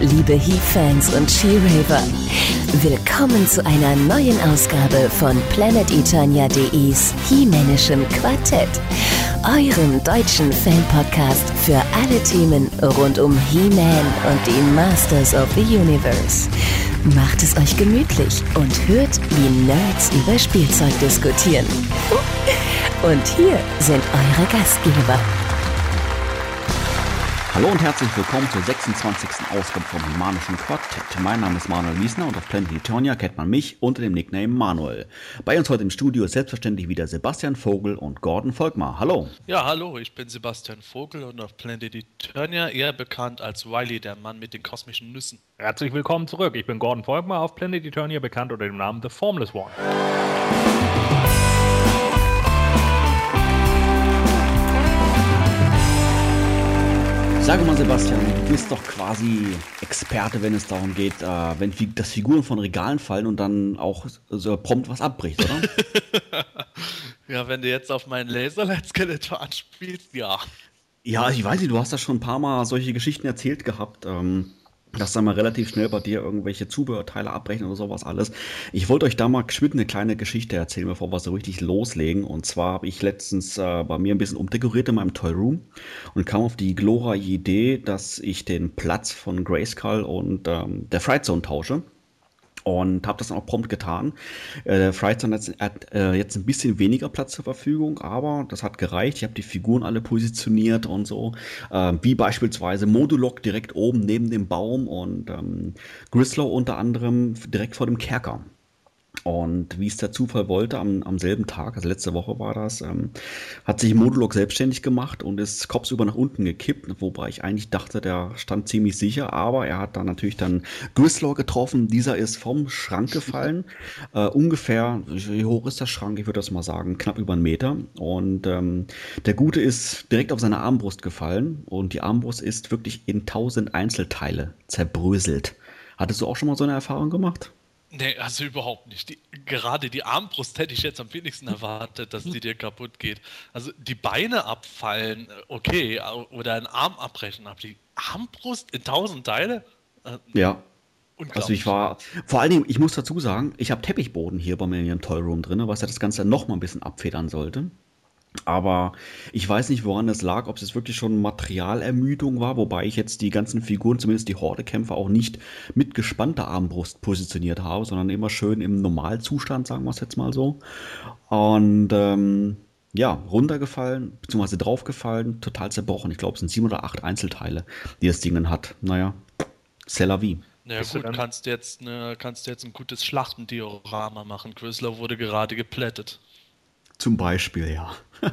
liebe He-Fans und She-Raver. Willkommen zu einer neuen Ausgabe von PlanetEternia.de's He-Manischem Quartett, eurem deutschen Fan-Podcast für alle Themen rund um He-Man und die Masters of the Universe. Macht es euch gemütlich und hört, wie Nerds über Spielzeug diskutieren. Und hier sind eure Gastgeber. Hallo und herzlich willkommen zur 26. Ausgabe vom Humanischen Quartett. Mein Name ist Manuel Wiesner und auf Planet Eternia kennt man mich unter dem Nickname Manuel. Bei uns heute im Studio ist selbstverständlich wieder Sebastian Vogel und Gordon Volkmar. Hallo. Ja, hallo, ich bin Sebastian Vogel und auf Planet Eternia eher bekannt als Wiley, der Mann mit den kosmischen Nüssen. Herzlich willkommen zurück. Ich bin Gordon Volkmar auf Planet Eternia bekannt unter dem Namen The Formless One. Sage mal, Sebastian, du bist doch quasi Experte, wenn es darum geht, äh, wenn das Figuren von Regalen fallen und dann auch so prompt was abbricht, oder? ja, wenn du jetzt auf meinen Laserlight-Skeletor anspielst, ja. Ja, ich weiß nicht, du hast da schon ein paar Mal solche Geschichten erzählt gehabt. Ähm, dass da mal relativ schnell bei dir irgendwelche Zubehörteile abbrechen oder sowas alles. Ich wollte euch da mal geschwind eine kleine Geschichte erzählen, bevor wir so richtig loslegen. Und zwar habe ich letztens äh, bei mir ein bisschen umdekoriert in meinem Toy Room und kam auf die glorreiche Idee, dass ich den Platz von Grayskull und ähm, der Fright Zone tausche und habe das dann auch prompt getan. Äh, der Freizone hat äh, jetzt ein bisschen weniger Platz zur Verfügung, aber das hat gereicht. Ich habe die Figuren alle positioniert und so, äh, wie beispielsweise Modulok direkt oben neben dem Baum und ähm, Grislow unter anderem direkt vor dem Kerker. Und wie es der Zufall wollte, am, am selben Tag, also letzte Woche war das, ähm, hat sich Modulok selbstständig gemacht und ist kopfsüber nach unten gekippt, wobei ich eigentlich dachte, der stand ziemlich sicher, aber er hat dann natürlich dann Grislow getroffen. Dieser ist vom Schrank gefallen. Äh, ungefähr, wie hoch ist der Schrank? Ich würde das mal sagen, knapp über einen Meter. Und ähm, der Gute ist direkt auf seine Armbrust gefallen und die Armbrust ist wirklich in tausend Einzelteile zerbröselt. Hattest du auch schon mal so eine Erfahrung gemacht? Nee, also überhaupt nicht. Die, gerade die Armbrust hätte ich jetzt am wenigsten erwartet, dass die dir kaputt geht. Also die Beine abfallen, okay, oder ein Arm abbrechen, aber die Armbrust in tausend Teile? Äh, ja. Also ich war, vor allen Dingen, ich muss dazu sagen, ich habe Teppichboden hier bei mir im Toy Room drin, was ja das Ganze noch mal ein bisschen abfedern sollte. Aber ich weiß nicht, woran das lag, ob es wirklich schon Materialermüdung war, wobei ich jetzt die ganzen Figuren, zumindest die Horde-Kämpfer, auch nicht mit gespannter Armbrust positioniert habe, sondern immer schön im Normalzustand, sagen wir es jetzt mal so. Und ähm, ja, runtergefallen, beziehungsweise draufgefallen, total zerbrochen. Ich glaube, es sind sieben oder acht Einzelteile, die das Ding dann hat. Naja, c'est la vie. Naja gut, kannst jetzt, ne, kannst jetzt ein gutes Schlachtendiorama machen. Quizler wurde gerade geplättet. Zum Beispiel, ja.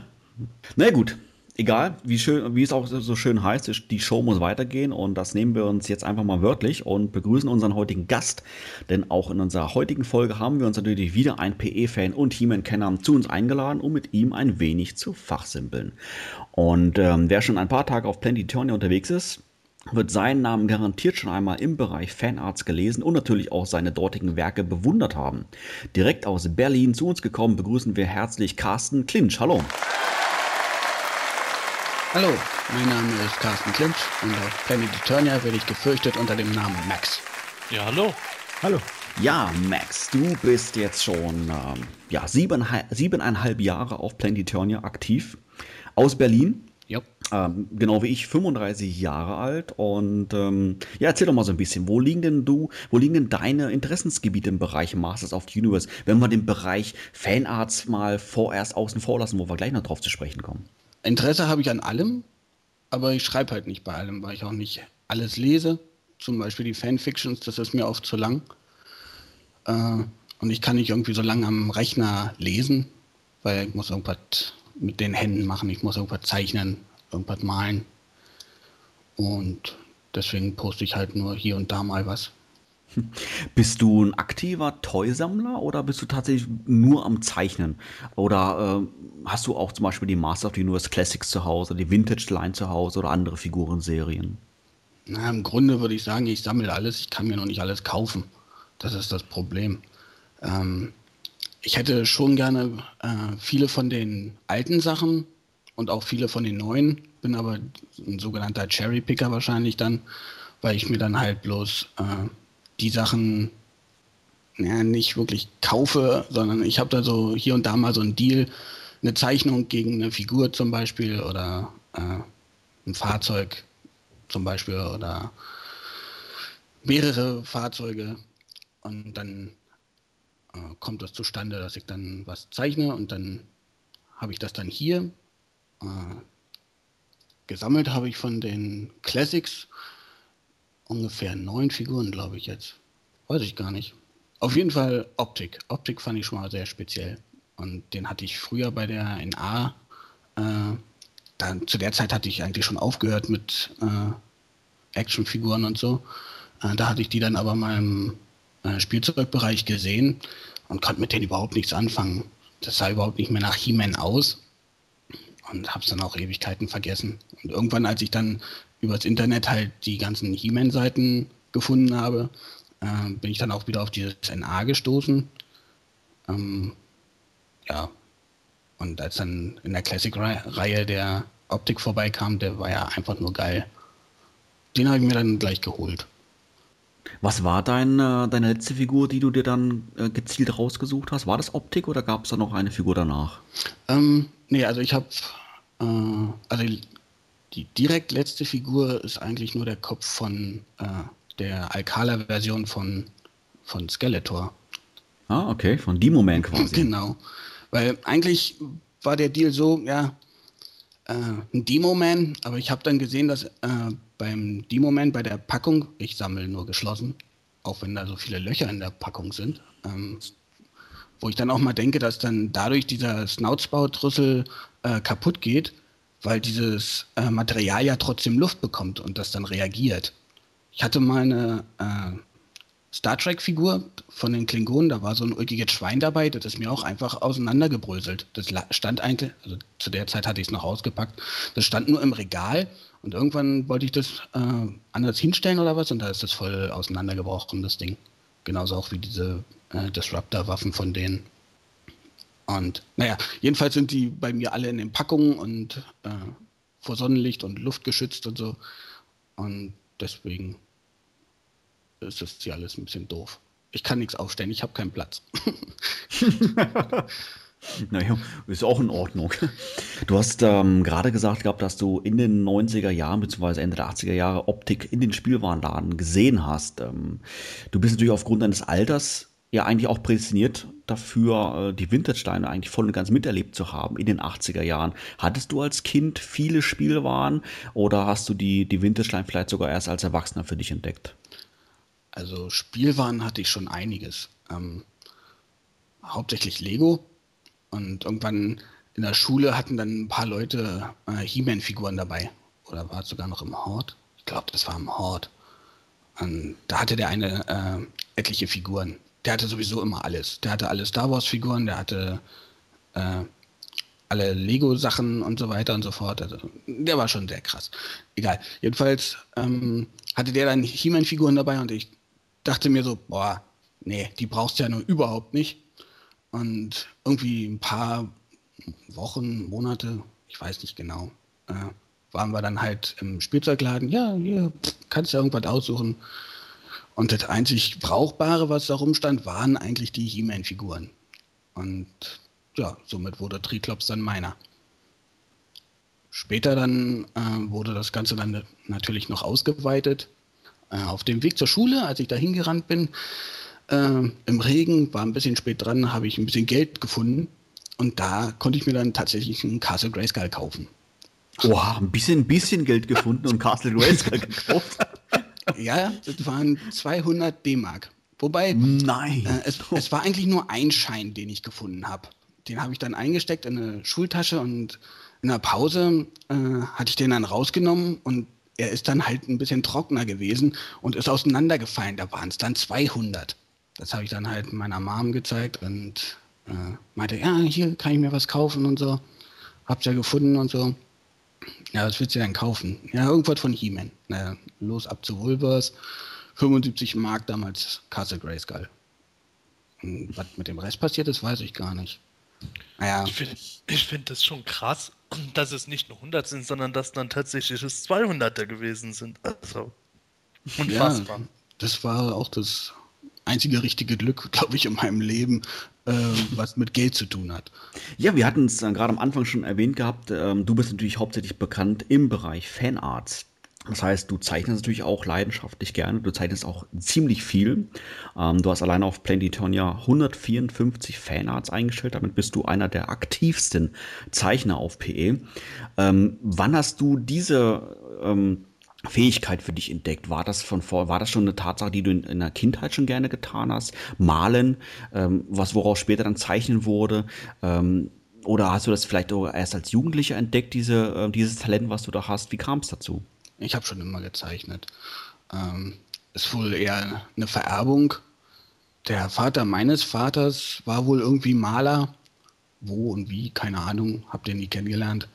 Na gut, egal, wie, schön, wie es auch so schön heißt, die Show muss weitergehen und das nehmen wir uns jetzt einfach mal wörtlich und begrüßen unseren heutigen Gast. Denn auch in unserer heutigen Folge haben wir uns natürlich wieder ein PE-Fan und He-Man-Kenner zu uns eingeladen, um mit ihm ein wenig zu fachsimpeln. Und ähm, wer schon ein paar Tage auf Plenty Turnier unterwegs ist, wird seinen Namen garantiert schon einmal im Bereich Fanarts gelesen und natürlich auch seine dortigen Werke bewundert haben. Direkt aus Berlin zu uns gekommen begrüßen wir herzlich Carsten Klinsch. Hallo. Hallo, mein Name ist Carsten Klinsch und auf Planet Eternia werde ich gefürchtet unter dem Namen Max. Ja, hallo. Hallo. Ja, Max, du bist jetzt schon ähm, ja, siebeneinhalb, siebeneinhalb Jahre auf Planet Eternia aktiv. Aus Berlin. Ja. Ähm, genau wie ich, 35 Jahre alt. Und ähm, ja, erzähl doch mal so ein bisschen, wo liegen denn du, wo liegen denn deine Interessensgebiete im Bereich Masters of the Universe, wenn wir den Bereich Fanarts mal vorerst außen vor lassen, wo wir gleich noch drauf zu sprechen kommen? Interesse habe ich an allem, aber ich schreibe halt nicht bei allem, weil ich auch nicht alles lese. Zum Beispiel die Fanfictions, das ist mir oft zu lang. Äh, und ich kann nicht irgendwie so lange am Rechner lesen, weil ich muss irgendwas mit den Händen machen. Ich muss irgendwas zeichnen, irgendwas malen. Und deswegen poste ich halt nur hier und da mal was. Bist du ein aktiver Toy-Sammler oder bist du tatsächlich nur am Zeichnen? Oder äh, hast du auch zum Beispiel die Master of the Universe Classics zu Hause, die Vintage Line zu Hause oder andere Figurenserien? Na, im Grunde würde ich sagen, ich sammle alles, ich kann mir noch nicht alles kaufen. Das ist das Problem. Ähm, ich hätte schon gerne äh, viele von den alten Sachen und auch viele von den neuen, bin aber ein sogenannter Cherry-Picker wahrscheinlich dann weil ich mir dann halt bloß äh, die Sachen ja, nicht wirklich kaufe, sondern ich habe da so hier und da mal so einen Deal, eine Zeichnung gegen eine Figur zum Beispiel oder äh, ein Fahrzeug zum Beispiel oder mehrere Fahrzeuge. Und dann äh, kommt das zustande, dass ich dann was zeichne und dann habe ich das dann hier. Äh, gesammelt habe ich von den Classics ungefähr neun Figuren, glaube ich jetzt. Weiß ich gar nicht. Auf jeden Fall Optik. Optik fand ich schon mal sehr speziell. Und den hatte ich früher bei der NA. Äh, dann, zu der Zeit hatte ich eigentlich schon aufgehört mit äh, Actionfiguren und so. Äh, da hatte ich die dann aber äh, Spielzeugbereich gesehen und konnte mit denen überhaupt nichts anfangen. Das sah überhaupt nicht mehr nach He-Man aus und habe es dann auch Ewigkeiten vergessen. Und irgendwann, als ich dann übers Internet halt die ganzen He-Man-Seiten gefunden habe, äh, bin ich dann auch wieder auf dieses NA gestoßen. Ähm, ja, und als dann in der Classic-Reihe der Optik vorbeikam, der war ja einfach nur geil. Den habe ich mir dann gleich geholt. Was war dein, äh, deine letzte Figur, die du dir dann äh, gezielt rausgesucht hast? War das Optik oder gab es da noch eine Figur danach? Ähm, nee, also ich habe, äh, also die direkt letzte Figur ist eigentlich nur der Kopf von äh, der Alcala-Version von, von Skeletor. Ah, okay, von Demo Man quasi. Genau. Weil eigentlich war der Deal so, ja, äh, ein Demo-Man, aber ich habe dann gesehen, dass beim Demo-Man bei der Packung, ich sammle nur geschlossen, auch wenn da so viele Löcher in der Packung sind, ähm, wo ich dann auch mal denke, dass dann dadurch dieser Snoutsbautrüssel äh, kaputt geht, weil dieses äh, Material ja trotzdem Luft bekommt und das dann reagiert. Ich hatte mal eine äh, Star Trek-Figur von den Klingonen, da war so ein ulkiges Schwein dabei, das ist mir auch einfach auseinandergebröselt. Das stand eigentlich, also zu der Zeit hatte ich es noch ausgepackt, das stand nur im Regal und irgendwann wollte ich das äh, anders hinstellen oder was und da ist das voll auseinandergebrochen, das Ding. Genauso auch wie diese äh, Disruptor-Waffen von denen. Und naja, jedenfalls sind die bei mir alle in den Packungen und äh, vor Sonnenlicht und Luft geschützt und so. Und deswegen ist das hier alles ein bisschen doof. Ich kann nichts aufstellen, ich habe keinen Platz. naja, ist auch in Ordnung. Du hast ähm, gerade gesagt gehabt, dass du in den 90er Jahren bzw. Ende der 80er Jahre Optik in den Spielwarenladen gesehen hast. Ähm, du bist natürlich aufgrund deines Alters ja eigentlich auch prädestiniert dafür, äh, die Vintage-Steine eigentlich voll und ganz miterlebt zu haben in den 80er Jahren. Hattest du als Kind viele Spielwaren oder hast du die, die Vintage-Steine vielleicht sogar erst als Erwachsener für dich entdeckt? Also Spielwaren hatte ich schon einiges. Ähm, hauptsächlich Lego. Und irgendwann in der Schule hatten dann ein paar Leute äh, He-Man-Figuren dabei. Oder war es sogar noch im Hort? Ich glaube, das war im Hort. Und da hatte der eine äh, etliche Figuren. Der hatte sowieso immer alles. Der hatte alle Star Wars-Figuren, der hatte äh, alle Lego-Sachen und so weiter und so fort. Also, der war schon sehr krass. Egal. Jedenfalls ähm, hatte der dann He-Man-Figuren dabei und ich dachte mir so, boah, nee, die brauchst du ja nur überhaupt nicht. Und irgendwie ein paar Wochen, Monate, ich weiß nicht genau, äh, waren wir dann halt im Spielzeugladen. Ja, hier kannst du irgendwas aussuchen. Und das einzig Brauchbare, was da rumstand, waren eigentlich die He-Man-Figuren. Und ja, somit wurde Triklops dann meiner. Später dann äh, wurde das Ganze dann natürlich noch ausgeweitet äh, auf dem Weg zur Schule, als ich da hingerannt bin, äh, im Regen, war ein bisschen spät dran, habe ich ein bisschen Geld gefunden und da konnte ich mir dann tatsächlich einen Castle Grayskull kaufen. Oha, ein bisschen, bisschen Geld gefunden und Castle Grayskull gekauft. ja, das waren 200 D-Mark. Wobei, Nein. Äh, es, es, war eigentlich nur ein Schein, den ich gefunden habe. Den habe ich dann eingesteckt in eine Schultasche und in der Pause äh, hatte ich den dann rausgenommen und er ist dann halt ein bisschen trockener gewesen und ist auseinandergefallen. Da waren es dann 200. Das habe ich dann halt meiner Mom gezeigt und äh, meinte, ja, hier kann ich mir was kaufen und so. Hab's ja gefunden und so. Ja, was willst du denn kaufen? Ja, irgendwas von He-Man. Naja, los ab zu Wolvers. 75 Mark damals Castle Grayskull. Und was mit dem Rest passiert ist, weiß ich gar nicht. Naja. Ich finde find das schon krass, dass es nicht nur 100 sind, sondern dass dann tatsächlich es 200er gewesen sind. Also. Unfassbar. Ja, das war auch das einzige richtige Glück, glaube ich, in meinem Leben, äh, was mit Geld zu tun hat. Ja, wir hatten es gerade am Anfang schon erwähnt gehabt. Ähm, du bist natürlich hauptsächlich bekannt im Bereich Fanarts. Das heißt, du zeichnest natürlich auch leidenschaftlich gerne. Du zeichnest auch ziemlich viel. Ähm, du hast alleine auf Planetonia 154 Fanarts eingestellt. Damit bist du einer der aktivsten Zeichner auf PE. Ähm, wann hast du diese ähm, Fähigkeit für dich entdeckt? War das von vor, war das schon eine Tatsache, die du in, in der Kindheit schon gerne getan hast? Malen, ähm, was woraus später dann Zeichnen wurde? Ähm, oder hast du das vielleicht erst als Jugendlicher entdeckt, diese, äh, dieses Talent, was du da hast? Wie kam es dazu? Ich habe schon immer gezeichnet. Ähm, ist wohl eher eine Vererbung. Der Vater meines Vaters war wohl irgendwie Maler. Wo und wie, keine Ahnung, hab den nie kennengelernt.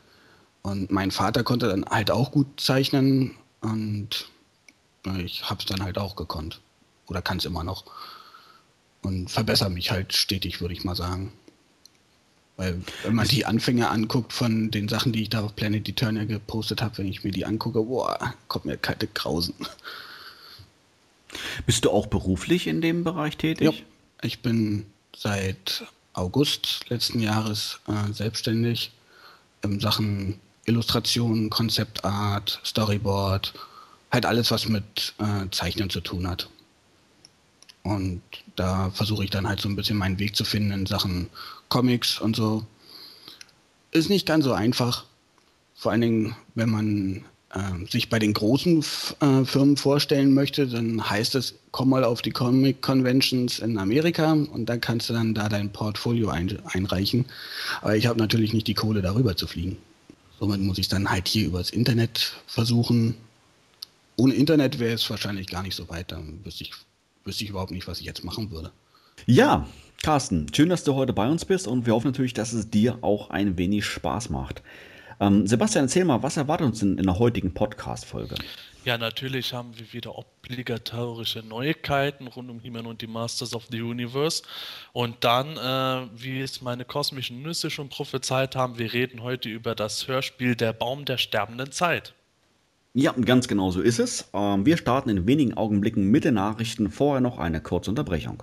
Und mein Vater konnte dann halt auch gut zeichnen und ich habe es dann halt auch gekonnt. Oder kann es immer noch. Und verbessere mich halt stetig, würde ich mal sagen. Weil wenn man die Anfänge anguckt von den Sachen, die ich da auf Planet Eternia gepostet habe, wenn ich mir die angucke, boah, kommt mir kalte Grausen. Bist du auch beruflich in dem Bereich tätig? Ja, ich bin seit August letzten Jahres äh, selbstständig in Sachen Illustration, Konzeptart, Storyboard, halt alles, was mit äh, Zeichnen zu tun hat. Und da versuche ich dann halt so ein bisschen meinen Weg zu finden in Sachen Comics und so. Ist nicht ganz so einfach. Vor allen Dingen, wenn man äh, sich bei den großen äh, Firmen vorstellen möchte, dann heißt es, komm mal auf die Comic Conventions in Amerika und dann kannst du dann da dein Portfolio ein einreichen. Aber ich habe natürlich nicht die Kohle, darüber zu fliegen. Somit muss ich dann halt hier übers Internet versuchen. Ohne Internet wäre es wahrscheinlich gar nicht so weit. Dann wüsste ich, wüsste ich überhaupt nicht, was ich jetzt machen würde. Ja, Carsten, schön, dass du heute bei uns bist und wir hoffen natürlich, dass es dir auch ein wenig Spaß macht. Ähm, Sebastian, erzähl mal, was erwartet uns in, in der heutigen Podcast-Folge? Ja, natürlich haben wir wieder obligatorische Neuigkeiten rund um He-Man und die Masters of the Universe. Und dann, äh, wie es meine kosmischen Nüsse schon prophezeit haben, wir reden heute über das Hörspiel Der Baum der sterbenden Zeit. Ja, ganz genau so ist es. Ähm, wir starten in wenigen Augenblicken mit den Nachrichten. Vorher noch eine kurze Unterbrechung.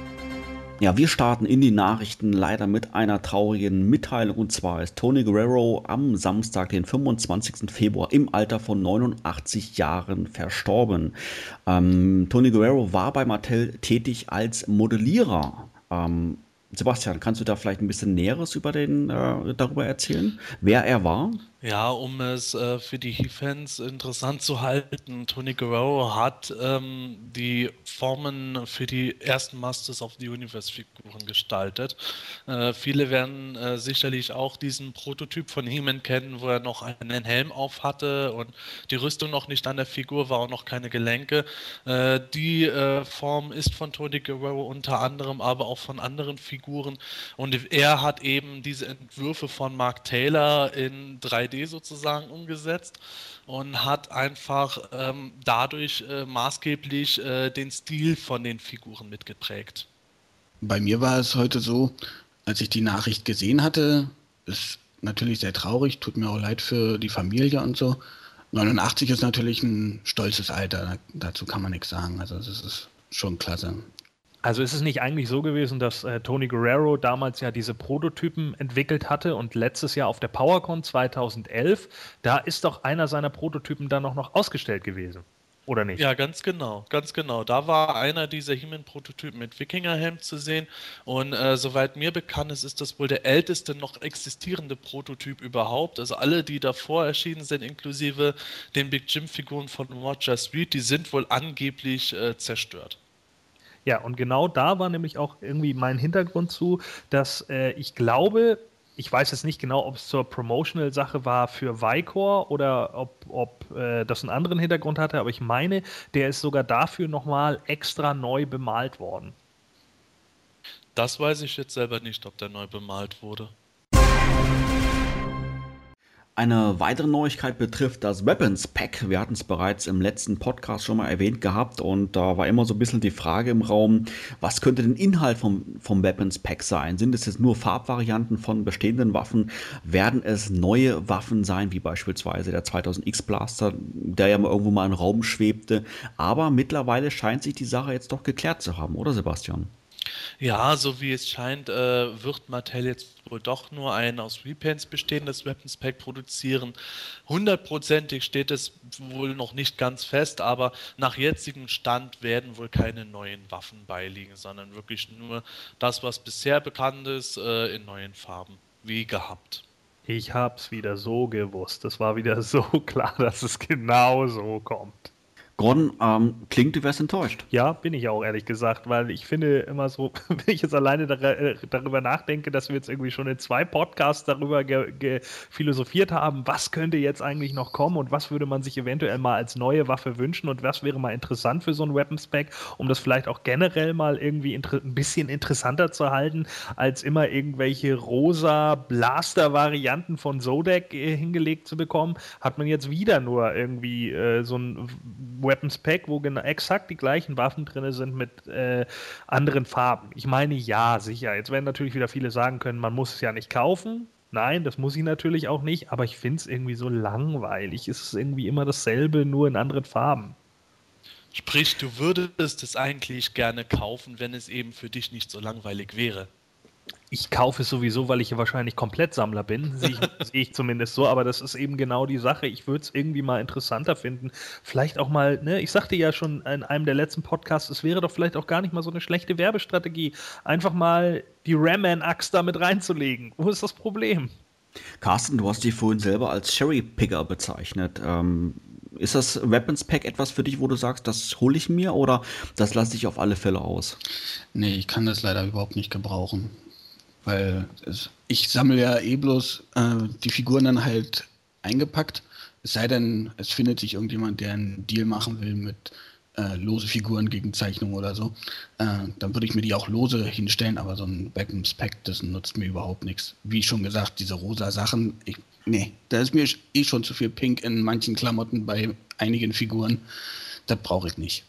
Ja, wir starten in die Nachrichten leider mit einer traurigen Mitteilung. Und zwar ist Tony Guerrero am Samstag, den 25. Februar, im Alter von 89 Jahren verstorben. Ähm, Tony Guerrero war bei Mattel tätig als Modellierer. Ähm, Sebastian, kannst du da vielleicht ein bisschen Näheres über den, äh, darüber erzählen, wer er war? Ja, um es äh, für die He-Fans interessant zu halten, Tony Guerrero hat ähm, die Formen für die ersten Masters of the Universe-Figuren gestaltet. Äh, viele werden äh, sicherlich auch diesen Prototyp von He-Man kennen, wo er noch einen Helm auf hatte und die Rüstung noch nicht an der Figur war und noch keine Gelenke. Äh, die äh, Form ist von Tony Guerrero unter anderem, aber auch von anderen Figuren und er hat eben diese Entwürfe von Mark Taylor in 3 3D sozusagen umgesetzt und hat einfach ähm, dadurch äh, maßgeblich äh, den Stil von den Figuren mitgeprägt. Bei mir war es heute so, als ich die Nachricht gesehen hatte, ist natürlich sehr traurig, tut mir auch leid für die Familie und so. 89 ist natürlich ein stolzes Alter, dazu kann man nichts sagen. Also das ist schon klasse. Also ist es nicht eigentlich so gewesen, dass äh, Tony Guerrero damals ja diese Prototypen entwickelt hatte und letztes Jahr auf der PowerCon 2011, da ist doch einer seiner Prototypen dann noch, noch ausgestellt gewesen. Oder nicht? Ja, ganz genau, ganz genau. Da war einer dieser He-Man-Prototypen mit Wikingerhelm zu sehen. Und äh, soweit mir bekannt ist, ist das wohl der älteste noch existierende Prototyp überhaupt. Also alle, die davor erschienen sind, inklusive den Big Jim-Figuren von Roger Street, die sind wohl angeblich äh, zerstört. Ja, und genau da war nämlich auch irgendwie mein Hintergrund zu, dass äh, ich glaube, ich weiß jetzt nicht genau, ob es zur Promotional-Sache war für Vicor oder ob, ob äh, das einen anderen Hintergrund hatte, aber ich meine, der ist sogar dafür nochmal extra neu bemalt worden. Das weiß ich jetzt selber nicht, ob der neu bemalt wurde. Eine weitere Neuigkeit betrifft das Weapons Pack. Wir hatten es bereits im letzten Podcast schon mal erwähnt gehabt und da war immer so ein bisschen die Frage im Raum, was könnte den Inhalt vom, vom Weapons Pack sein? Sind es jetzt nur Farbvarianten von bestehenden Waffen? Werden es neue Waffen sein, wie beispielsweise der 2000X Blaster, der ja mal irgendwo mal im Raum schwebte? Aber mittlerweile scheint sich die Sache jetzt doch geklärt zu haben, oder Sebastian? Ja, so wie es scheint, äh, wird Mattel jetzt wohl doch nur ein aus Repaints bestehendes Weapons Pack produzieren. Hundertprozentig steht es wohl noch nicht ganz fest, aber nach jetzigem Stand werden wohl keine neuen Waffen beiliegen, sondern wirklich nur das, was bisher bekannt ist, äh, in neuen Farben, wie gehabt. Ich hab's wieder so gewusst. Es war wieder so klar, dass es genau so kommt. Gordon, ähm, klingt, du wärst enttäuscht. Ja, bin ich auch, ehrlich gesagt, weil ich finde immer so, wenn ich jetzt alleine äh, darüber nachdenke, dass wir jetzt irgendwie schon in zwei Podcasts darüber philosophiert haben, was könnte jetzt eigentlich noch kommen und was würde man sich eventuell mal als neue Waffe wünschen und was wäre mal interessant für so ein Weapons Pack, um das vielleicht auch generell mal irgendwie ein bisschen interessanter zu halten, als immer irgendwelche rosa Blaster-Varianten von Zodek äh, hingelegt zu bekommen, hat man jetzt wieder nur irgendwie äh, so ein Weapons Pack, wo genau exakt die gleichen Waffen drin sind mit äh, anderen Farben. Ich meine, ja, sicher. Jetzt werden natürlich wieder viele sagen können, man muss es ja nicht kaufen. Nein, das muss ich natürlich auch nicht, aber ich finde es irgendwie so langweilig. Es ist irgendwie immer dasselbe, nur in anderen Farben. Sprich, du würdest es eigentlich gerne kaufen, wenn es eben für dich nicht so langweilig wäre ich kaufe es sowieso, weil ich ja wahrscheinlich Komplettsammler bin, sehe ich, seh ich, zumindest so, aber das ist eben genau die Sache. Ich würde es irgendwie mal interessanter finden. Vielleicht auch mal, ne, ich sagte ja schon in einem der letzten Podcasts, es wäre doch vielleicht auch gar nicht mal so eine schlechte Werbestrategie, einfach mal die Ramman-Axt damit reinzulegen. Wo ist das Problem? Carsten, du hast dich vorhin selber als Cherry-Picker bezeichnet. Ähm, ist das Weapons Pack etwas für dich, wo du sagst, das hole ich mir oder das lasse ich auf alle Fälle aus? Nee, ich kann das leider überhaupt nicht gebrauchen. Weil es, ich sammle ja eh bloß äh, die Figuren dann halt eingepackt. Es sei denn, es findet sich irgendjemand, der einen Deal machen will mit äh, lose Figuren gegen Zeichnung oder so. Äh, dann würde ich mir die auch lose hinstellen, aber so ein Beckhams Pack, das nutzt mir überhaupt nichts. Wie schon gesagt, diese rosa Sachen, ich, nee, da ist mir eh schon zu viel Pink in manchen Klamotten bei einigen Figuren. Das brauche ich nicht.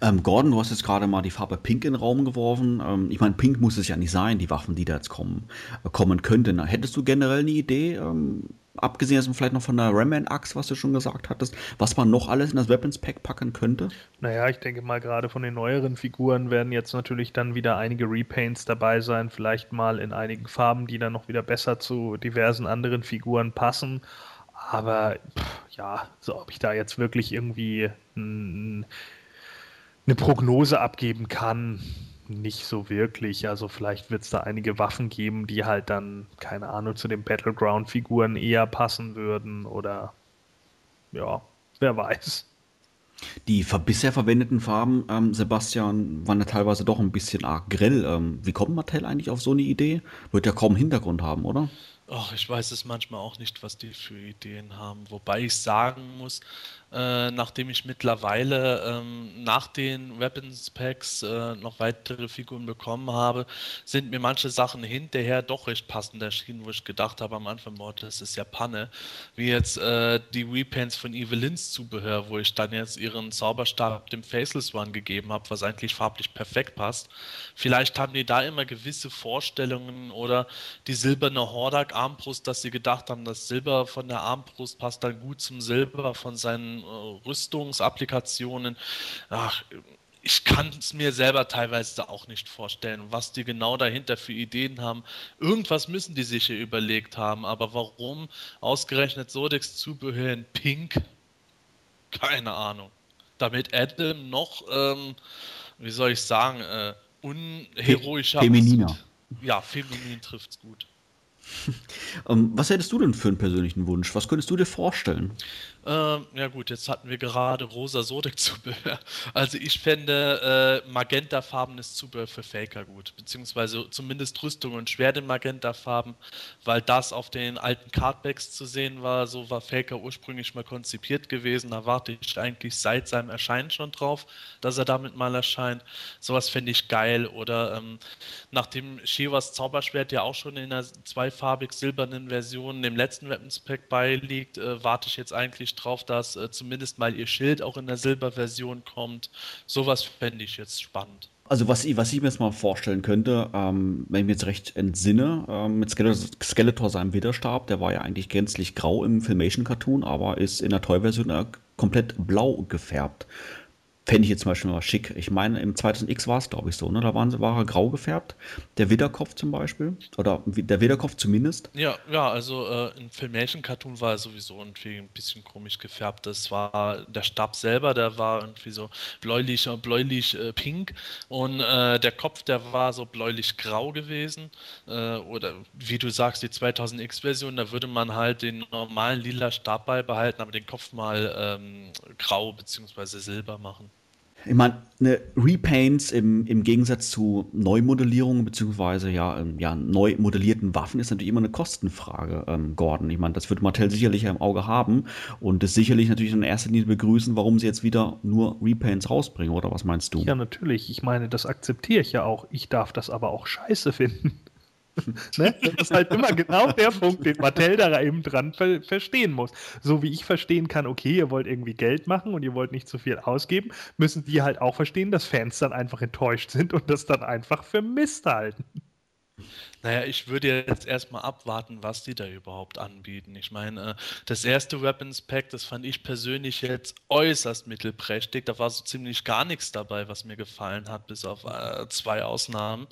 Ähm, Gordon, du hast jetzt gerade mal die Farbe Pink in den Raum geworfen. Ähm, ich meine, Pink muss es ja nicht sein, die Waffen, die da jetzt kommen, äh, kommen könnten. Hättest du generell eine Idee, ähm, abgesehen jetzt vielleicht noch von der Ramman-Axt, was du schon gesagt hattest, was man noch alles in das Weapons-Pack packen könnte? Naja, ich denke mal, gerade von den neueren Figuren werden jetzt natürlich dann wieder einige Repaints dabei sein, vielleicht mal in einigen Farben, die dann noch wieder besser zu diversen anderen Figuren passen. Aber pff, ja, so ob ich da jetzt wirklich irgendwie ein eine Prognose abgeben kann, nicht so wirklich. Also vielleicht wird es da einige Waffen geben, die halt dann, keine Ahnung, zu den Battleground-Figuren eher passen würden oder ja, wer weiß. Die bisher verwendeten Farben, ähm, Sebastian, waren ja teilweise doch ein bisschen arg grell. Ähm, wie kommt Mattel eigentlich auf so eine Idee? Wird ja kaum Hintergrund haben, oder? Ach, ich weiß es manchmal auch nicht, was die für Ideen haben. Wobei ich sagen muss, äh, nachdem ich mittlerweile ähm, nach den Weapons Packs äh, noch weitere Figuren bekommen habe, sind mir manche Sachen hinterher doch recht passend erschienen, wo ich gedacht habe am Anfang, boah, das ist ja Panne. Wie jetzt äh, die Repaints von Evelyns Zubehör, wo ich dann jetzt ihren Zauberstab dem Faceless One gegeben habe, was eigentlich farblich perfekt passt. Vielleicht haben die da immer gewisse Vorstellungen oder die silberne Hordak Armbrust, dass sie gedacht haben, das Silber von der Armbrust passt dann gut zum Silber von seinen äh, Rüstungsapplikationen. Ach, ich kann es mir selber teilweise auch nicht vorstellen, was die genau dahinter für Ideen haben. Irgendwas müssen die sich hier überlegt haben, aber warum ausgerechnet Sodex Zubehör in Pink? Keine Ahnung. Damit Adam noch, ähm, wie soll ich sagen, äh, unheroischer Femininer. Ja, feminin trifft's gut. Ähm, was hättest du denn für einen persönlichen Wunsch? Was könntest du dir vorstellen? Ähm, ja gut, jetzt hatten wir gerade rosa Sodec-Zubehör. Also ich fände äh, magentafarbenes Zubehör für Faker gut, beziehungsweise zumindest Rüstung und Schwert in magentafarben, weil das auf den alten Cardbacks zu sehen war. So war Faker ursprünglich mal konzipiert gewesen. Da warte ich eigentlich seit seinem Erscheinen schon drauf, dass er damit mal erscheint. Sowas fände ich geil. Oder ähm, nachdem Shivas Zauberschwert ja auch schon in einer zweifarbig silbernen Version dem letzten Weapons Pack beiliegt, äh, warte ich jetzt eigentlich drauf, dass äh, zumindest mal ihr Schild auch in der Silberversion kommt. Sowas fände ich jetzt spannend. Also was ich, was ich mir jetzt mal vorstellen könnte, ähm, wenn ich mir jetzt recht entsinne, ähm, mit Skeletor, Skeletor seinem Widerstab, der war ja eigentlich gänzlich grau im Filmation-Cartoon, aber ist in der Toy-Version äh, komplett blau gefärbt. Fände ich jetzt zum Beispiel mal schick. Ich meine, im 2000X war es, glaube ich, so, ne? Da waren, sie- war er grau gefärbt. Der Widderkopf zum Beispiel. Oder der Widderkopf zumindest. Ja, ja, also äh, im Filmation-Cartoon war er sowieso irgendwie ein bisschen komisch gefärbt. Das war der Stab selber, der war irgendwie so bläulich, bläulich äh, pink und äh, der Kopf, der war so bläulich grau gewesen. Äh, oder wie du sagst, die 2000X-Version, da würde man halt den normalen lila Stab beibehalten, aber den Kopf mal ähm, grau bzw. silber machen. Ich meine, eine Repaints im, im Gegensatz zu Neumodellierungen beziehungsweise ja, ähm, ja, neu modellierten Waffen ist natürlich immer eine Kostenfrage, ähm, Gordon. Ich meine, das wird Mattel sicherlich im Auge haben und es sicherlich natürlich in erster Linie begrüßen, warum sie jetzt wieder nur Repaints rausbringen, oder was meinst du? Ja, natürlich. Ich meine, das akzeptiere ich ja auch. Ich darf das aber auch scheiße finden. Ne? Das ist halt immer genau der Punkt, den Mattel da eben dran ver verstehen muss. So wie ich verstehen kann, okay, ihr wollt irgendwie Geld machen und ihr wollt nicht zu viel ausgeben, müssen die halt auch verstehen, dass Fans dann einfach enttäuscht sind und das dann einfach für Mist halten. Naja, ich würde jetzt erstmal abwarten, was die da überhaupt anbieten. Ich meine, äh, das erste Weapons Pack, das fand ich persönlich jetzt äußerst mittelprächtig. Da war so ziemlich gar nichts dabei, was mir gefallen hat, bis auf äh, zwei Ausnahmen.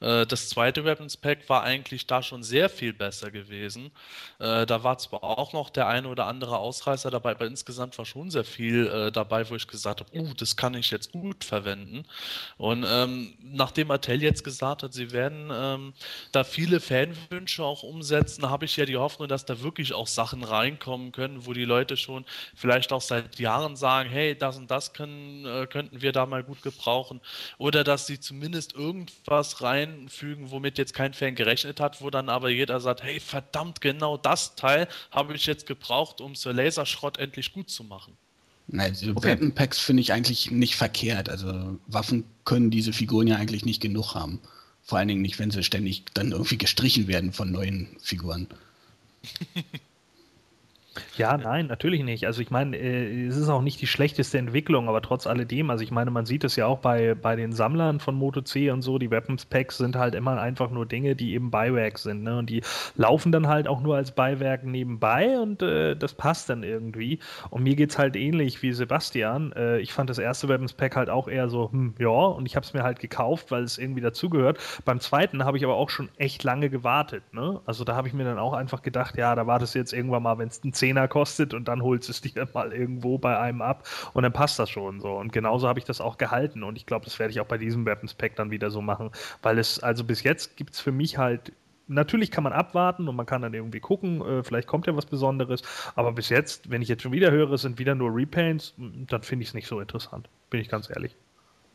Äh, das zweite Weapons Pack war eigentlich da schon sehr viel besser gewesen. Da war zwar auch noch der eine oder andere Ausreißer dabei, aber insgesamt war schon sehr viel dabei, wo ich gesagt habe, uh, das kann ich jetzt gut verwenden. Und ähm, nachdem Mattel jetzt gesagt hat, sie werden ähm, da viele Fanwünsche auch umsetzen, habe ich ja die Hoffnung, dass da wirklich auch Sachen reinkommen können, wo die Leute schon vielleicht auch seit Jahren sagen, hey, das und das können, äh, könnten wir da mal gut gebrauchen. Oder dass sie zumindest irgendwas reinfügen, womit jetzt kein Fan gerechnet hat, wo dann aber jeder sagt, hey, verdammt, genau das Teil habe ich jetzt gebraucht, um Sir Laserschrott endlich gut zu machen. Nein, diese Okay. Weapon Packs finde ich eigentlich nicht verkehrt. Also Waffen können diese Figuren ja eigentlich nicht genug haben. Vor allen Dingen nicht, wenn sie ständig dann irgendwie gestrichen werden von neuen Figuren. Ja, nein, natürlich nicht. Also ich meine, äh, es ist auch nicht die schlechteste Entwicklung, aber trotz alledem, also ich meine, man sieht es ja auch bei, bei den Sammlern von Moto C und so, die Weapons Packs sind halt immer einfach nur Dinge, die eben Beiwerk sind, ne? Und die laufen dann halt auch nur als Beiwerk nebenbei und äh, das passt dann irgendwie. Und mir geht's halt ähnlich wie Sebastian. Äh, ich fand das erste Weapons Pack halt auch eher so, hm, ja, und ich habe es mir halt gekauft, weil es irgendwie dazugehört. Beim zweiten habe ich aber auch schon echt lange gewartet, ne? Also da habe ich mir dann auch einfach gedacht, ja, da wartest du jetzt irgendwann mal, wenn es einen Zehner kostet und dann holst du es dir mal irgendwo bei einem ab und dann passt das schon so. Und genauso habe ich das auch gehalten und ich glaube, das werde ich auch bei diesem Weapons Pack dann wieder so machen, weil es, also bis jetzt gibt es für mich halt Natürlich kann man abwarten und man kann dann irgendwie gucken, äh, vielleicht kommt ja was Besonderes. Aber bis jetzt, wenn ich jetzt schon wieder höre, sind wieder nur Repaints, dann finde ich es nicht so interessant. Bin ich ganz ehrlich.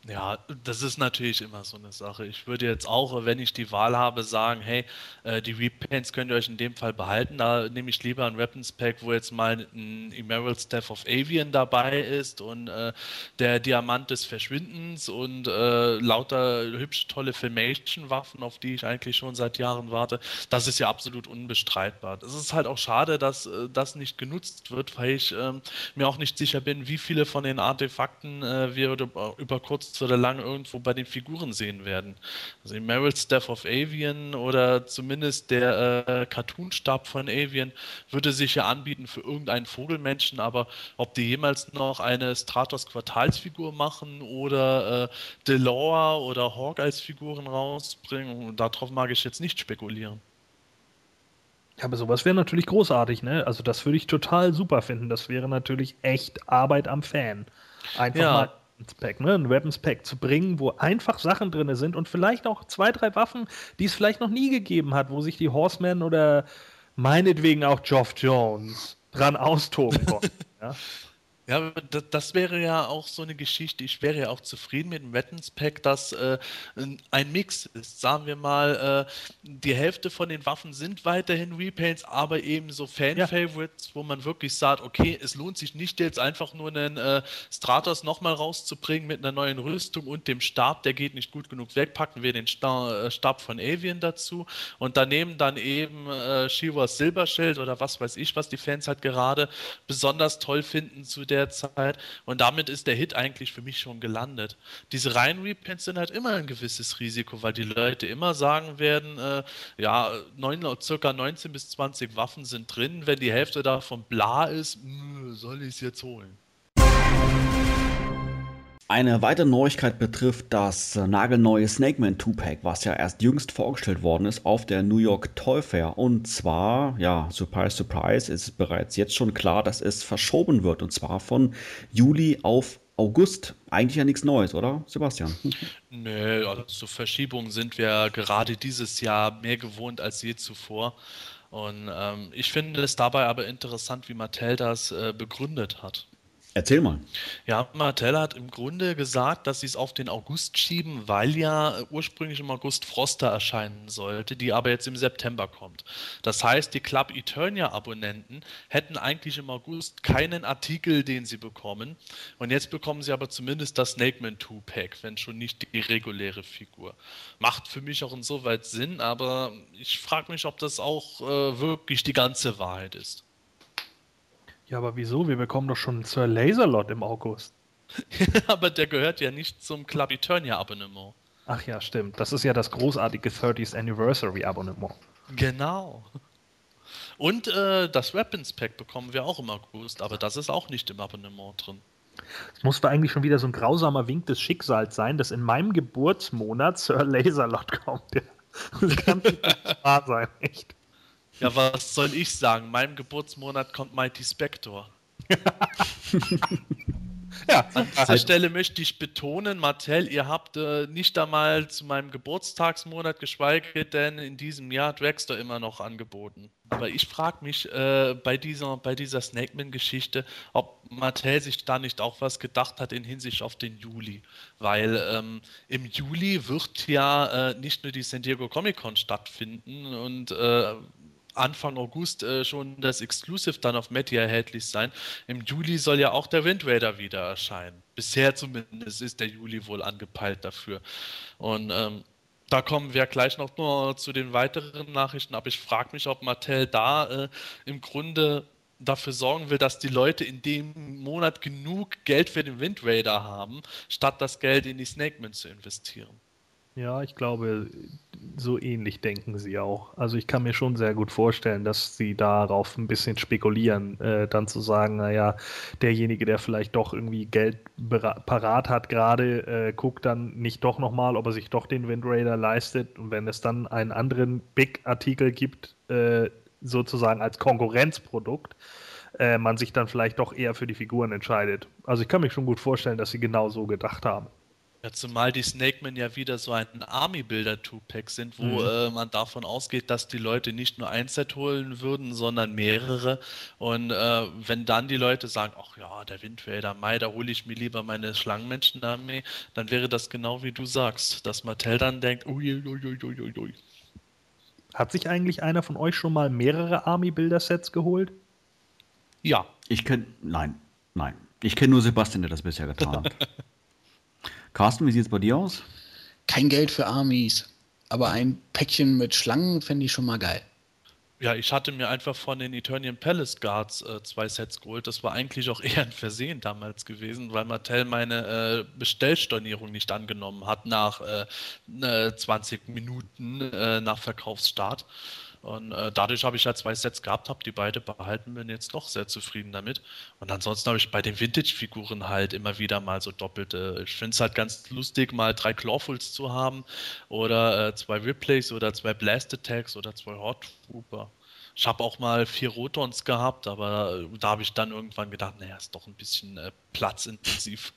Ja, das ist natürlich immer so eine Sache. Ich würde jetzt auch, wenn ich die Wahl habe, sagen, hey, äh, die Repaints könnt ihr euch in dem Fall behalten. Da nehme ich lieber ein Weapons Pack, wo jetzt mal ein Emerald Staff of Avian dabei ist und äh, der Diamant des Verschwindens und äh, lauter hübsche, tolle Filmation-Waffen, auf die ich eigentlich schon seit Jahren warte. Das ist ja absolut unbestreitbar. Es ist halt auch schade, dass das nicht genutzt wird, weil ich ähm, mir auch nicht sicher bin, wie viele von den Artefakten wir über, über kurz oder lang irgendwo bei den Figuren sehen werden. Also Emerald Staff of Avian oder zumindest der äh, Cartoon-Stab von Avian würde sich ja anbieten für irgendeinen Vogelmenschen, aber ob die jemals noch eine Stratos Quartalsfigur machen oder äh, Delore oder Hawk als Figuren rausbringen, darauf mag ich jetzt nicht spekulieren. Ja, aber sowas wäre natürlich großartig, ne? Also das würde ich total super finden. Das wäre natürlich echt Arbeit am Fan. Einfach Ja. mal ein Pack, ne? ein Weapons Pack zu bringen, wo einfach Sachen drin sind und vielleicht auch zwei, drei Waffen, die es vielleicht noch nie gegeben hat, wo sich die Horsemen oder meinetwegen auch Geoff Jones dran austoben konnten. ja? Ja, das wäre ja auch so eine Geschichte. Ich wäre ja auch zufrieden mit dem Weapons Pack, das äh, ein- Mix ist. Sagen wir mal, äh, die Hälfte von den Waffen sind weiterhin Repaints, aber eben so Fan-Favorites, wo man wirklich sagt, okay, es lohnt sich nicht jetzt einfach nur einen äh, Stratos nochmal rauszubringen mit einer neuen Rüstung und dem Stab, der geht nicht gut genug weg. Packen wir den Sta äh, Stab von Avian dazu und daneben dann eben äh, Shivas Silberschild oder was weiß ich, was die Fans halt gerade besonders toll finden zu der Zeit. Und damit ist der Hit eigentlich für mich schon gelandet. Diese reinen Repents sind halt immer ein gewisses Risiko, weil die Leute immer sagen werden, äh, ja, neun, circa 19 bis 20 Waffen sind drin. Wenn die Hälfte davon bla ist, mh, soll ich es jetzt holen? Eine weitere Neuigkeit betrifft das nagelneue Snake Man 2-Pack, was ja erst jüngst vorgestellt worden ist auf der New York Toy Fair. Und zwar, ja, surprise, surprise, ist bereits jetzt schon klar, dass es verschoben wird. Und zwar von Juli auf August. Eigentlich ja nichts Neues, oder, Sebastian? Nö, also so Verschiebungen sind wir gerade dieses Jahr mehr gewohnt als je zuvor. Und ähm, ich finde es dabei aber interessant, wie Mattel das äh, begründet hat. Erzähl mal. Ja, Mattel hat im Grunde gesagt, dass sie es auf den August schieben, weil ja ursprünglich im August Froster erscheinen sollte, die aber jetzt im September kommt. Das heißt, die Club Eternia-Abonnenten hätten eigentlich im August keinen Artikel, den sie bekommen. Und jetzt bekommen sie aber zumindest das Snake Man 2-Pack, wenn schon nicht die reguläre Figur. Macht für mich auch insoweit Sinn, aber ich frage mich, ob das auch äh, wirklich die ganze Wahrheit ist. Ja, aber wieso? Wir bekommen doch schon Sir Laserlot im August. aber der gehört ja nicht zum Club Eternia-Abonnement. Ach ja, stimmt. Das ist ja das großartige 30th Anniversary Abonnement. Genau. Und äh, das Weapons Pack bekommen wir auch im August, aber das ist auch nicht im Abonnement drin. Es muss da eigentlich schon wieder so ein grausamer Wink des Schicksals sein, dass in meinem Geburtsmonat Sir Laserlot kommt. Ja. Das kann nicht wahr sein, echt. Ja, was soll ich sagen? In meinem Geburtsmonat kommt Mighty Spector. Ja, An dieser Stelle möchte ich betonen, Martell, ihr habt äh, nicht einmal zu meinem Geburtstagsmonat, geschweige denn in diesem Jahr Dragster immer noch angeboten. Aber ich frage mich äh, bei dieser, bei dieser Snakeman-Geschichte, ob Mattel sich da nicht auch was gedacht hat in Hinsicht auf den Juli. Weil ähm, im Juli wird ja äh, nicht nur die San Diego Comic Con stattfinden und äh, Anfang August äh, schon das Exclusive dann auf Media erhältlich sein. Im Juli soll ja auch der Wind Raider wieder erscheinen. Bisher zumindest ist der Juli wohl angepeilt dafür. Und ähm, da kommen wir gleich noch nur zu den weiteren Nachrichten, aber ich frage mich, ob Mattel da äh, im Grunde dafür sorgen will, dass die Leute in dem Monat genug Geld für den Wind Raider haben, statt das Geld in die Snakeman zu investieren. Ja, ich glaube, so ähnlich denken sie auch. Also ich kann mir schon sehr gut vorstellen, dass sie darauf ein bisschen spekulieren, äh, dann zu sagen, naja, derjenige, der vielleicht doch irgendwie Geld parat hat gerade, äh, guckt dann nicht doch nochmal, ob er sich doch den Wind Raider leistet. Und wenn es dann einen anderen Big-Artikel gibt, äh, sozusagen als Konkurrenzprodukt, äh, man sich dann vielleicht doch eher für die Figuren entscheidet. Also ich kann mir schon gut vorstellen, dass sie genau so gedacht haben. Ja, zumal die Snakemen ja wieder so ein Army-Builder-Two-Pack sind, wo Mhm. äh, man davon ausgeht, dass die Leute nicht nur ein Set holen würden, sondern mehrere. Und äh, wenn dann die Leute sagen, ach ja, der Wind Raider, Mai, da hole ich mir lieber meine Schlangenmenschen-Armee, dann wäre das genau wie du sagst, dass Mattel dann denkt, uiuiuiuiui. Hat sich eigentlich einer von euch schon mal mehrere Army-Builder-Sets geholt? Ja, Ich kenne, nein, nein. Ich kenne nur Sebastian, der das bisher getan hat. Carsten, wie sieht es bei dir aus? Kein Geld für Armies, aber ein Päckchen mit Schlangen fände ich schon mal geil. Ja, ich hatte mir einfach von den Eternian Palace Guards äh, zwei Sets geholt. Das war eigentlich auch eher ein Versehen damals gewesen, weil Mattel meine äh, Bestellstornierung nicht angenommen hat nach äh, äh, 20 Minuten äh, nach Verkaufsstart. Und äh, dadurch habe ich halt zwei Sets gehabt, habe die beide behalten, bin jetzt doch sehr zufrieden damit. Und ansonsten habe ich bei den Vintage-Figuren halt immer wieder mal so doppelte. Ich finde es halt ganz lustig, mal drei Clawfuls zu haben oder äh, zwei Replays oder zwei Blast Attacks oder zwei Hot Trooper. Ich habe auch mal vier Rotons gehabt, aber da habe ich dann irgendwann gedacht, naja, ist doch ein bisschen äh, platzintensiv.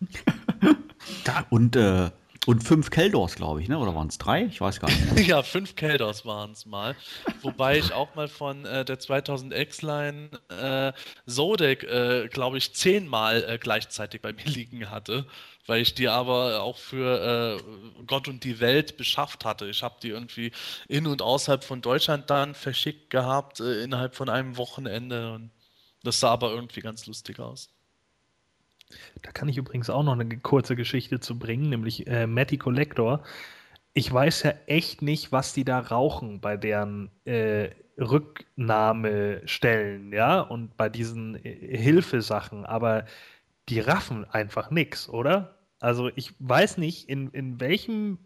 und, äh, und fünf Keldors, glaube ich, ne? oder waren es drei? Ich weiß gar nicht. ja, fünf Keldors waren es mal. Wobei ich auch mal von äh, der 2000X-Line äh, Zodek, äh, glaube ich, zehnmal äh, gleichzeitig bei mir liegen hatte weil ich die aber auch für äh, Gott und die Welt beschafft hatte. Ich habe die irgendwie in und außerhalb von Deutschland dann verschickt gehabt, äh, innerhalb von einem Wochenende. Und das sah aber irgendwie ganz lustig aus. Da kann ich übrigens auch noch eine kurze Geschichte zu bringen, nämlich äh, Matty Collector. Ich weiß ja echt nicht, was die da rauchen bei deren äh, Rücknahmestellen, ja, und bei diesen äh, Hilfesachen, aber die raffen einfach nichts, oder? Also ich weiß nicht, in, in welchem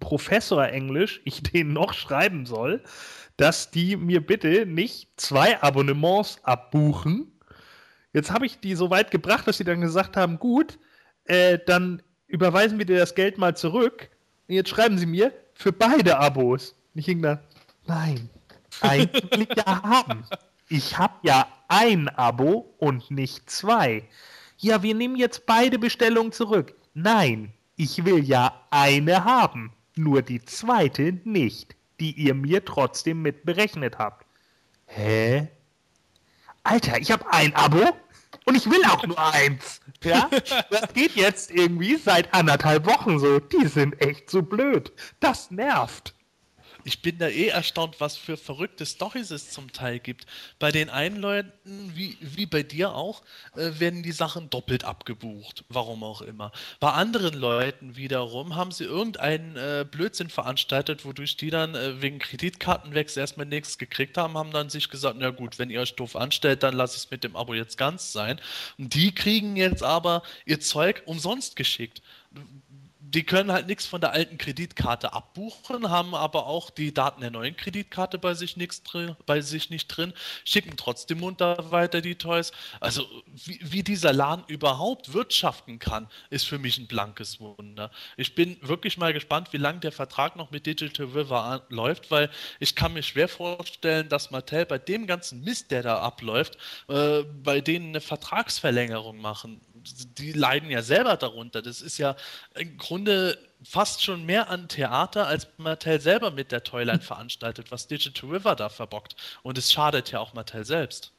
Professor Englisch ich den noch schreiben soll, dass die mir bitte nicht zwei Abonnements abbuchen. Jetzt habe ich die so weit gebracht, dass sie dann gesagt haben, gut, äh, dann überweisen wir dir das Geld mal zurück. Und jetzt schreiben sie mir für beide Abos. Und ich ging da, nein, eigentlich ja haben. Ich habe ja ein Abo und nicht zwei ja, wir nehmen jetzt beide Bestellungen zurück. Nein, ich will ja eine haben, nur die zweite nicht, die ihr mir trotzdem mit berechnet habt. Hä? Alter, ich habe ein Abo und ich will auch nur eins. Ja? Das geht jetzt irgendwie seit anderthalb Wochen so. Die sind echt so blöd. Das nervt ich bin da eh erstaunt, was für verrückte Storys es zum Teil gibt. Bei den einen Leuten, wie, wie bei dir auch, äh, werden die Sachen doppelt abgebucht. Warum auch immer. Bei anderen Leuten wiederum haben sie irgendeinen äh, Blödsinn veranstaltet, wodurch die dann äh, wegen Kreditkartenwechsel erstmal nichts gekriegt haben, haben dann sich gesagt, na gut, wenn ihr euch doof anstellt, dann lasse ich es mit dem Abo jetzt ganz sein. Und die kriegen jetzt aber ihr Zeug umsonst geschickt die können halt nichts von der alten Kreditkarte abbuchen, haben aber auch die Daten der neuen Kreditkarte bei sich, drin, bei sich nicht drin, schicken trotzdem munter weiter die Toys. Also wie, wie, dieser Laden überhaupt wirtschaften kann, ist für mich ein blankes Wunder. Ich bin wirklich mal gespannt, wie lange der Vertrag noch mit Digital River läuft, weil ich kann mir schwer vorstellen, dass Mattel bei dem ganzen Mist, der da abläuft, äh, bei denen eine Vertragsverlängerung machen die leiden ja selber darunter. Das ist ja im Grunde fast schon mehr an Theater, als Mattel selber mit der Toyline veranstaltet, was Digital River da verbockt. Und es schadet ja auch Mattel selbst.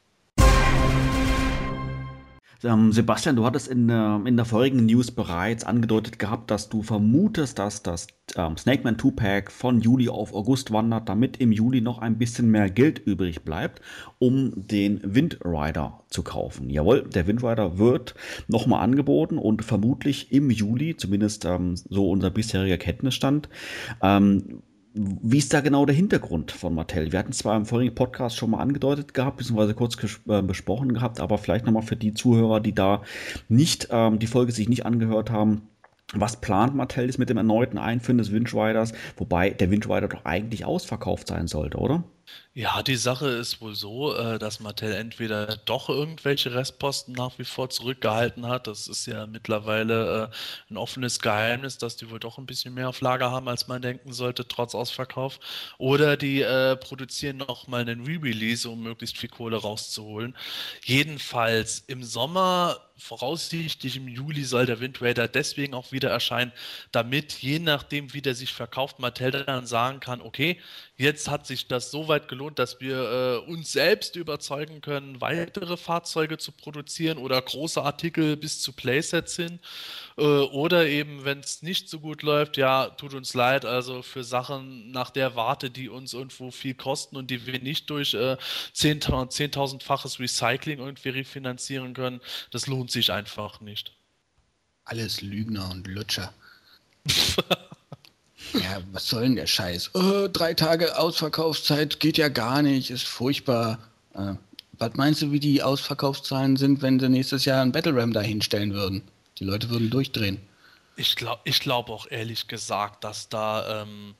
Ähm, Sebastian, du hattest in, äh, in der vorigen News bereits angedeutet gehabt, dass du vermutest, dass das ähm, Snake Man 2-Pack von Juli auf August wandert, damit im Juli noch ein bisschen mehr Geld übrig bleibt, um den Windrider zu kaufen. Jawohl, der Windrider wird nochmal angeboten und vermutlich im Juli, zumindest ähm, so unser bisheriger Kenntnisstand, ähm, wie ist da genau der Hintergrund von Mattel? Wir hatten zwar im vorigen Podcast schon mal angedeutet gehabt, beziehungsweise kurz äh, besprochen gehabt, aber vielleicht nochmal für die Zuhörer, die da nicht ähm, die Folge sich nicht angehört haben. Was plant Mattel jetzt mit dem erneuten Einführen des Windriders? Wobei der Windrider doch eigentlich ausverkauft sein sollte, oder? Ja, die Sache ist wohl so, äh, dass Mattel entweder doch irgendwelche Restposten nach wie vor zurückgehalten hat. Das ist ja mittlerweile äh, ein offenes Geheimnis, dass die wohl doch ein bisschen mehr auf Lager haben, als man denken sollte, trotz Ausverkauf. Oder die äh, produzieren nochmal einen Re-Release, um möglichst viel Kohle rauszuholen. Jedenfalls im Sommer voraussichtlich im Juli soll der Wind Raider deswegen auch wieder erscheinen, damit je nachdem, wie der sich verkauft, Mattel dann sagen kann, okay, jetzt hat sich das so weit gelohnt, dass wir äh, uns selbst überzeugen können, weitere Fahrzeuge zu produzieren oder große Artikel bis zu Playsets hin. Äh, oder eben, wenn es nicht so gut läuft, ja, tut uns leid, also für Sachen nach der Warte, die uns irgendwo viel kosten und die wir nicht durch äh, 10.000-faches Recycling irgendwie refinanzieren können, das lohnt sich einfach nicht. Alles Lügner und Lutscher. Ja, was soll denn der Scheiß? Oh, drei Tage Ausverkaufszeit geht ja gar nicht, ist furchtbar. Äh, was meinst du, wie die Ausverkaufszahlen sind, wenn sie nächstes Jahr ein Battle Ram da hinstellen würden? Die Leute würden durchdrehen. Ich glaube ich glaub auch ehrlich gesagt, dass da ähm,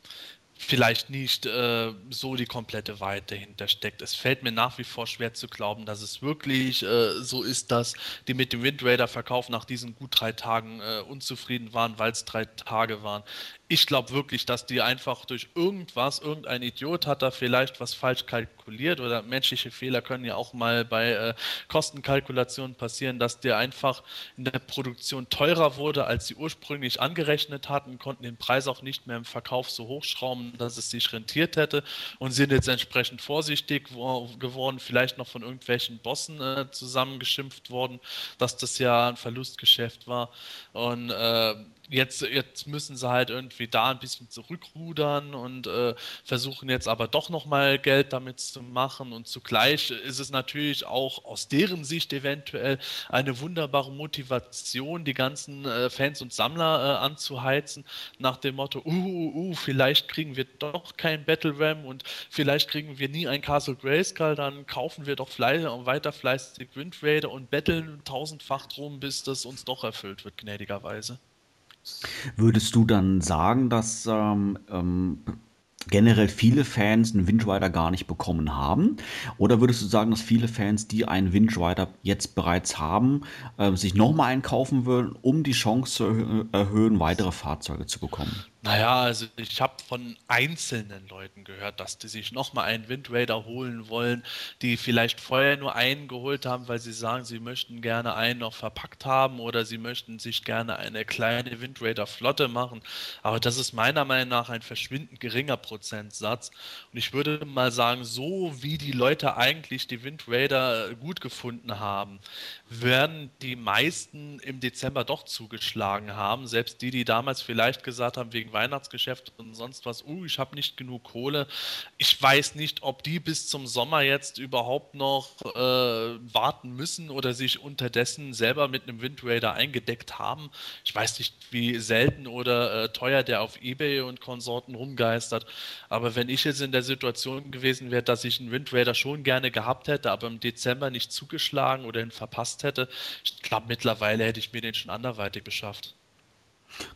vielleicht nicht äh, so die komplette Wahrheit dahinter steckt. Es fällt mir nach wie vor schwer zu glauben, dass es wirklich äh, so ist, dass die mit dem Wind Raider Verkauf nach diesen gut drei Tagen äh, unzufrieden waren, weil es drei Tage waren. Ich glaube wirklich, dass die einfach durch irgendwas, irgendein Idiot hat da vielleicht was falsch kalkuliert oder menschliche Fehler können ja auch mal bei äh, Kostenkalkulationen passieren, dass der einfach in der Produktion teurer wurde, als sie ursprünglich angerechnet hatten, konnten den Preis auch nicht mehr im Verkauf so hochschrauben, dass es sich rentiert hätte und sind jetzt entsprechend vorsichtig geworden, vielleicht noch von irgendwelchen Bossen äh, zusammengeschimpft worden, dass das ja ein Verlustgeschäft war. Und äh, jetzt, jetzt müssen sie halt irgendwie da ein bisschen zurückrudern und äh, versuchen jetzt aber doch nochmal Geld damit zu machen. Und zugleich ist es natürlich auch aus deren Sicht eventuell eine wunderbare Motivation, die ganzen äh, Fans und Sammler äh, anzuheizen, nach dem Motto, uh, uh, uh, vielleicht kriegen wir doch kein Battle Ram und vielleicht kriegen wir nie ein Castle Grayskull, dann kaufen wir doch fleißig, weiter fleißig Wind Raider und betteln tausendfach drum, bis das uns doch erfüllt wird, gnädigerweise. Würdest du dann sagen, dass ähm, ähm, generell viele Fans einen Wind Rider gar nicht bekommen haben? Oder würdest du sagen, dass viele Fans, die einen Wind Rider jetzt bereits haben, äh, sich nochmal einkaufen würden, um die Chance zu erhöhen, weitere Fahrzeuge zu bekommen? Naja, also ich habe von einzelnen Leuten gehört, dass die sich nochmal einen Wind Raider holen wollen, die vielleicht vorher nur einen geholt haben, weil sie sagen, sie möchten gerne einen noch verpackt haben oder sie möchten sich gerne eine kleine Wind Raider Flotte machen. Aber das ist meiner Meinung nach ein verschwindend geringer Prozentsatz. Und ich würde mal sagen, so wie die Leute eigentlich die Wind Raider gut gefunden haben, werden die meisten im Dezember doch zugeschlagen haben. Selbst die, die damals vielleicht gesagt haben, wegen Weihnachtsgeschäft und sonst was, uh, ich habe nicht genug Kohle. Ich weiß nicht, ob die bis zum Sommer jetzt überhaupt noch äh, warten müssen oder sich unterdessen selber mit einem Wind Raider eingedeckt haben. Ich weiß nicht, wie selten oder äh, teuer der auf Ebay und Konsorten rumgeistert. Aber wenn ich jetzt in der Situation gewesen wäre, dass ich einen Wind Raider schon gerne gehabt hätte, aber im Dezember nicht zugeschlagen oder ihn verpasst hätte, ich glaube, mittlerweile hätte ich mir den schon anderweitig beschafft.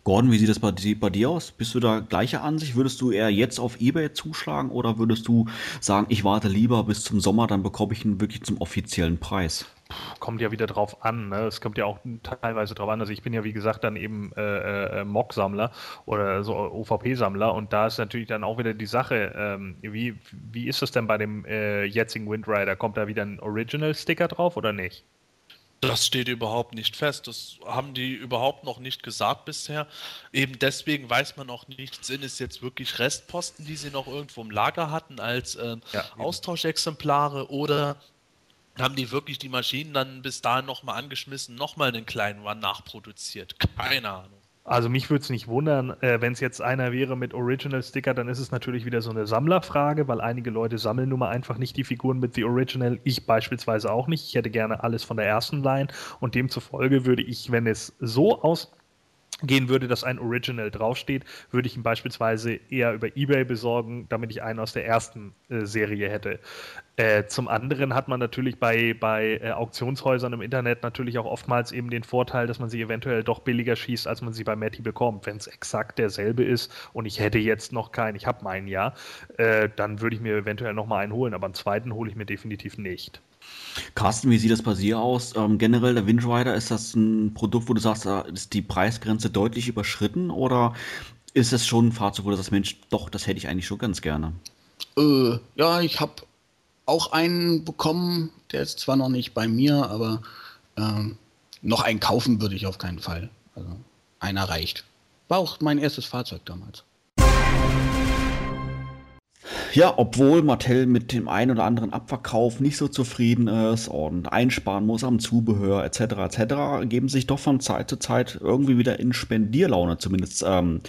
Gordon, wie sieht das bei, bei, dir aus? Bist du da gleicher Ansicht? Würdest du eher jetzt auf Ebay zuschlagen oder würdest du sagen, ich warte lieber bis zum Sommer, dann bekomme ich ihn wirklich zum offiziellen Preis? Kommt ja wieder drauf an. Ne? Es kommt ja auch teilweise drauf an. Also ich bin ja wie gesagt dann eben äh, äh, Mock-Sammler oder so OVP-Sammler und da ist natürlich dann auch wieder die Sache, ähm, wie, wie ist das denn bei dem äh, jetzigen Windrider? Kommt da wieder ein Original-Sticker drauf oder nicht? Das steht überhaupt nicht fest. Das haben die überhaupt noch nicht gesagt bisher. Eben deswegen weiß man auch nicht, sind es jetzt wirklich Restposten, die sie noch irgendwo im Lager hatten als äh, ja, Austauschexemplare oder haben die wirklich die Maschinen dann bis dahin nochmal angeschmissen, nochmal einen kleinen One nachproduziert? Keine Ahnung. Also mich würde es nicht wundern, äh, wenn es jetzt einer wäre mit Original Sticker, dann ist es natürlich wieder so eine Sammlerfrage, weil einige Leute sammeln nun mal einfach nicht die Figuren mit The Original. Ich beispielsweise auch nicht. Ich hätte gerne alles von der ersten Line und demzufolge würde ich, wenn es so aus gehen würde, dass ein Original draufsteht, würde ich ihn beispielsweise eher über eBay besorgen, damit ich einen aus der ersten äh, Serie hätte. Äh, zum anderen hat man natürlich bei, bei äh, Auktionshäusern im Internet natürlich auch oftmals eben den Vorteil, dass man sie eventuell doch billiger schießt, als man sie bei Matty bekommt. Wenn es exakt derselbe ist und ich hätte jetzt noch keinen, ich habe meinen ja, äh, dann würde ich mir eventuell noch mal einen holen, aber einen zweiten hole ich mir definitiv nicht. Carsten, wie sieht das bei dir aus? Ähm, generell, der Windrider, ist das ein Produkt, wo du sagst, da ist die Preisgrenze deutlich überschritten oder ist es schon ein Fahrzeug, wo du sagst, Mensch, doch, das hätte ich eigentlich schon ganz gerne? Äh, ja, ich habe auch einen bekommen, der ist zwar noch nicht bei mir, aber ähm, noch einen kaufen würde ich auf keinen Fall. Also einer reicht. War auch mein erstes Fahrzeug damals. Ja, obwohl Mattel mit dem einen oder anderen Abverkauf nicht so zufrieden ist und einsparen muss am Zubehör etc. etc., geben sich doch von Zeit zu Zeit irgendwie wieder in Spendierlaune. Zumindest ähm,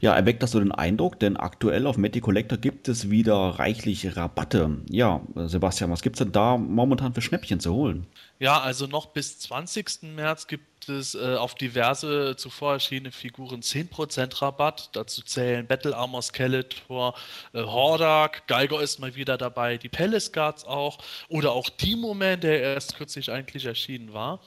ja, erweckt das so den Eindruck, denn aktuell auf Matty Collector gibt es wieder reichlich Rabatte. Ja, Sebastian, was gibt es denn da momentan für Schnäppchen zu holen? Ja, also noch bis 20. März gibt es äh, auf diverse zuvor erschienene Figuren 10% Rabatt. Dazu zählen Battle Armor Skeletor, äh, Hordak, Geiger ist mal wieder dabei, die Palace Guards auch oder auch Timo Man, der erst kürzlich eigentlich erschienen war.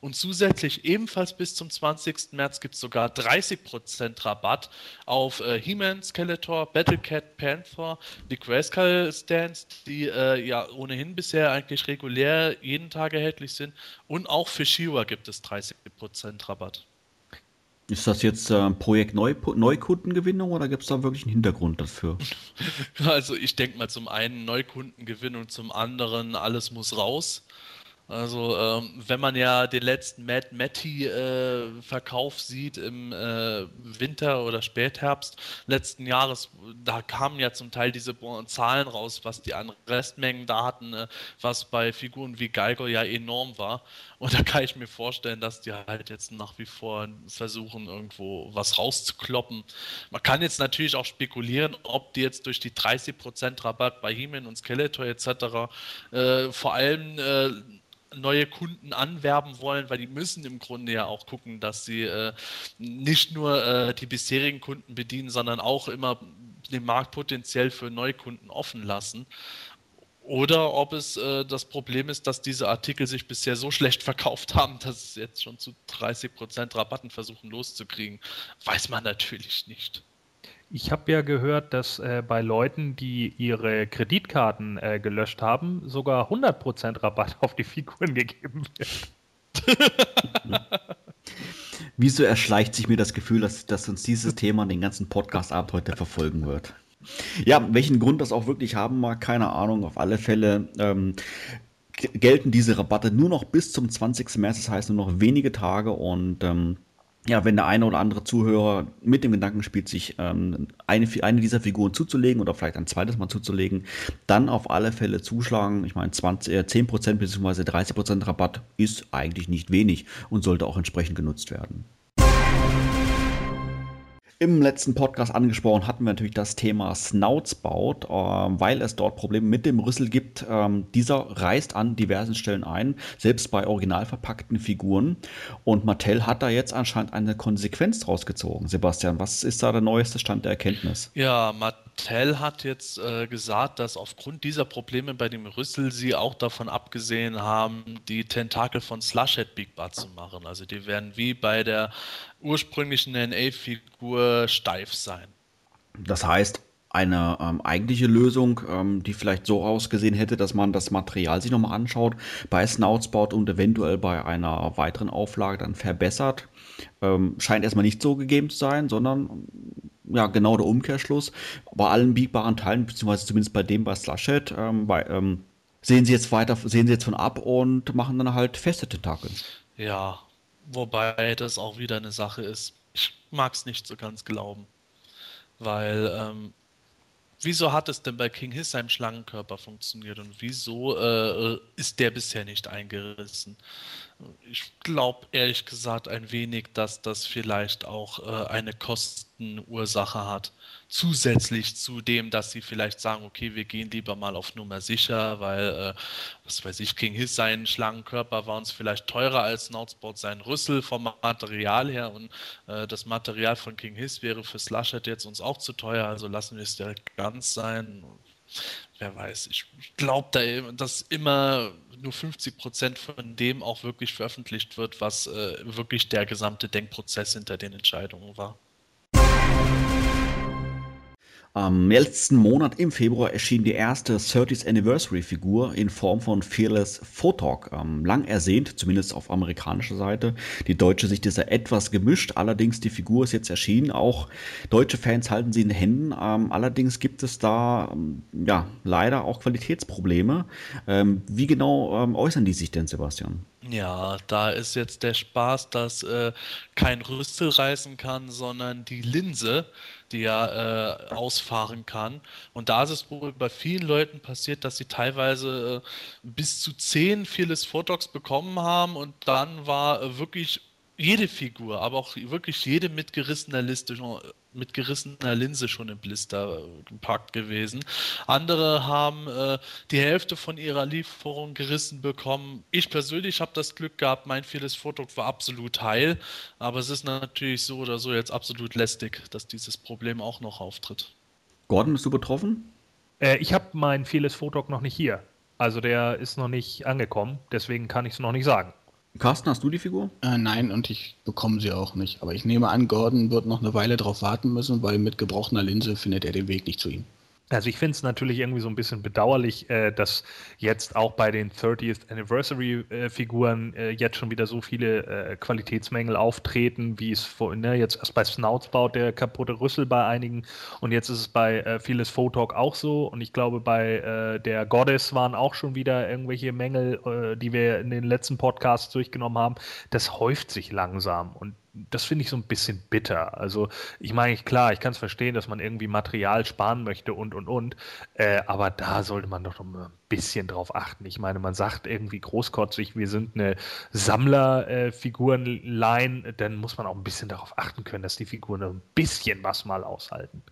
Und zusätzlich ebenfalls bis zum 20. März gibt es sogar 30% Rabatt auf äh, He-Man, Skeletor, Battlecat, Panther, die Grayskull Stands, die äh, ja ohnehin bisher eigentlich regulär jeden Tag erhältlich sind. Und auch für Shiwa gibt es 30% Rabatt. Ist das jetzt äh, Projekt Neu Neukundengewinnung oder gibt es da wirklich einen Hintergrund dafür? Also ich denke mal zum einen Neukundengewinnung, zum anderen alles muss raus. Also, ähm, wenn man ja den letzten Mad Matty-Verkauf äh, sieht im äh, Winter oder Spätherbst letzten Jahres, da kamen ja zum Teil diese Zahlen raus, was die an Restmengen da hatten, äh, was bei Figuren wie Geiger ja enorm war. Und da kann ich mir vorstellen, dass die halt jetzt nach wie vor versuchen, irgendwo was rauszukloppen. Man kann jetzt natürlich auch spekulieren, ob die jetzt durch die 30% Rabatt bei He-Man und Skeletor etc. Äh, vor allem äh, neue Kunden anwerben wollen, weil die müssen im Grunde ja auch gucken, dass sie äh, nicht nur äh, die bisherigen Kunden bedienen, sondern auch immer den Markt potenziell für Neukunden offen lassen. Oder ob es äh, das Problem ist, dass diese Artikel sich bisher so schlecht verkauft haben, dass es jetzt schon zu 30% Rabatten versuchen loszukriegen, weiß man natürlich nicht. Ich habe ja gehört, dass äh, bei Leuten, die ihre Kreditkarten äh, gelöscht haben, sogar 100% Rabatt auf die Figuren gegeben wird. Wieso erschleicht sich mir das Gefühl, dass, dass uns dieses Thema den ganzen Podcast-Abend heute verfolgen wird? Ja, welchen Grund das auch wirklich haben mag, keine Ahnung. Auf alle Fälle ähm, gelten diese Rabatte nur noch bis zum 20. März, das heißt nur noch wenige Tage und ähm, ja, wenn der eine oder andere Zuhörer mit dem Gedanken spielt, sich ähm, eine, eine dieser Figuren zuzulegen oder vielleicht ein zweites Mal zuzulegen, dann auf alle Fälle zuschlagen. Ich meine, 20, äh, 10% bzw. 30% Rabatt ist eigentlich nicht wenig und sollte auch entsprechend genutzt werden. Im letzten Podcast angesprochen hatten wir natürlich das Thema Snoutsbout, äh, weil es dort Probleme mit dem Rüssel gibt. Ähm, dieser reißt an diversen Stellen ein, selbst bei original verpackten Figuren. Und Mattel hat da jetzt anscheinend eine Konsequenz draus gezogen. Sebastian, was ist da der neueste Stand der Erkenntnis? Ja, Mattel Mattel hat jetzt äh, gesagt, dass aufgrund dieser Probleme bei dem Rüssel sie auch davon abgesehen haben, die Tentakel von Slushhead Big Bad zu machen. Also die werden wie bei der ursprünglichen NA-Figur steif sein. Das heißt, eine ähm, eigentliche Lösung, ähm, die vielleicht so ausgesehen hätte, dass man das Material sich nochmal anschaut, bei Snoutspout und eventuell bei einer weiteren Auflage dann verbessert, ähm, scheint erstmal nicht so gegeben zu sein, sondern ja, genau der Umkehrschluss. Bei allen biegbaren Teilen, beziehungsweise zumindest bei dem bei Slushhead, ähm, bei, ähm, sehen sie jetzt weiter, sehen sie jetzt von ab und machen dann halt feste Tentakel. Ja, wobei das auch wieder eine Sache ist. Ich mag es nicht so ganz glauben. Weil, ähm, wieso hat es denn bei King Hiss seinem Schlangenkörper funktioniert und wieso äh, ist der bisher nicht eingerissen? Ich glaube ehrlich gesagt ein wenig, dass das vielleicht auch äh, eine Kostenursache hat. Zusätzlich zu dem, dass sie vielleicht sagen, okay, wir gehen lieber mal auf Nummer sicher, weil, äh, was weiß ich, King Hiss, sein Schlangenkörper war uns vielleicht teurer als Nordsport sein Rüssel vom Material her und äh, das Material von King Hiss wäre für Slushet jetzt uns auch zu teuer, also lassen wir es direkt ganz sein wer weiß, ich glaube, da, dass immer nur 50 Prozent von dem auch wirklich veröffentlicht wird, was äh, wirklich der gesamte Denkprozess hinter den Entscheidungen war. Am letzten Monat im Februar erschien die erste 30th Anniversary Figur in Form von Fearless Photog. Ähm, lang ersehnt, zumindest auf amerikanischer Seite. Die deutsche Sicht ist ja etwas gemischt, allerdings die Figur ist jetzt erschienen. Auch deutsche Fans halten sie in den Händen. Ähm, allerdings gibt es da ähm, ja leider auch Qualitätsprobleme. Ähm, wie genau ähm, äußern die sich denn, Sebastian? Ja, da ist jetzt der Spaß, dass äh, kein Rüssel reißen kann, sondern die Linse die er äh, ausfahren kann. Und da ist es wohl bei vielen Leuten passiert, dass sie teilweise äh, bis zu zehn Fearless Photox bekommen haben und dann war äh, wirklich jede Figur, aber auch wirklich jede mit gerissener Liste, mit gerissener Linse schon im Blister äh, gepackt gewesen. Andere haben äh, die Hälfte von ihrer Lieferung gerissen bekommen. Ich persönlich habe das Glück gehabt, mein vieles Foto war absolut heil, aber es ist natürlich so oder so jetzt absolut lästig, dass dieses Problem auch noch auftritt. Gordon, bist du betroffen? Äh, ich habe mein vieles Foto noch nicht hier. Also der ist noch nicht angekommen, deswegen kann ich es noch nicht sagen. Carsten, hast du die Figur? Äh, nein, und ich bekomme sie auch nicht. Aber ich nehme an, Gordon wird noch eine Weile darauf warten müssen, weil mit gebrochener Linse findet er den Weg nicht zu ihm. Also ich finde es natürlich irgendwie so ein bisschen bedauerlich, äh, dass jetzt auch bei den 30th Anniversary äh, Figuren äh, jetzt schon wieder so viele äh, Qualitätsmängel auftreten, wie es vor, ne, jetzt erst bei Snouts baut der kaputte Rüssel bei einigen und jetzt ist es bei äh, vieles Photalk auch so und ich glaube bei äh, der Goddess waren auch schon wieder irgendwelche Mängel, äh, die wir in den letzten Podcasts durchgenommen haben. Das häuft sich langsam und das finde ich so ein bisschen bitter. Also, ich meine, klar, ich kann es verstehen, dass man irgendwie Material sparen möchte und und und, äh, aber da sollte man doch ein bisschen drauf achten. Ich meine, man sagt irgendwie großkotzig, wir sind eine Sammlerfigurenline, äh, dann muss man auch ein bisschen darauf achten können, dass die Figuren ein bisschen was mal aushalten.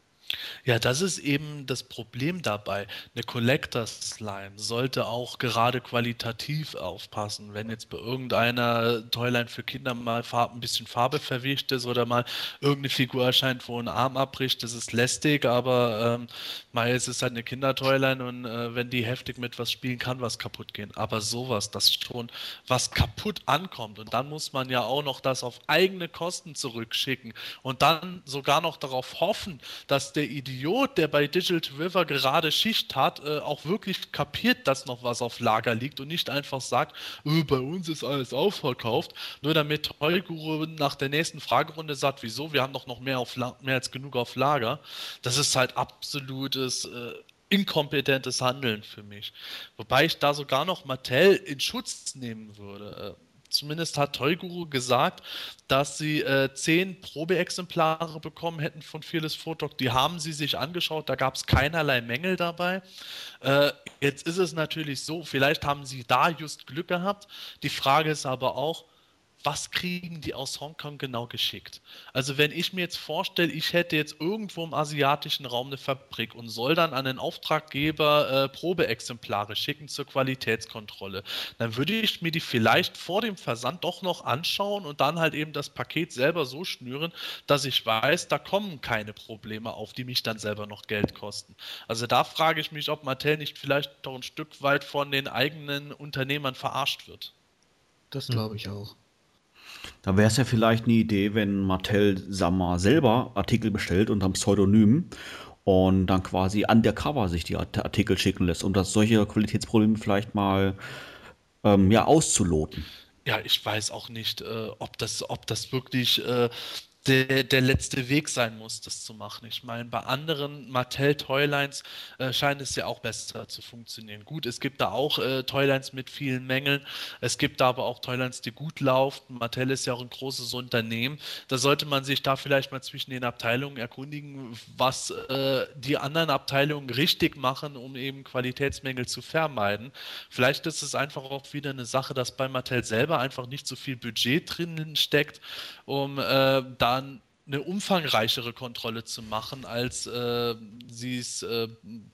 Ja, das ist eben das Problem dabei. Eine Collectors Line sollte auch gerade qualitativ aufpassen. Wenn jetzt bei irgendeiner Toyline für Kinder mal Farb, ein bisschen Farbe verwischt ist oder mal irgendeine Figur erscheint, wo ein Arm abbricht, das ist lästig, aber ähm, mal es ist halt eine Kindertoyline und äh, wenn die heftig mit was spielen, kann was kaputt gehen. Aber sowas, das schon was kaputt ankommt und dann muss man ja auch noch das auf eigene Kosten zurückschicken und dann sogar noch darauf hoffen, dass der Idiot, der bei Digital River gerade Schicht hat, äh, auch wirklich kapiert, dass noch was auf Lager liegt und nicht einfach sagt, äh, bei uns ist alles aufverkauft, nur damit Heuguru nach der nächsten Fragerunde sagt, wieso, wir haben doch noch mehr, auf mehr als genug auf Lager. Das ist halt absolutes äh, inkompetentes Handeln für mich. Wobei ich da sogar noch Mattel in Schutz nehmen würde. Zumindest hat Toyguru gesagt, dass sie äh, zehn Probeexemplare bekommen hätten von Fearless Photok. Die haben sie sich angeschaut, da gab es keinerlei Mängel dabei. Äh, jetzt ist es natürlich so, vielleicht haben sie da just Glück gehabt. Die Frage ist aber auch, was kriegen die aus Hongkong genau geschickt? Also wenn ich mir jetzt vorstelle, ich hätte jetzt irgendwo im asiatischen Raum eine Fabrik und soll dann an den Auftraggeber äh, Probeexemplare schicken zur Qualitätskontrolle, dann würde ich mir die vielleicht vor dem Versand doch noch anschauen und dann halt eben das Paket selber so schnüren, dass ich weiß, da kommen keine Probleme auf, die mich dann selber noch Geld kosten. Also da frage ich mich, ob Mattel nicht vielleicht doch ein Stück weit von den eigenen Unternehmern verarscht wird. Das glaube ich auch. Da wäre es ja vielleicht eine Idee, wenn Mattel Sammer selber Artikel bestellt unter einem Pseudonym und dann quasi undercover sich die Artikel schicken lässt, um das solche Qualitätsprobleme vielleicht mal ähm, ja, auszuloten. Ja, ich weiß auch nicht, äh, ob, das, ob das wirklich äh, der, der letzte Weg sein muss, das zu machen. Ich meine, bei anderen Mattel Toylines äh, scheint es ja auch besser zu funktionieren. Gut, es gibt da auch äh, Toylines mit vielen Mängeln. Es gibt da aber auch Toylines, die gut laufen. Mattel ist ja auch ein großes Unternehmen. Da sollte man sich da vielleicht mal zwischen den Abteilungen erkundigen, was äh, die anderen Abteilungen richtig machen, um eben Qualitätsmängel zu vermeiden. Vielleicht ist es einfach auch wieder eine Sache, dass bei Mattel selber einfach nicht so viel Budget drin steckt, um äh, da eine umfangreichere Kontrolle zu machen, als äh, sie es äh,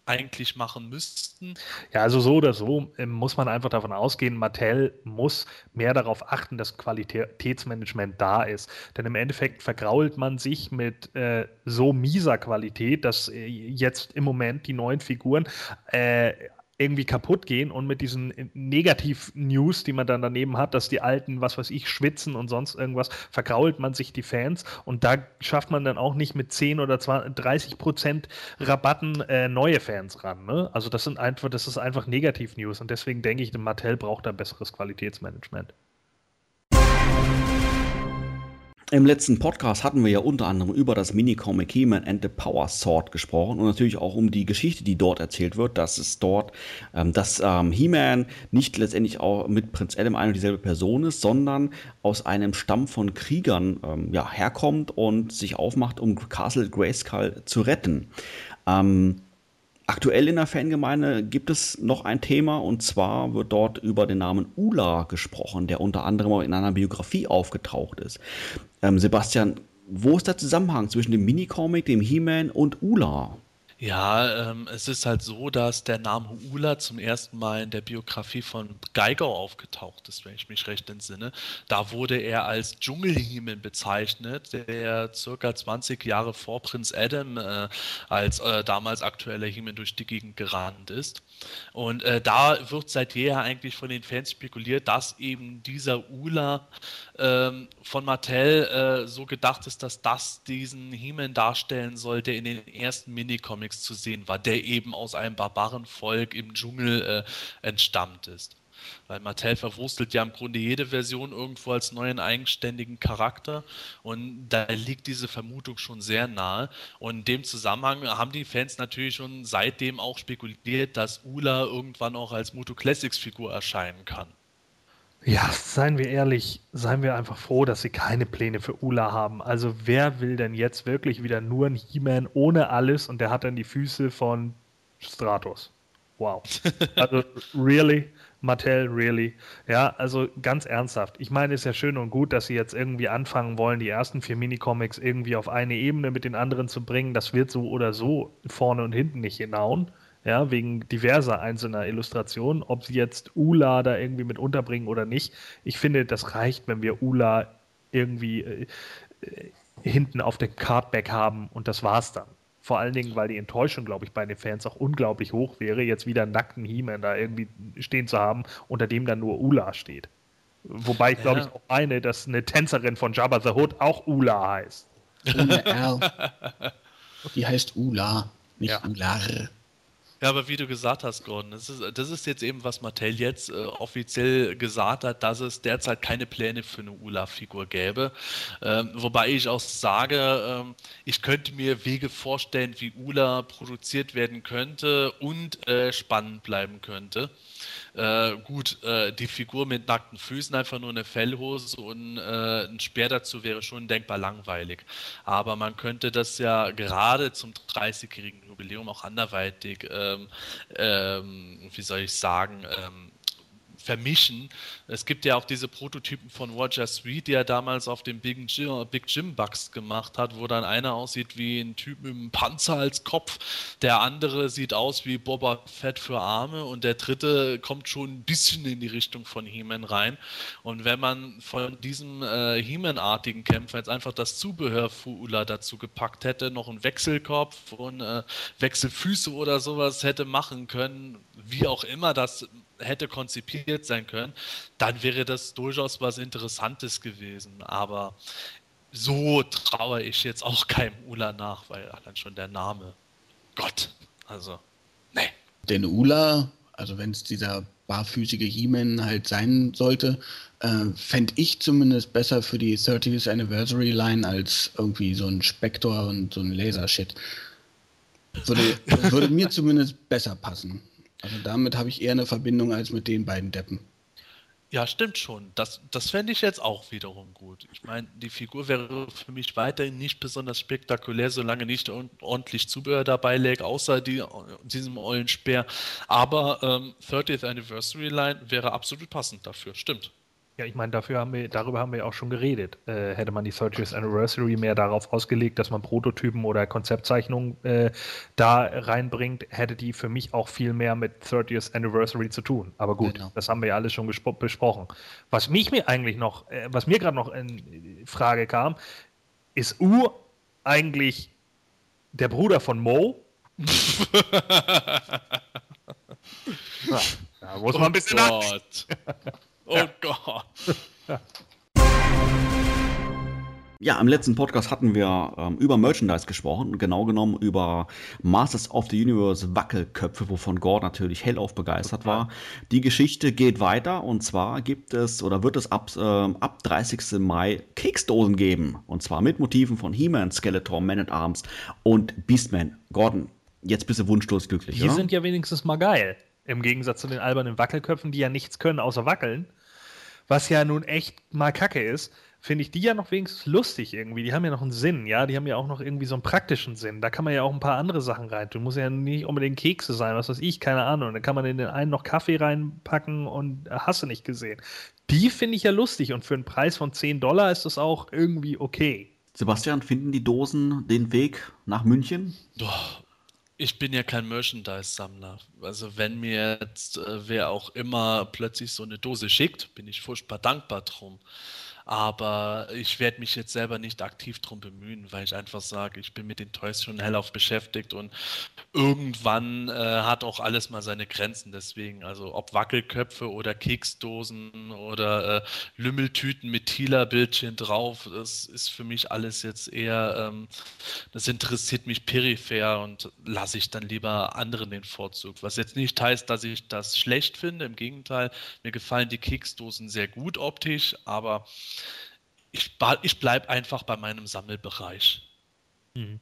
eigentlich machen müssten. Ja, also so oder so äh, muss man einfach davon ausgehen, Mattel muss mehr darauf achten, dass Qualitätsmanagement da ist. Denn im Endeffekt vergrault man sich mit äh, so mieser Qualität, dass äh, jetzt im Moment die neuen Figuren äh, irgendwie kaputt gehen und mit diesen Negativ-News, die man dann daneben hat, dass die Alten, was weiß ich, schwitzen und sonst irgendwas, vergrault man sich die Fans und da schafft man dann auch nicht mit 10 oder 20, 30 Prozent Rabatten äh, neue Fans ran. Ne? Also das sind einfach, das ist einfach Negativ-News und deswegen denke ich, Mattel braucht da besseres Qualitätsmanagement. Im letzten Podcast hatten wir ja unter anderem über das Minicomic He-Man and the Power Sword gesprochen und natürlich auch um die Geschichte, die dort erzählt wird, dass es dort, ähm, dass ähm, He-Man nicht letztendlich auch mit Prinz Adam eine und dieselbe Person ist, sondern aus einem Stamm von Kriegern ähm, ja, herkommt und sich aufmacht, um Castle Grayskull zu retten. Ähm, Aktuell in der Fangemeinde gibt es noch ein Thema und zwar wird dort über den Namen Ula gesprochen, der unter anderem auch in einer Biografie aufgetaucht ist. Ähm, Sebastian, wo ist der Zusammenhang zwischen dem Minicomic, dem He-Man und Ula? Ja, ähm, es ist halt so, dass der Name Ula zum ersten Mal in der Biografie von Geigau aufgetaucht ist, wenn ich mich recht entsinne. Da wurde er als Dschungelhimmel bezeichnet, der circa 20 Jahre vor Prinz Adam äh, als äh, damals aktueller Himmel durch die Gegend gerannt ist. Und äh, da wird seit jeher eigentlich von den Fans spekuliert, dass eben dieser Ula ähm, von Mattel äh, so gedacht ist, dass das diesen He-Man darstellen soll, der in den ersten Minicomics Comics zu sehen war, der eben aus einem Barbarenvolk im Dschungel äh, entstammt ist. Weil Mattel verwurstelt ja im Grunde jede Version irgendwo als neuen eigenständigen Charakter und da liegt diese Vermutung schon sehr nahe. Und in dem Zusammenhang haben die Fans natürlich schon seitdem auch spekuliert, dass Ula irgendwann auch als Moto Classics Figur erscheinen kann. Ja, seien wir ehrlich, seien wir einfach froh, dass sie keine Pläne für Ula haben. Also wer will denn jetzt wirklich wieder nur ein He-Man ohne alles und der hat dann die Füße von Stratos? Wow. Also really? Mattel, really? Ja, also ganz ernsthaft. Ich meine, es ist ja schön und gut, dass sie jetzt irgendwie anfangen wollen, die ersten vier Minicomics irgendwie auf eine Ebene mit den anderen zu bringen. Das wird so oder so vorne und hinten nicht hinhauen. Ja, wegen diverser einzelner Illustrationen. Ob sie jetzt Ula da irgendwie mit unterbringen oder nicht. Ich finde, das reicht, wenn wir Ula irgendwie äh, hinten auf dem Cardback haben und das war's dann. Vor allen Dingen, weil die Enttäuschung, glaube ich, bei den Fans auch unglaublich hoch wäre, jetzt wieder einen nackten He-Man da irgendwie stehen zu haben, unter dem dann nur Ula steht. Wobei ich glaube ja. ich auch meine, dass eine Tänzerin von Jabba the Hood auch Ula heißt. Ohne R. Die heißt Ula, nicht ja. Ular. Ja, aber wie du gesagt hast, Gordon, das ist, das ist jetzt eben, was Mattel jetzt äh, offiziell gesagt hat, dass es derzeit keine Pläne für eine Ula-Figur gäbe. Ähm, wobei ich auch sage, ähm, ich könnte mir Wege vorstellen, wie Ula produziert werden könnte und äh, spannend bleiben könnte. Äh, gut, äh, die Figur mit nackten Füßen, einfach nur eine Fellhose und äh, ein Speer dazu wäre schon denkbar langweilig. Aber man könnte das ja gerade zum 30-jährigen Jubiläum auch anderweitig, ähm, ähm, wie soll ich sagen, ähm, vermischen. Es gibt ja auch diese Prototypen von Roger Sweet, die er damals auf dem Big Jim, Big Jim Bucks gemacht hat, wo dann einer aussieht wie ein Typ mit einem Panzer als Kopf, der andere sieht aus wie Boba Fett für Arme und der dritte kommt schon ein bisschen in die Richtung von He-Man rein. Und wenn man von diesem äh, He-Man-artigen Kämpfer jetzt einfach das Zubehör für Ula dazu gepackt hätte, noch einen Wechselkopf und äh, Wechselfüße oder sowas hätte machen können, wie auch immer das hätte konzipiert sein können, dann wäre das durchaus was Interessantes gewesen. Aber so traue ich jetzt auch keinem Ula nach, weil dann schon der Name. Gott. Also, nee. Den Ula, also wenn es dieser barfüßige He-Man halt sein sollte, äh, fände ich zumindest besser für die 30th Anniversary Line als irgendwie so ein Spektor und so ein Lasershit. Würde, würde mir zumindest besser passen. Also damit habe ich eher eine Verbindung als mit den beiden Deppen. Ja, stimmt schon. Das, das fände ich jetzt auch wiederum gut. Ich meine, die Figur wäre für mich weiterhin nicht besonders spektakulär, solange nicht ordentlich Zubehör dabei läge, außer die, diesem Eulenspeer. Aber ähm, 30th Anniversary Line wäre absolut passend dafür. Stimmt. Ja, ich meine, dafür haben wir, darüber haben wir auch schon geredet. Äh, hätte man die 30th Anniversary mehr darauf ausgelegt, dass man Prototypen oder Konzeptzeichnungen äh, da reinbringt, hätte die für mich auch viel mehr mit 30th Anniversary zu tun. Aber gut, genau. das haben wir ja alles schon besprochen. Was mich mir eigentlich noch, äh, was mir gerade noch in Frage kam, ist U eigentlich der Bruder von Mo? ja, da muss man ein bisschen Angst. Oh Gott. Ja, im letzten Podcast hatten wir ähm, über Merchandise gesprochen, genau genommen über Masters of the Universe Wackelköpfe, wovon Gord natürlich hellauf begeistert war. Die Geschichte geht weiter und zwar gibt es oder wird es ab, äh, ab 30. Mai Keksdosen geben und zwar mit Motiven von He-Man, Skeletor, Man at Arms und Beastman. Gordon, jetzt bist du wunschlos glücklich, Die oder? sind ja wenigstens mal geil. Im Gegensatz zu den albernen Wackelköpfen, die ja nichts können außer wackeln. Was ja nun echt mal kacke ist, finde ich die ja noch wenigstens lustig irgendwie. Die haben ja noch einen Sinn, ja. Die haben ja auch noch irgendwie so einen praktischen Sinn. Da kann man ja auch ein paar andere Sachen rein tun. Muss ja nicht unbedingt Kekse sein, was weiß ich, keine Ahnung. Da kann man in den einen noch Kaffee reinpacken und hast du nicht gesehen. Die finde ich ja lustig und für einen Preis von 10 Dollar ist das auch irgendwie okay. Sebastian, finden die Dosen den Weg nach München? Doch, ich bin ja kein Merchandise-Sammler. Also wenn mir jetzt äh, wer auch immer plötzlich so eine Dose schickt, bin ich furchtbar dankbar drum. Aber ich werde mich jetzt selber nicht aktiv drum bemühen, weil ich einfach sage, ich bin mit den Toys schon hellauf beschäftigt und irgendwann äh, hat auch alles mal seine Grenzen. Deswegen, also ob Wackelköpfe oder Keksdosen oder äh, Lümmeltüten mit Tila-Bildchen drauf, das ist für mich alles jetzt eher, ähm, das interessiert mich peripher und lasse ich dann lieber anderen den Vorzug. Was jetzt nicht heißt, dass ich das schlecht finde, im Gegenteil, mir gefallen die Keksdosen sehr gut optisch, aber ich, ich bleibe einfach bei meinem Sammelbereich. Mhm.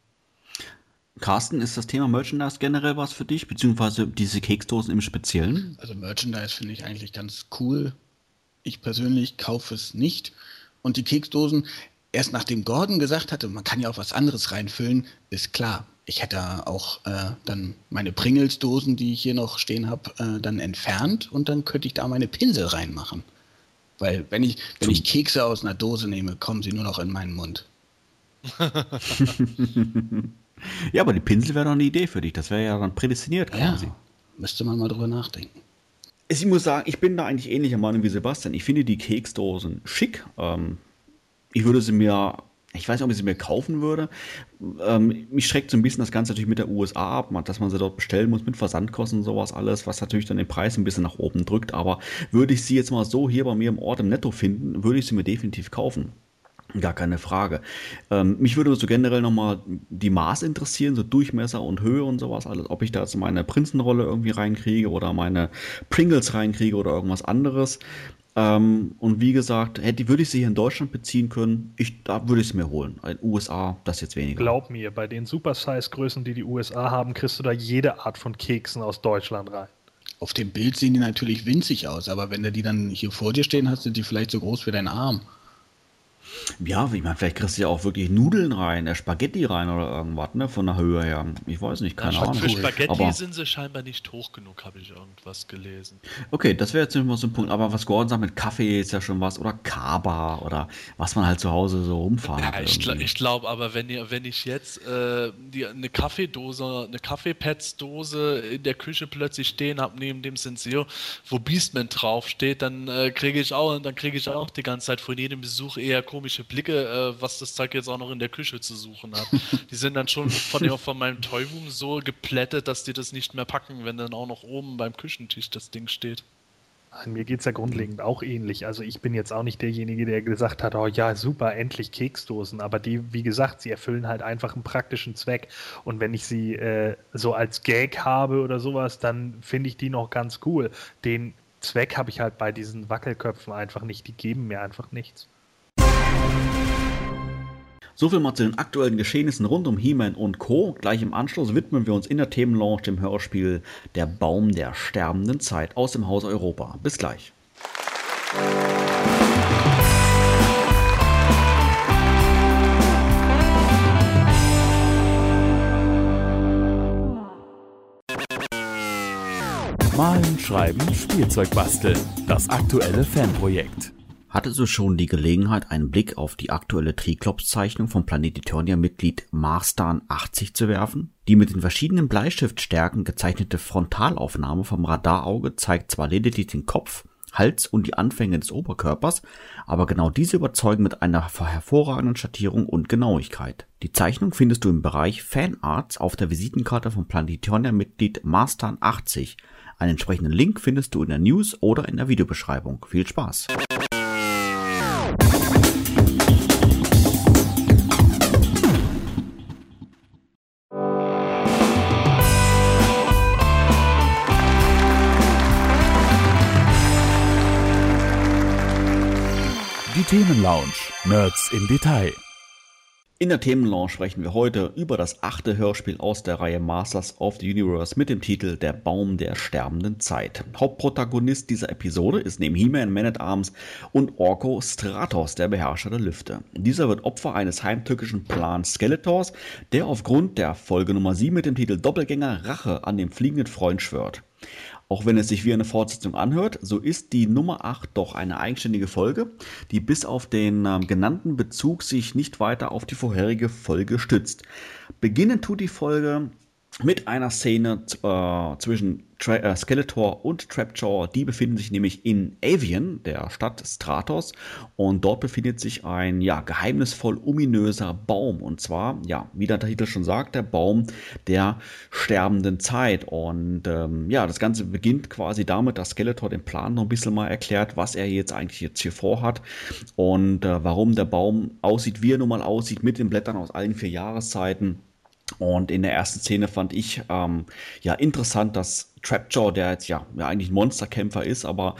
Carsten, ist das Thema Merchandise generell was für dich, beziehungsweise diese Keksdosen im Speziellen? Also Merchandise finde ich eigentlich ganz cool. Ich persönlich kaufe es nicht. Und die Keksdosen, erst nachdem Gordon gesagt hatte, man kann ja auch was anderes reinfüllen, ist klar. Ich hätte auch äh, dann meine Pringles-Dosen, die ich hier noch stehen habe, äh, dann entfernt und dann könnte ich da meine Pinsel reinmachen. Weil wenn ich, wenn ich Kekse aus einer Dose nehme, kommen sie nur noch in meinen Mund. ja, aber die Pinsel wäre doch eine Idee für dich. Das wäre ja dann prädestiniert quasi. Ja, müsste man mal drüber nachdenken. Ich muss sagen, ich bin da eigentlich ähnlicher Meinung wie Sebastian. Ich finde die Keksdosen schick. Ähm, ich würde sie mir ich weiß nicht, ob ich sie mir kaufen würde. Ähm, mich schreckt so ein bisschen das Ganze natürlich mit der USA ab, dass man sie dort bestellen muss mit Versandkosten und sowas alles, was natürlich dann den Preis ein bisschen nach oben drückt. Aber würde ich sie jetzt mal so hier bei mir im Ort im Netto finden, würde ich sie mir definitiv kaufen. Gar keine Frage. Ähm, mich würde so generell nochmal die Maße interessieren, so Durchmesser und Höhe und sowas alles. Ob ich da jetzt meine Prinzenrolle irgendwie reinkriege oder meine Pringles reinkriege oder irgendwas anderes. Ähm, und wie gesagt, hätte, würde ich sie hier in Deutschland beziehen können, ich, da würde ich es mir holen. In den USA, das jetzt weniger. Glaub mir, bei den Super-Size-Größen, die die USA haben, kriegst du da jede Art von Keksen aus Deutschland rein. Auf dem Bild sehen die natürlich winzig aus, aber wenn du die dann hier vor dir stehen hast, sind die vielleicht so groß wie dein Arm. Ja, ich meine, vielleicht kriegst du ja auch wirklich Nudeln rein, äh, Spaghetti rein oder irgendwas, ne, von der Höhe her. Ich weiß nicht, keine ja, Ahnung. Für Spaghetti aber, sind sie scheinbar nicht hoch genug, habe ich irgendwas gelesen. Okay, das wäre jetzt nicht mal so ein Punkt. Aber was Gordon sagt mit Kaffee ist ja schon was oder Kaba oder was man halt zu Hause so rumfahren ja, Ich, gl ich glaube aber, wenn, ihr, wenn ich jetzt äh, die, eine Kaffeedose, eine Kaffeepads-Dose in der Küche plötzlich stehen habe, neben dem Senseo, wo Beastman draufsteht, dann äh, kriege ich auch, dann kriege ich auch die ganze Zeit von jedem Besuch eher komische Blicke, äh, was das Zeug jetzt auch noch in der Küche zu suchen hat. die sind dann schon von, von meinem Toyroom so geplättet, dass die das nicht mehr packen, wenn dann auch noch oben beim Küchentisch das Ding steht. Mir geht es ja grundlegend auch ähnlich. Also ich bin jetzt auch nicht derjenige, der gesagt hat, oh ja, super, endlich Keksdosen. Aber die, wie gesagt, sie erfüllen halt einfach einen praktischen Zweck. Und wenn ich sie äh, so als Gag habe oder sowas, dann finde ich die noch ganz cool. Den Zweck habe ich halt bei diesen Wackelköpfen einfach nicht. Die geben mir einfach nichts. Soviel mal zu den aktuellen Geschehnissen rund um He-Man und Co. Gleich im Anschluss widmen wir uns in der Themenlaunch dem Hörspiel Der Baum der sterbenden Zeit aus dem Haus Europa. Bis gleich. Malen, Schreiben, Spielzeug basteln. Das aktuelle Fanprojekt. Hattest du schon die Gelegenheit, einen Blick auf die aktuelle Triklops-Zeichnung vom Planet Eternia-Mitglied Marstan 80 zu werfen? Die mit den verschiedenen Bleistiftstärken gezeichnete Frontalaufnahme vom Radarauge zeigt zwar lediglich den Kopf, Hals und die Anfänge des Oberkörpers, aber genau diese überzeugen mit einer hervorragenden Schattierung und Genauigkeit. Die Zeichnung findest du im Bereich Fanarts auf der Visitenkarte vom Planetonia-Mitglied Marstan 80. Einen entsprechenden Link findest du in der News oder in der Videobeschreibung. Viel Spaß! Die Themenlounge. Nerds im Detail. In der Themenlaunch sprechen wir heute über das achte Hörspiel aus der Reihe Masters of the Universe mit dem Titel Der Baum der sterbenden Zeit. Hauptprotagonist dieser Episode ist neben He-Man, Man at Arms und Orko Stratos, der Beherrscher der Lüfte. Dieser wird Opfer eines heimtückischen Plans Skeletors, der aufgrund der Folge Nummer 7 mit dem Titel Doppelgänger Rache an dem fliegenden Freund schwört. Auch wenn es sich wie eine Fortsetzung anhört, so ist die Nummer 8 doch eine eigenständige Folge, die bis auf den äh, genannten Bezug sich nicht weiter auf die vorherige Folge stützt. Beginnen tut die Folge mit einer Szene äh, zwischen Tra äh, Skeletor und Trapjaw. Die befinden sich nämlich in Avian, der Stadt Stratos. Und dort befindet sich ein ja, geheimnisvoll ominöser Baum. Und zwar, ja, wie der Titel schon sagt, der Baum der sterbenden Zeit. Und ähm, ja, das Ganze beginnt quasi damit, dass Skeletor den Plan noch ein bisschen mal erklärt, was er jetzt eigentlich jetzt hier vorhat und äh, warum der Baum aussieht, wie er nun mal aussieht, mit den Blättern aus allen vier Jahreszeiten. Und in der ersten Szene fand ich ähm, ja interessant, dass Trapjaw, der jetzt ja, ja eigentlich ein Monsterkämpfer ist, aber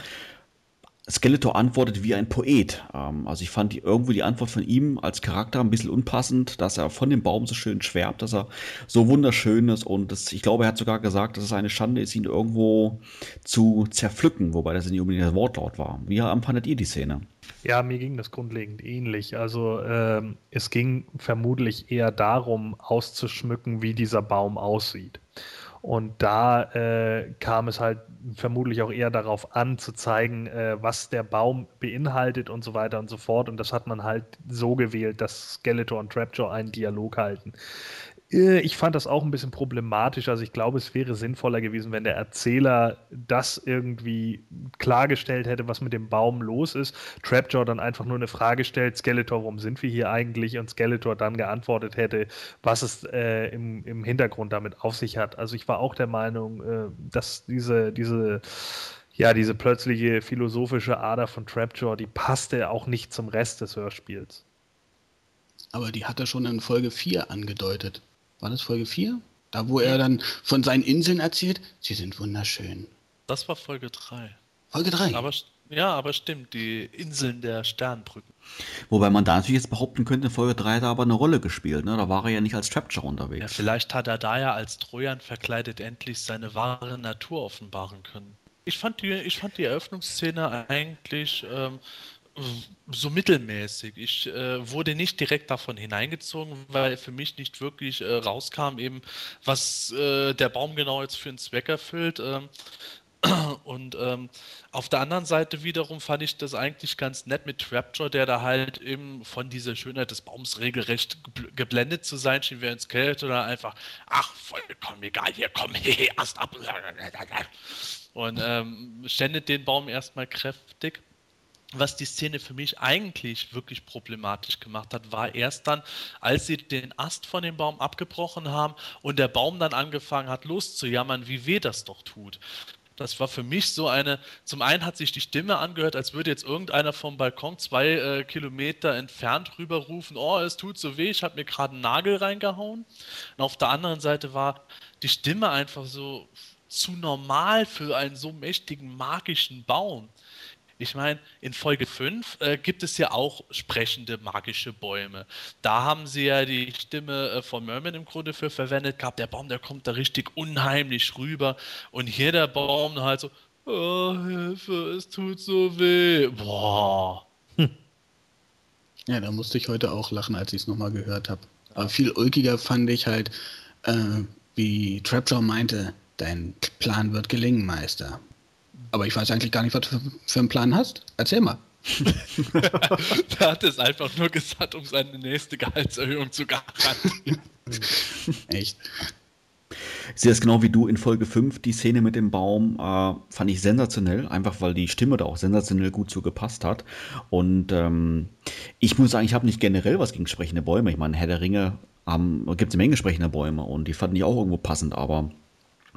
Skeletor antwortet wie ein Poet. Ähm, also ich fand die, irgendwo die Antwort von ihm als Charakter ein bisschen unpassend, dass er von dem Baum so schön schwärmt, dass er so wunderschön ist und das, ich glaube, er hat sogar gesagt, dass es eine Schande ist, ihn irgendwo zu zerpflücken, wobei das nicht unbedingt das Wortlaut war. Wie empfandet ihr die Szene? Ja, mir ging das grundlegend ähnlich. Also ähm, es ging vermutlich eher darum, auszuschmücken, wie dieser Baum aussieht. Und da äh, kam es halt vermutlich auch eher darauf an, zu zeigen, äh, was der Baum beinhaltet und so weiter und so fort. Und das hat man halt so gewählt, dass Skeletor und Trapjaw einen Dialog halten. Äh, ich fand das auch ein bisschen problematisch. Also ich glaube, es wäre sinnvoller gewesen, wenn der Erzähler das irgendwie klargestellt hätte, was mit dem Baum los ist. Trapjaw dann einfach nur eine Frage stellt, Skeletor, warum sind wir hier eigentlich? Und Skeletor dann geantwortet hätte, was es äh, im, im Hintergrund damit auf sich hat. Also ich war auch der Meinung, äh, dass diese, diese ja, diese plötzliche philosophische Ader von Trapjaw, die passte auch nicht zum Rest des Hörspiels. Aber die hat er schon in Folge 4 angedeutet war das Folge 4? Da, wo er dann von seinen Inseln erzählt, sie sind wunderschön. Das war Folge 3. Folge 3? Aber, ja, aber stimmt, die Inseln der Sternbrücken. Wobei man da natürlich jetzt behaupten könnte, Folge 3 hat er aber eine Rolle gespielt. Ne? Da war er ja nicht als Trapjaw unterwegs. Ja, vielleicht hat er da ja als Trojan verkleidet endlich seine wahre Natur offenbaren können. Ich fand die, ich fand die Eröffnungsszene eigentlich ähm, so mittelmäßig. Ich äh, wurde nicht direkt davon hineingezogen, weil für mich nicht wirklich äh, rauskam, eben was äh, der Baum genau jetzt für einen Zweck erfüllt. Ähm, und ähm, auf der anderen Seite wiederum fand ich das eigentlich ganz nett mit Trapjaw, der da halt eben von dieser Schönheit des Baums regelrecht geblendet zu sein schien, während Skeletor da einfach, ach, vollkommen egal, hier komm, hey, Ast ab. Und ähm, ständet den Baum erstmal kräftig was die Szene für mich eigentlich wirklich problematisch gemacht hat, war erst dann, als sie den Ast von dem Baum abgebrochen haben und der Baum dann angefangen hat loszujammern, wie weh das doch tut. Das war für mich so eine, zum einen hat sich die Stimme angehört, als würde jetzt irgendeiner vom Balkon zwei äh, Kilometer entfernt rüberrufen, oh, es tut so weh, ich habe mir gerade einen Nagel reingehauen. Und auf der anderen Seite war die Stimme einfach so zu normal für einen so mächtigen magischen Baum. Ich meine, in Folge 5 äh, gibt es ja auch sprechende magische Bäume. Da haben sie ja die Stimme äh, von Merman im Grunde für verwendet gehabt. Der Baum, der kommt da richtig unheimlich rüber. Und hier der Baum halt so, oh, Hilfe, es tut so weh. Boah. Hm. Ja, da musste ich heute auch lachen, als ich es nochmal gehört habe. Aber viel ulkiger fand ich halt, äh, wie Trapjaw meinte, dein Plan wird gelingen, Meister. Aber ich weiß eigentlich gar nicht, was du für einen Plan hast. Erzähl mal. er hat es einfach nur gesagt, um seine nächste Gehaltserhöhung zu garantieren. Echt? Ich sehe genau wie du in Folge 5. Die Szene mit dem Baum äh, fand ich sensationell, einfach weil die Stimme da auch sensationell gut so gepasst hat. Und ähm, ich muss sagen, ich habe nicht generell was gegen sprechende Bäume. Ich meine, Herr der Ringe ähm, gibt es eine Menge sprechende Bäume und die fanden ich auch irgendwo passend, aber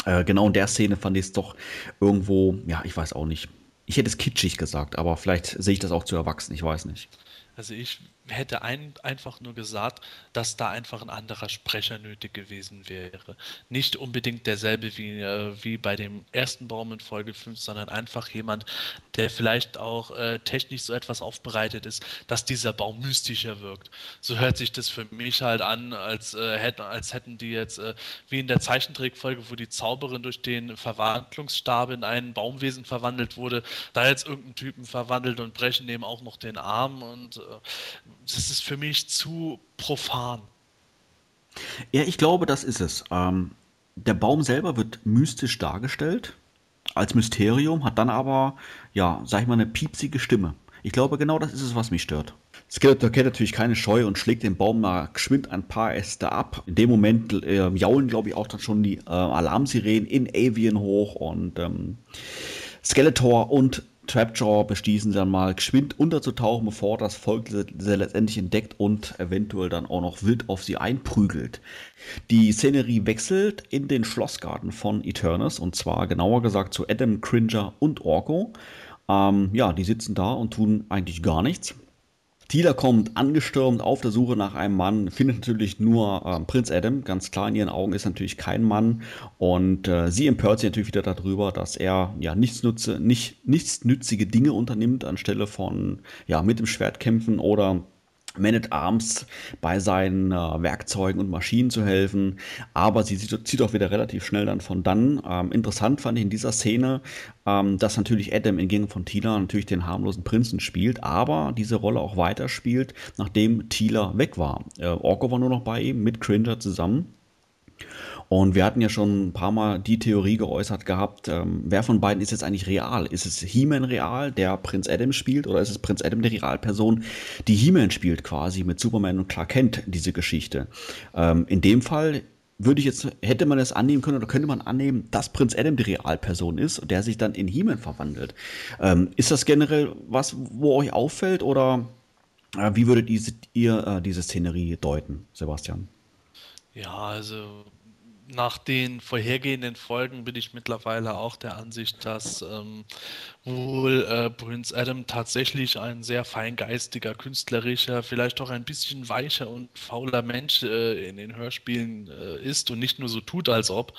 äh, genau in der Szene fand ich es doch irgendwo, ja, ich weiß auch nicht. Ich hätte es kitschig gesagt, aber vielleicht sehe ich das auch zu erwachsen, ich weiß nicht. Also ich hätte ein, einfach nur gesagt, dass da einfach ein anderer Sprecher nötig gewesen wäre. Nicht unbedingt derselbe wie, äh, wie bei dem ersten Baum in Folge 5, sondern einfach jemand, der vielleicht auch äh, technisch so etwas aufbereitet ist, dass dieser Baum mystischer wirkt. So hört sich das für mich halt an, als, äh, hätten, als hätten die jetzt, äh, wie in der Zeichentrickfolge, wo die Zauberin durch den Verwandlungsstab in einen Baumwesen verwandelt wurde, da jetzt irgendeinen Typen verwandelt und brechen dem auch noch den Arm und äh, das ist für mich zu profan. Ja, ich glaube, das ist es. Ähm, der Baum selber wird mystisch dargestellt, als Mysterium, hat dann aber, ja, sag ich mal, eine piepsige Stimme. Ich glaube, genau das ist es, was mich stört. Skeletor kennt natürlich keine Scheu und schlägt den Baum mal geschwind ein paar Äste ab. In dem Moment äh, jaulen, glaube ich, auch dann schon die äh, Alarmsirenen in Avian hoch und ähm, Skeletor und Trapjaw beschließen dann mal geschwind unterzutauchen, bevor das Volk sie letztendlich entdeckt und eventuell dann auch noch wild auf sie einprügelt. Die Szenerie wechselt in den Schlossgarten von Eternus und zwar genauer gesagt zu Adam, Cringer und Orko. Ähm, ja, die sitzen da und tun eigentlich gar nichts. Tila kommt angestürmt auf der Suche nach einem Mann, findet natürlich nur äh, Prinz Adam. Ganz klar, in ihren Augen ist natürlich kein Mann. Und äh, sie empört sich natürlich wieder darüber, dass er ja nichts nutze, nicht, nichts nützige Dinge unternimmt, anstelle von ja, mit dem Schwert kämpfen oder man at Arms bei seinen äh, Werkzeugen und Maschinen zu helfen. Aber sie zieht auch wieder relativ schnell dann von dann. Ähm, interessant fand ich in dieser Szene, ähm, dass natürlich Adam entgegen von Tila natürlich den harmlosen Prinzen spielt, aber diese Rolle auch weiterspielt, nachdem Tila weg war. Äh, Orko war nur noch bei ihm mit Cringer zusammen. Und wir hatten ja schon ein paar Mal die Theorie geäußert gehabt, ähm, wer von beiden ist jetzt eigentlich real? Ist es He-Man real, der Prinz Adam spielt, oder ist es Prinz Adam, die Realperson, die He-Man spielt quasi mit Superman und Clark Kent, diese Geschichte? Ähm, in dem Fall würde ich jetzt, hätte man es annehmen können oder könnte man annehmen, dass Prinz Adam die Realperson ist und der sich dann in He-Man verwandelt. Ähm, ist das generell was, wo euch auffällt oder äh, wie würdet ihr äh, diese Szenerie deuten, Sebastian? Ja, also nach den vorhergehenden Folgen bin ich mittlerweile auch der Ansicht, dass ähm, wohl äh, Prince Adam tatsächlich ein sehr feingeistiger, künstlerischer, vielleicht auch ein bisschen weicher und fauler Mensch äh, in den Hörspielen äh, ist und nicht nur so tut, als ob.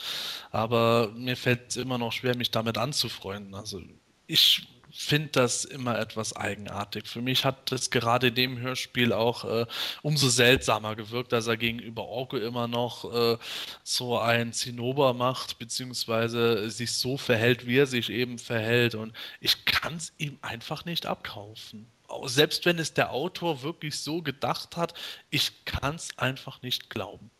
Aber mir fällt es immer noch schwer, mich damit anzufreunden. Also ich finde das immer etwas eigenartig. Für mich hat es gerade in dem Hörspiel auch äh, umso seltsamer gewirkt, dass er gegenüber Orko immer noch äh, so ein Zinnober macht, beziehungsweise sich so verhält, wie er sich eben verhält. Und ich kann es ihm einfach nicht abkaufen. Selbst wenn es der Autor wirklich so gedacht hat, ich kann es einfach nicht glauben.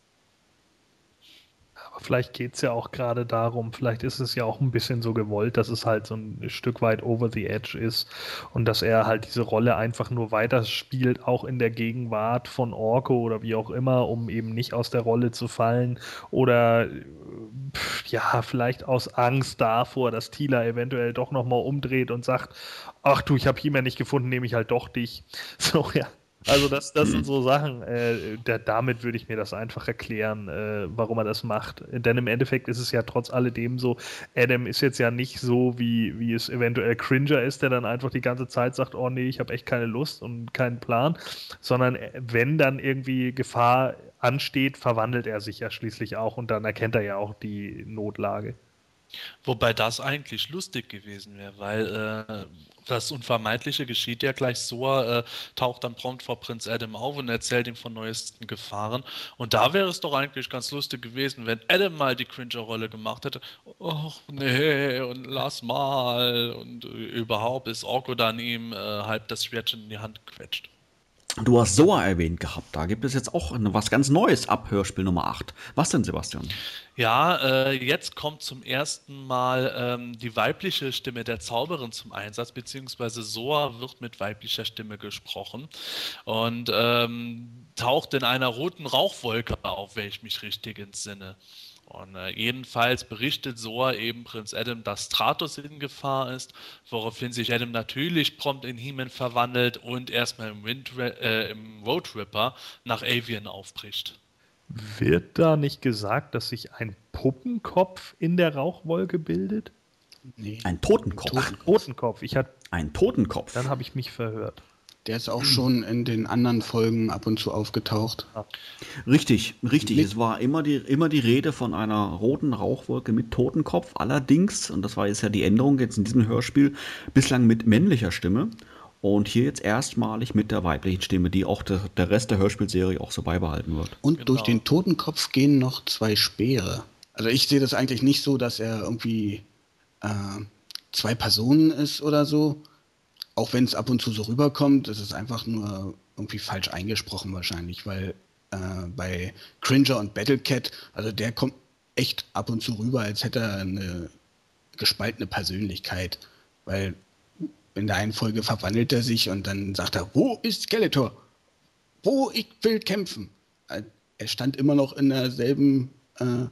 Vielleicht geht es ja auch gerade darum, vielleicht ist es ja auch ein bisschen so gewollt, dass es halt so ein Stück weit over the edge ist und dass er halt diese Rolle einfach nur weiterspielt, auch in der Gegenwart von Orko oder wie auch immer, um eben nicht aus der Rolle zu fallen oder ja, vielleicht aus Angst davor, dass Tila eventuell doch nochmal umdreht und sagt, ach du, ich habe He-Man nicht gefunden, nehme ich halt doch dich. So, ja. Also das, das sind so Sachen, äh, der, damit würde ich mir das einfach erklären, äh, warum er das macht. Denn im Endeffekt ist es ja trotz alledem so, Adam ist jetzt ja nicht so, wie, wie es eventuell Cringer ist, der dann einfach die ganze Zeit sagt, oh nee, ich habe echt keine Lust und keinen Plan, sondern äh, wenn dann irgendwie Gefahr ansteht, verwandelt er sich ja schließlich auch und dann erkennt er ja auch die Notlage. Wobei das eigentlich lustig gewesen wäre, weil äh, das Unvermeidliche geschieht ja gleich. Soa äh, taucht dann prompt vor Prinz Adam auf und erzählt ihm von neuesten Gefahren. Und da wäre es doch eigentlich ganz lustig gewesen, wenn Adam mal die Cringer-Rolle gemacht hätte. Och, nee, und lass mal. Und äh, überhaupt ist Orko dann ihm äh, halb das Schwertchen in die Hand quetscht. Du hast Soa erwähnt gehabt. Da gibt es jetzt auch was ganz Neues ab Hörspiel Nummer 8. Was denn, Sebastian? Ja, äh, jetzt kommt zum ersten Mal ähm, die weibliche Stimme der Zauberin zum Einsatz, beziehungsweise Soa wird mit weiblicher Stimme gesprochen und ähm, taucht in einer roten Rauchwolke auf, wenn ich mich richtig entsinne. Und äh, jedenfalls berichtet Soa eben Prinz Adam, dass Stratos in Gefahr ist, woraufhin sich Adam natürlich prompt in He-Man verwandelt und erstmal im, äh, im Road Ripper nach Avian aufbricht. Wird da nicht gesagt, dass sich ein Puppenkopf in der Rauchwolke bildet? Nee. Ein Totenkopf. Ein Totenkopf. Ich hatte ein Totenkopf. Dann habe ich mich verhört. Der ist auch schon in den anderen Folgen ab und zu aufgetaucht. Richtig, richtig. Mit es war immer die, immer die Rede von einer roten Rauchwolke mit Totenkopf. Allerdings, und das war jetzt ja die Änderung jetzt in diesem Hörspiel, bislang mit männlicher Stimme. Und hier jetzt erstmalig mit der weiblichen Stimme, die auch der, der Rest der Hörspielserie auch so beibehalten wird. Und genau. durch den Totenkopf gehen noch zwei Speere. Also ich sehe das eigentlich nicht so, dass er irgendwie äh, zwei Personen ist oder so auch wenn es ab und zu so rüberkommt, ist es einfach nur irgendwie falsch eingesprochen wahrscheinlich, weil äh, bei Cringer und Battlecat, also der kommt echt ab und zu rüber, als hätte er eine gespaltene Persönlichkeit, weil in der einen Folge verwandelt er sich und dann sagt er, wo ist Skeletor? wo ich will kämpfen. Äh, er stand immer noch in derselben äh,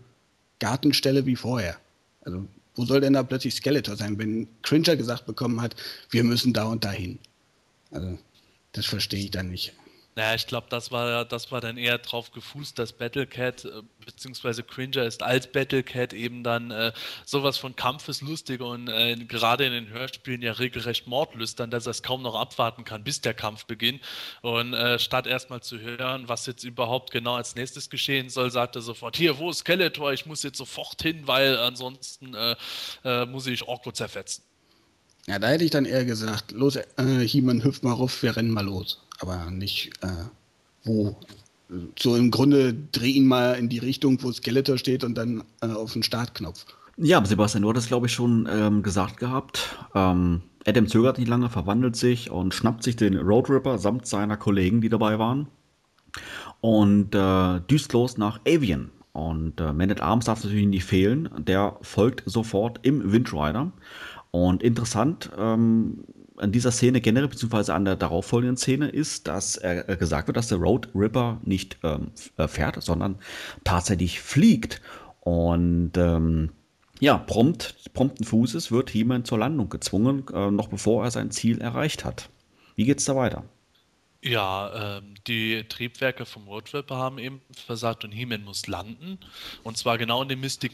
Gartenstelle wie vorher. Also wo soll denn da plötzlich Skeletor sein, wenn Cringer gesagt bekommen hat, wir müssen da und dahin? Also das verstehe ich dann nicht. Naja, ich glaube, das war, das war dann eher drauf gefußt, dass Battlecat äh, bzw. Cringer ist als Battlecat eben dann äh, sowas von kampfeslustig und äh, gerade in den Hörspielen ja regelrecht mordlüstern, dass er es kaum noch abwarten kann, bis der Kampf beginnt. Und äh, statt erstmal zu hören, was jetzt überhaupt genau als nächstes geschehen soll, sagt er sofort, hier, wo ist Skeletor? Ich muss jetzt sofort hin, weil ansonsten äh, äh, muss ich Orko zerfetzen. Ja, da hätte ich dann eher gesagt, los, äh, He-Man, hüpf mal rauf, wir rennen mal los. Aber nicht, äh, wo. So im Grunde dreh ihn mal in die Richtung, wo Skeletor steht und dann äh, auf den Startknopf. Ja, Sebastian, du hattest, glaube ich, schon ähm, gesagt gehabt. Ähm, Adam zögert nicht lange, verwandelt sich und schnappt sich den Road Ripper samt seiner Kollegen, die dabei waren. Und äh, düst los nach Avian. Und äh, Man at Arms darf natürlich nicht fehlen. Der folgt sofort im Windrider. Und interessant ähm, an dieser Szene generell, beziehungsweise an der darauffolgenden Szene, ist, dass äh, gesagt wird, dass der Road Ripper nicht ähm, äh, fährt, sondern tatsächlich fliegt. Und ähm, ja, prompt, prompten Fußes wird He-Man zur Landung gezwungen, äh, noch bevor er sein Ziel erreicht hat. Wie geht's da weiter? Ja, ähm, die Triebwerke vom Roadripper haben eben versagt und He-Man muss landen. Und zwar genau in den Mystic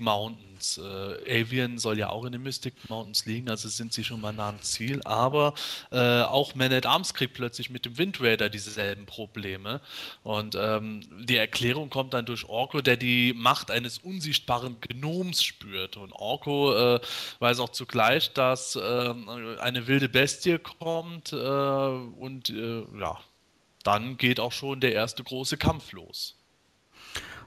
Mountains. Äh, Avian soll ja auch in den Mystic Mountains liegen, also sind sie schon mal nah am Ziel. Aber äh, auch Man at Arms kriegt plötzlich mit dem Wind Raider dieselben Probleme. Und ähm, die Erklärung kommt dann durch Orko, der die Macht eines unsichtbaren Gnoms spürt. Und Orko äh, weiß auch zugleich, dass ähm, eine wilde Bestie kommt äh, und äh, ja dann geht auch schon der erste große Kampf los.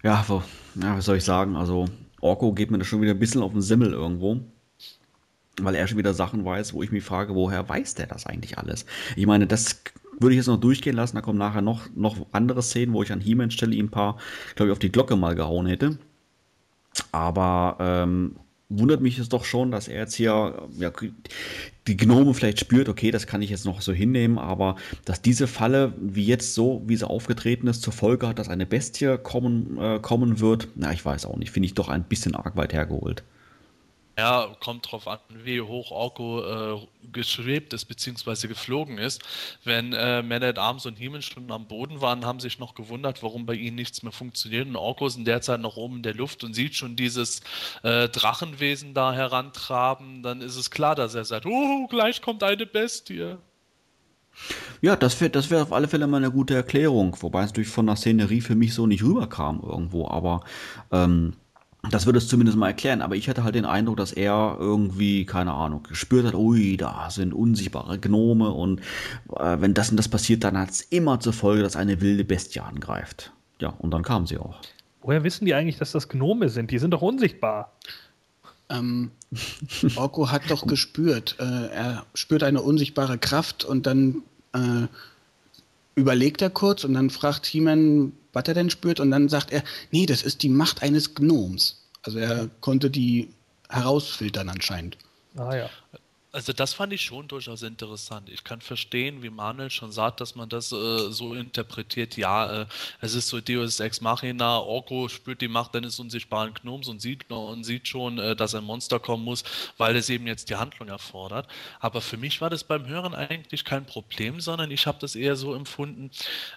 Ja, wo, ja was soll ich sagen? Also, Orko geht mir da schon wieder ein bisschen auf den Simmel irgendwo. Weil er schon wieder Sachen weiß, wo ich mich frage, woher weiß der das eigentlich alles? Ich meine, das würde ich jetzt noch durchgehen lassen. Da kommen nachher noch, noch andere Szenen, wo ich an He-Man stelle ihm ein paar, glaube ich, auf die Glocke mal gehauen hätte. Aber ähm, wundert mich es doch schon, dass er jetzt hier ja, die Gnome vielleicht spürt, okay, das kann ich jetzt noch so hinnehmen, aber dass diese Falle, wie jetzt so, wie sie aufgetreten ist, zur Folge hat, dass eine Bestie kommen, äh, kommen wird, na, ich weiß auch nicht, finde ich doch ein bisschen arg weit hergeholt. Ja, kommt drauf an, wie hoch Orko äh, geschwebt ist bzw. geflogen ist. Wenn äh, Man at Arms und Heeman schon am Boden waren, haben sich noch gewundert, warum bei ihnen nichts mehr funktioniert. Und Orko ist in der Zeit noch oben in der Luft und sieht schon dieses äh, Drachenwesen da herantraben. Dann ist es klar, dass er sagt, oh, gleich kommt eine Bestie. Ja, das wäre das wär auf alle Fälle mal eine gute Erklärung, wobei es durch von der Szenerie für mich so nicht rüberkam irgendwo, aber ähm, das würde es zumindest mal erklären, aber ich hatte halt den Eindruck, dass er irgendwie, keine Ahnung, gespürt hat, ui, da sind unsichtbare Gnome und äh, wenn das und das passiert, dann hat es immer zur Folge, dass eine wilde Bestie angreift. Ja, und dann kam sie auch. Woher wissen die eigentlich, dass das Gnome sind? Die sind doch unsichtbar. Ähm, Orko hat doch gespürt, äh, er spürt eine unsichtbare Kraft und dann äh, überlegt er kurz und dann fragt He-Man, was er denn spürt und dann sagt er, nee, das ist die Macht eines Gnoms. Also er konnte die herausfiltern anscheinend. Ah ja. Also das fand ich schon durchaus interessant. Ich kann verstehen, wie Manuel schon sagt, dass man das äh, so interpretiert. Ja, äh, es ist so Deus Ex Machina, Orko spürt die Macht eines unsichtbaren Gnoms und sieht, und sieht schon, äh, dass ein Monster kommen muss, weil es eben jetzt die Handlung erfordert. Aber für mich war das beim Hören eigentlich kein Problem, sondern ich habe das eher so empfunden,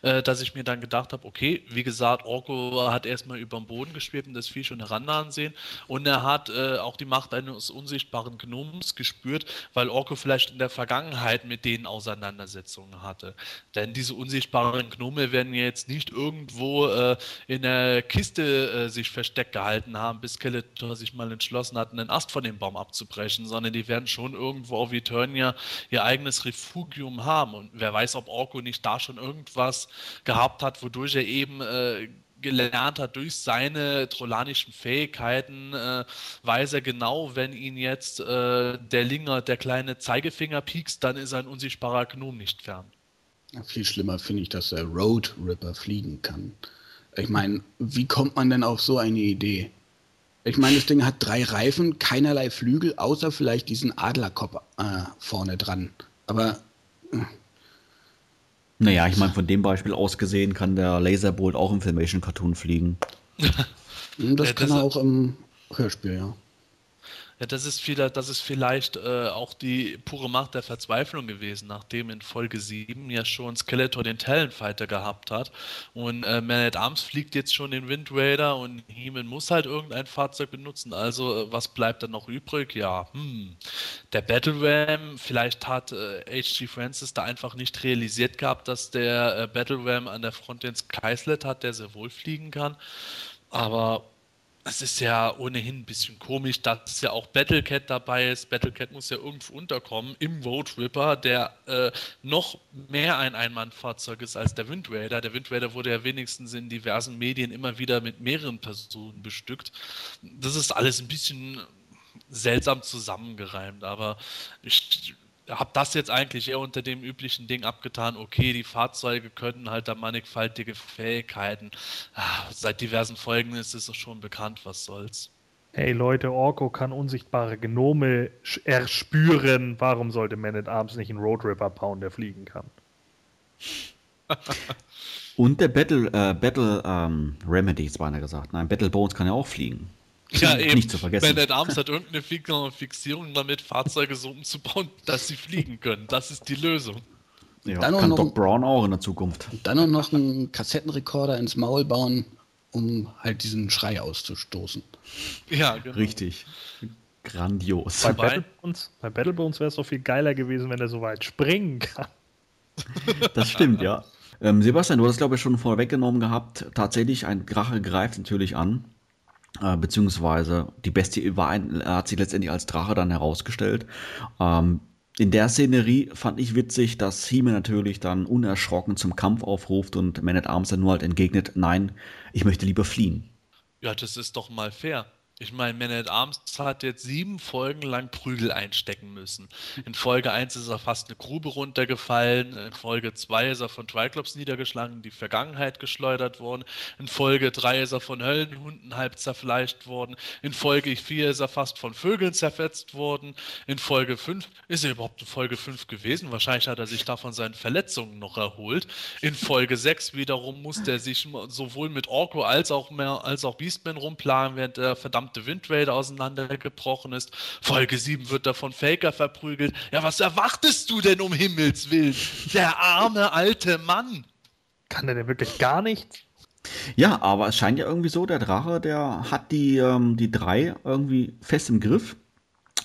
äh, dass ich mir dann gedacht habe, okay, wie gesagt, Orko hat erstmal über den Boden geschwebt und das Vieh schon herannahen sehen und er hat äh, auch die Macht eines unsichtbaren Gnoms gespürt, weil Orko vielleicht in der Vergangenheit mit denen Auseinandersetzungen hatte. Denn diese unsichtbaren Gnome werden jetzt nicht irgendwo äh, in der Kiste äh, sich versteckt gehalten haben, bis Skeletor sich mal entschlossen hat, einen Ast von dem Baum abzubrechen, sondern die werden schon irgendwo auf Eternia ihr eigenes Refugium haben. Und wer weiß, ob Orko nicht da schon irgendwas gehabt hat, wodurch er eben äh, gelernt hat durch seine trollanischen Fähigkeiten, äh, weiß er genau, wenn ihn jetzt äh, der Linger, der kleine Zeigefinger piekst, dann ist ein unsichtbarer Gnome nicht fern. Viel schlimmer finde ich, dass der Road Ripper fliegen kann. Ich meine, wie kommt man denn auf so eine Idee? Ich meine, das Ding hat drei Reifen, keinerlei Flügel, außer vielleicht diesen Adlerkopf äh, vorne dran. Aber. Naja, ich meine, von dem Beispiel aus gesehen kann der Laserbolt auch im Filmation Cartoon fliegen. Hm, Das Ja, kann das- er auch im Hörspiel, ja. Ja, das ist, wieder, das ist vielleicht äh, auch die pure Macht der Verzweiflung gewesen, nachdem in Folge 7 ja schon Skeletor den Talonfighter gehabt hat. Und äh, Man at Arms fliegt jetzt schon den Wind Raider und Heeman muss halt irgendein Fahrzeug benutzen. Also, äh, was bleibt dann noch übrig? Ja, hm. Der Battle Ram, vielleicht hat äh, H.G. Francis da einfach nicht realisiert gehabt, dass der äh, Battle Ram an der Front den Skysled hat, der sehr wohl fliegen kann. Aber es ist ja ohnehin ein bisschen komisch, dass ja auch Battlecat dabei ist. Battlecat muss ja irgendwo unterkommen im Road Ripper, der äh, noch mehr ein Einmannfahrzeug ist als der Wind Raider. Der Wind Raider wurde ja wenigstens in diversen Medien immer wieder mit mehreren Personen bestückt. Das ist alles ein bisschen seltsam zusammengereimt, aber ich habe das jetzt eigentlich eher unter dem üblichen Ding abgetan. Okay, die Fahrzeuge können halt da mannigfaltige Fähigkeiten. Ah, Seit diversen Folgen ist es schon bekannt, was soll's. Hey Leute, Orko kann unsichtbare Genome erspüren. Warum sollte Man at Arms nicht einen Road Ripper bauen, der fliegen kann? Und der Battle, äh, Battle ähm, Remedy, ist beinahe gesagt. Nein, Battle Bones kann ja auch fliegen. Ja, eben. Nicht zu vergessen. Man at Arms hat irgendeine Fix- Fixierung damit, Fahrzeuge so umzubauen, dass sie fliegen können. Das ist die Lösung. Ja, Dann kann noch- Doc Brown auch in der Zukunft. Und dann auch noch einen Kassettenrekorder ins Maul bauen, um halt diesen Schrei auszustoßen. Ja, genau. Richtig. Grandios. Bei Battlebones, bei Battlebones wäre es doch viel geiler gewesen, wenn er so weit springen kann. Das stimmt, ja. Ähm, Sebastian, du hast glaube ich schon vorweggenommen gehabt. Tatsächlich, ein Drache greift natürlich an. Äh, beziehungsweise die Bestie war ein, hat sich letztendlich als Drache dann herausgestellt. Ähm, in der Szenerie fand ich witzig, dass Hime natürlich dann unerschrocken zum Kampf aufruft und Man at Arms dann nur halt entgegnet, nein, ich möchte lieber fliehen. Ja, das ist doch mal fair. Ich meine, Man at Arms hat jetzt sieben Folgen lang Prügel einstecken müssen. In Folge 1 ist er fast eine Grube runtergefallen, in Folge 2 ist er von Triclops niedergeschlagen, in die Vergangenheit geschleudert worden, in Folge 3 ist er von Höllenhunden halb zerfleischt worden, in Folge 4 ist er fast von Vögeln zerfetzt worden, in Folge 5 ist er überhaupt in Folge 5 gewesen, wahrscheinlich hat er sich da von seinen Verletzungen noch erholt. In Folge 6 wiederum musste er sich sowohl mit Orko als auch, mehr, als auch Beastman rumplanen, während der verdammte Wind Raider auseinandergebrochen ist. Folge 7 wird er von Faker verprügelt. Ja, was erwartest du denn um Himmels Willen? Der arme alte Mann. Kann der denn wirklich gar nichts? Ja, aber es scheint ja irgendwie so, der Drache, der hat die, ähm, die drei irgendwie fest im Griff.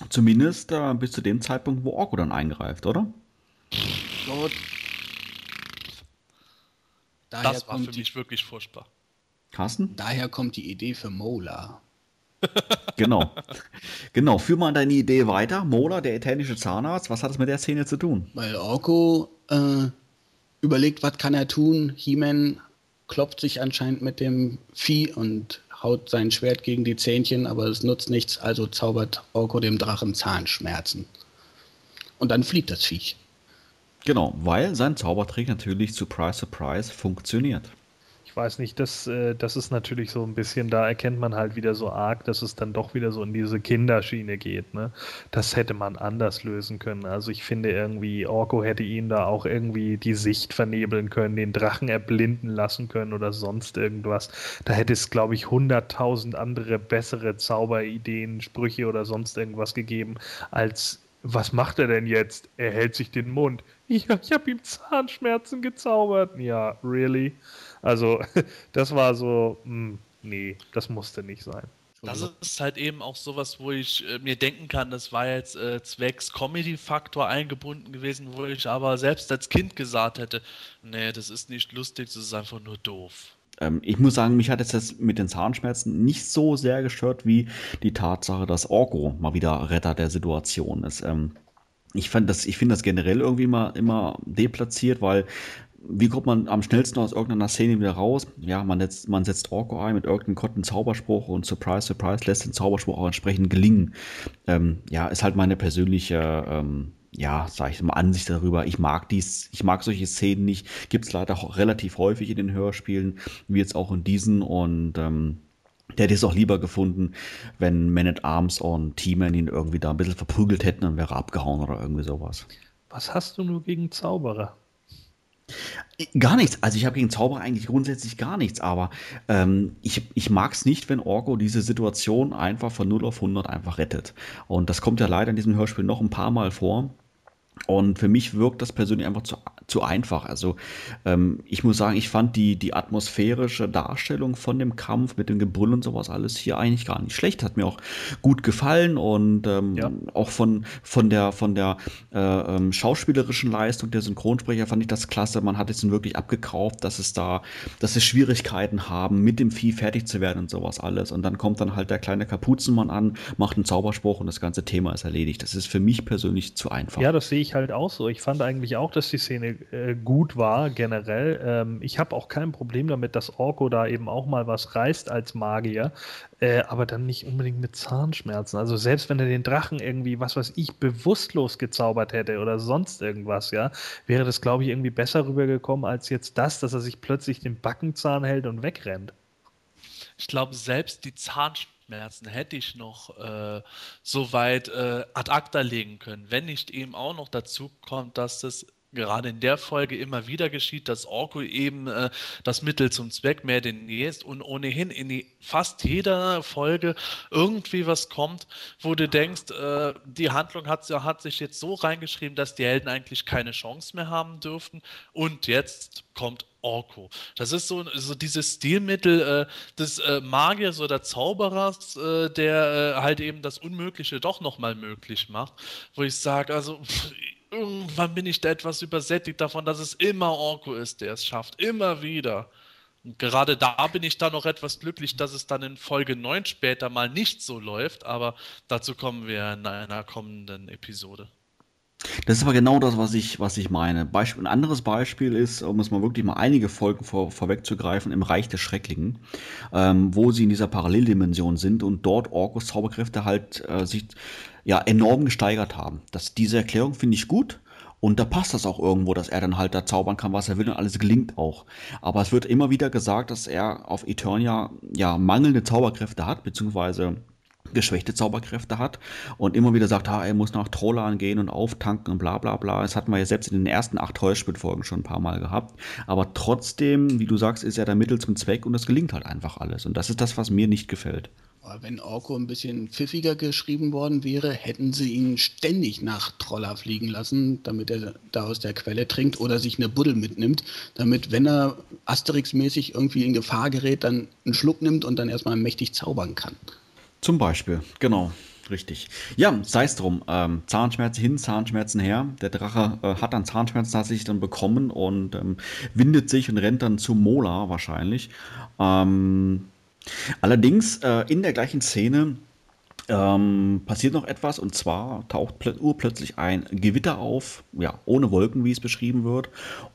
Zumindest äh, bis zu dem Zeitpunkt, wo Orko dann eingreift, oder? Gut. Daher, Das war für die, mich wirklich furchtbar. Carsten? daher kommt die Idee für Mola. Genau. genau, führ mal deine Idee weiter. Mola, der eternische Zahnarzt, was hat es mit der Szene zu tun? Weil Orko äh, überlegt, was kann er tun. He-Man klopft sich anscheinend mit dem Vieh und haut sein Schwert gegen die Zähnchen, aber es nutzt nichts, also zaubert Orko dem Drachen Zahnschmerzen. Und dann fliegt das Viech. Genau, weil sein Zaubertrick natürlich, surprise, surprise, funktioniert. Ich weiß nicht, das, äh, das ist natürlich so ein bisschen, da erkennt man halt wieder so arg, dass es dann doch wieder so in diese Kinderschiene geht. Ne? Das hätte man anders lösen können. Also ich finde irgendwie, Orko hätte ihn da auch irgendwie die Sicht vernebeln können, den Drachen erblinden lassen können oder sonst irgendwas. Da hätte es, glaube ich, hunderttausend andere bessere Zauberideen, Sprüche oder sonst irgendwas gegeben, als was macht er denn jetzt? Er hält sich den Mund. Ja, ich habe ihm Zahnschmerzen gezaubert. Ja, really? Also, das war so, mh, nee, das musste nicht sein. Das ist halt eben auch sowas, wo ich äh, mir denken kann, das war jetzt äh, zwecks Comedy-Faktor eingebunden gewesen, wo ich aber selbst als Kind gesagt hätte, nee, das ist nicht lustig, das ist einfach nur doof. Ähm, ich muss sagen, mich hat jetzt das mit den Zahnschmerzen nicht so sehr gestört wie die Tatsache, dass Orko mal wieder Retter der Situation ist. Ähm, ich fand das, ich finde das generell irgendwie immer, immer deplatziert, weil wie kommt man am schnellsten aus irgendeiner Szene wieder raus? Ja, man setzt, man setzt Orko ein mit irgendeinem kotten Zauberspruch und surprise, surprise, lässt den Zauberspruch auch entsprechend gelingen. Ähm, ja, ist halt meine persönliche, ähm, ja, sag ich mal, Ansicht darüber. Ich mag dies, ich mag solche Szenen nicht. Gibt es leider auch relativ häufig in den Hörspielen, wie jetzt auch in diesen und ähm, der hätte es auch lieber gefunden, wenn Man at Arms und T-Man ihn irgendwie da ein bisschen verprügelt hätten und wäre abgehauen oder irgendwie sowas. Was hast du nur gegen Zauberer? Gar nichts. Also ich habe gegen Zauberer eigentlich grundsätzlich gar nichts, aber ähm, ich, ich mag es nicht, wenn Orko diese Situation einfach von 0 auf 100 einfach rettet. Und das kommt ja leider in diesem Hörspiel noch ein paar Mal vor. Und für mich wirkt das persönlich einfach zu, zu einfach. Also ähm, ich muss sagen, ich fand die, die atmosphärische Darstellung von dem Kampf mit dem Gebrüll und sowas alles hier eigentlich gar nicht schlecht. Hat mir auch gut gefallen und ähm, ja. auch von, von der, von der äh, ähm, schauspielerischen Leistung der Synchronsprecher fand ich das klasse. Man hat es wirklich abgekauft, dass es da, dass es Schwierigkeiten haben, mit dem Vieh fertig zu werden und sowas alles. Und dann kommt dann halt der kleine Kapuzenmann an, macht einen Zauberspruch und das ganze Thema ist erledigt. Das ist für mich persönlich zu einfach. Ja, das sehe ich halt auch so. Ich fand eigentlich auch, dass die Szene äh, gut war, generell. Ähm, ich habe auch kein Problem damit, dass Orko da eben auch mal was reißt als Magier, äh, aber dann nicht unbedingt mit Zahnschmerzen. Also selbst wenn er den Drachen irgendwie, was weiß ich, bewusstlos gezaubert hätte oder sonst irgendwas, ja, wäre das, glaube ich, irgendwie besser rübergekommen als jetzt das, dass er sich plötzlich den Backenzahn hält und wegrennt. Ich glaube, selbst die Zahnschmerzen hätte ich noch äh, so weit äh, ad acta legen können, wenn nicht eben auch noch dazu kommt, dass das gerade in der Folge immer wieder geschieht, dass Orko eben äh, das Mittel zum Zweck mehr denn je ist und ohnehin in die, fast jeder Folge irgendwie was kommt, wo du denkst, äh, die Handlung hat, hat sich jetzt so reingeschrieben, dass die Helden eigentlich keine Chance mehr haben dürften und jetzt kommt Orko. Das ist so, so dieses Stilmittel äh, des äh, Magiers oder Zauberers, äh, der äh, halt eben das Unmögliche doch nochmal möglich macht, wo ich sage, also pff, irgendwann bin ich da etwas übersättigt davon, dass es immer Orko ist, der es schafft. Immer wieder. Und gerade da bin ich dann noch etwas glücklich, dass es dann in Folge 9 später mal nicht so läuft, aber dazu kommen wir in einer kommenden Episode. Das ist aber genau das, was ich, was ich meine. Beispiel, ein anderes Beispiel ist, um es mal wirklich mal einige Folgen vor, vorwegzugreifen, im Reich des Schrecklichen, ähm, wo sie in dieser Paralleldimension sind und dort Orkos Zauberkräfte halt äh, sich ja enorm gesteigert haben. Das, diese Erklärung finde ich gut. Und da passt das auch irgendwo, dass er dann halt da zaubern kann, was er will und alles gelingt auch. Aber es wird immer wieder gesagt, dass er auf Eternia ja mangelnde Zauberkräfte hat, beziehungsweise geschwächte Zauberkräfte hat und immer wieder sagt, ha, er muss nach Trollan gehen und auftanken und bla bla bla. Das hatten wir ja selbst in den ersten acht Heuspielfolgen schon ein paar Mal gehabt. Aber trotzdem, wie du sagst, ist er der Mittel zum Zweck und es gelingt halt einfach alles. Und das ist das, was mir nicht gefällt. Wenn Orko ein bisschen pfiffiger geschrieben worden wäre, hätten sie ihn ständig nach Troller fliegen lassen, damit er da aus der Quelle trinkt oder sich eine Buddel mitnimmt, damit, wenn er Asterix-mäßig irgendwie in Gefahr gerät, dann einen Schluck nimmt und dann erstmal mächtig zaubern kann. Zum Beispiel, genau. Richtig. Ja, sei es drum. Ähm, Zahnschmerzen hin, Zahnschmerzen her. Der Drache äh, hat dann Zahnschmerzen tatsächlich dann bekommen und ähm, windet sich und rennt dann zu Mola wahrscheinlich. Ähm, allerdings äh, in der gleichen Szene ähm, passiert noch etwas und zwar taucht urplötzlich ein Gewitter auf, ja, ohne Wolken, wie es beschrieben wird.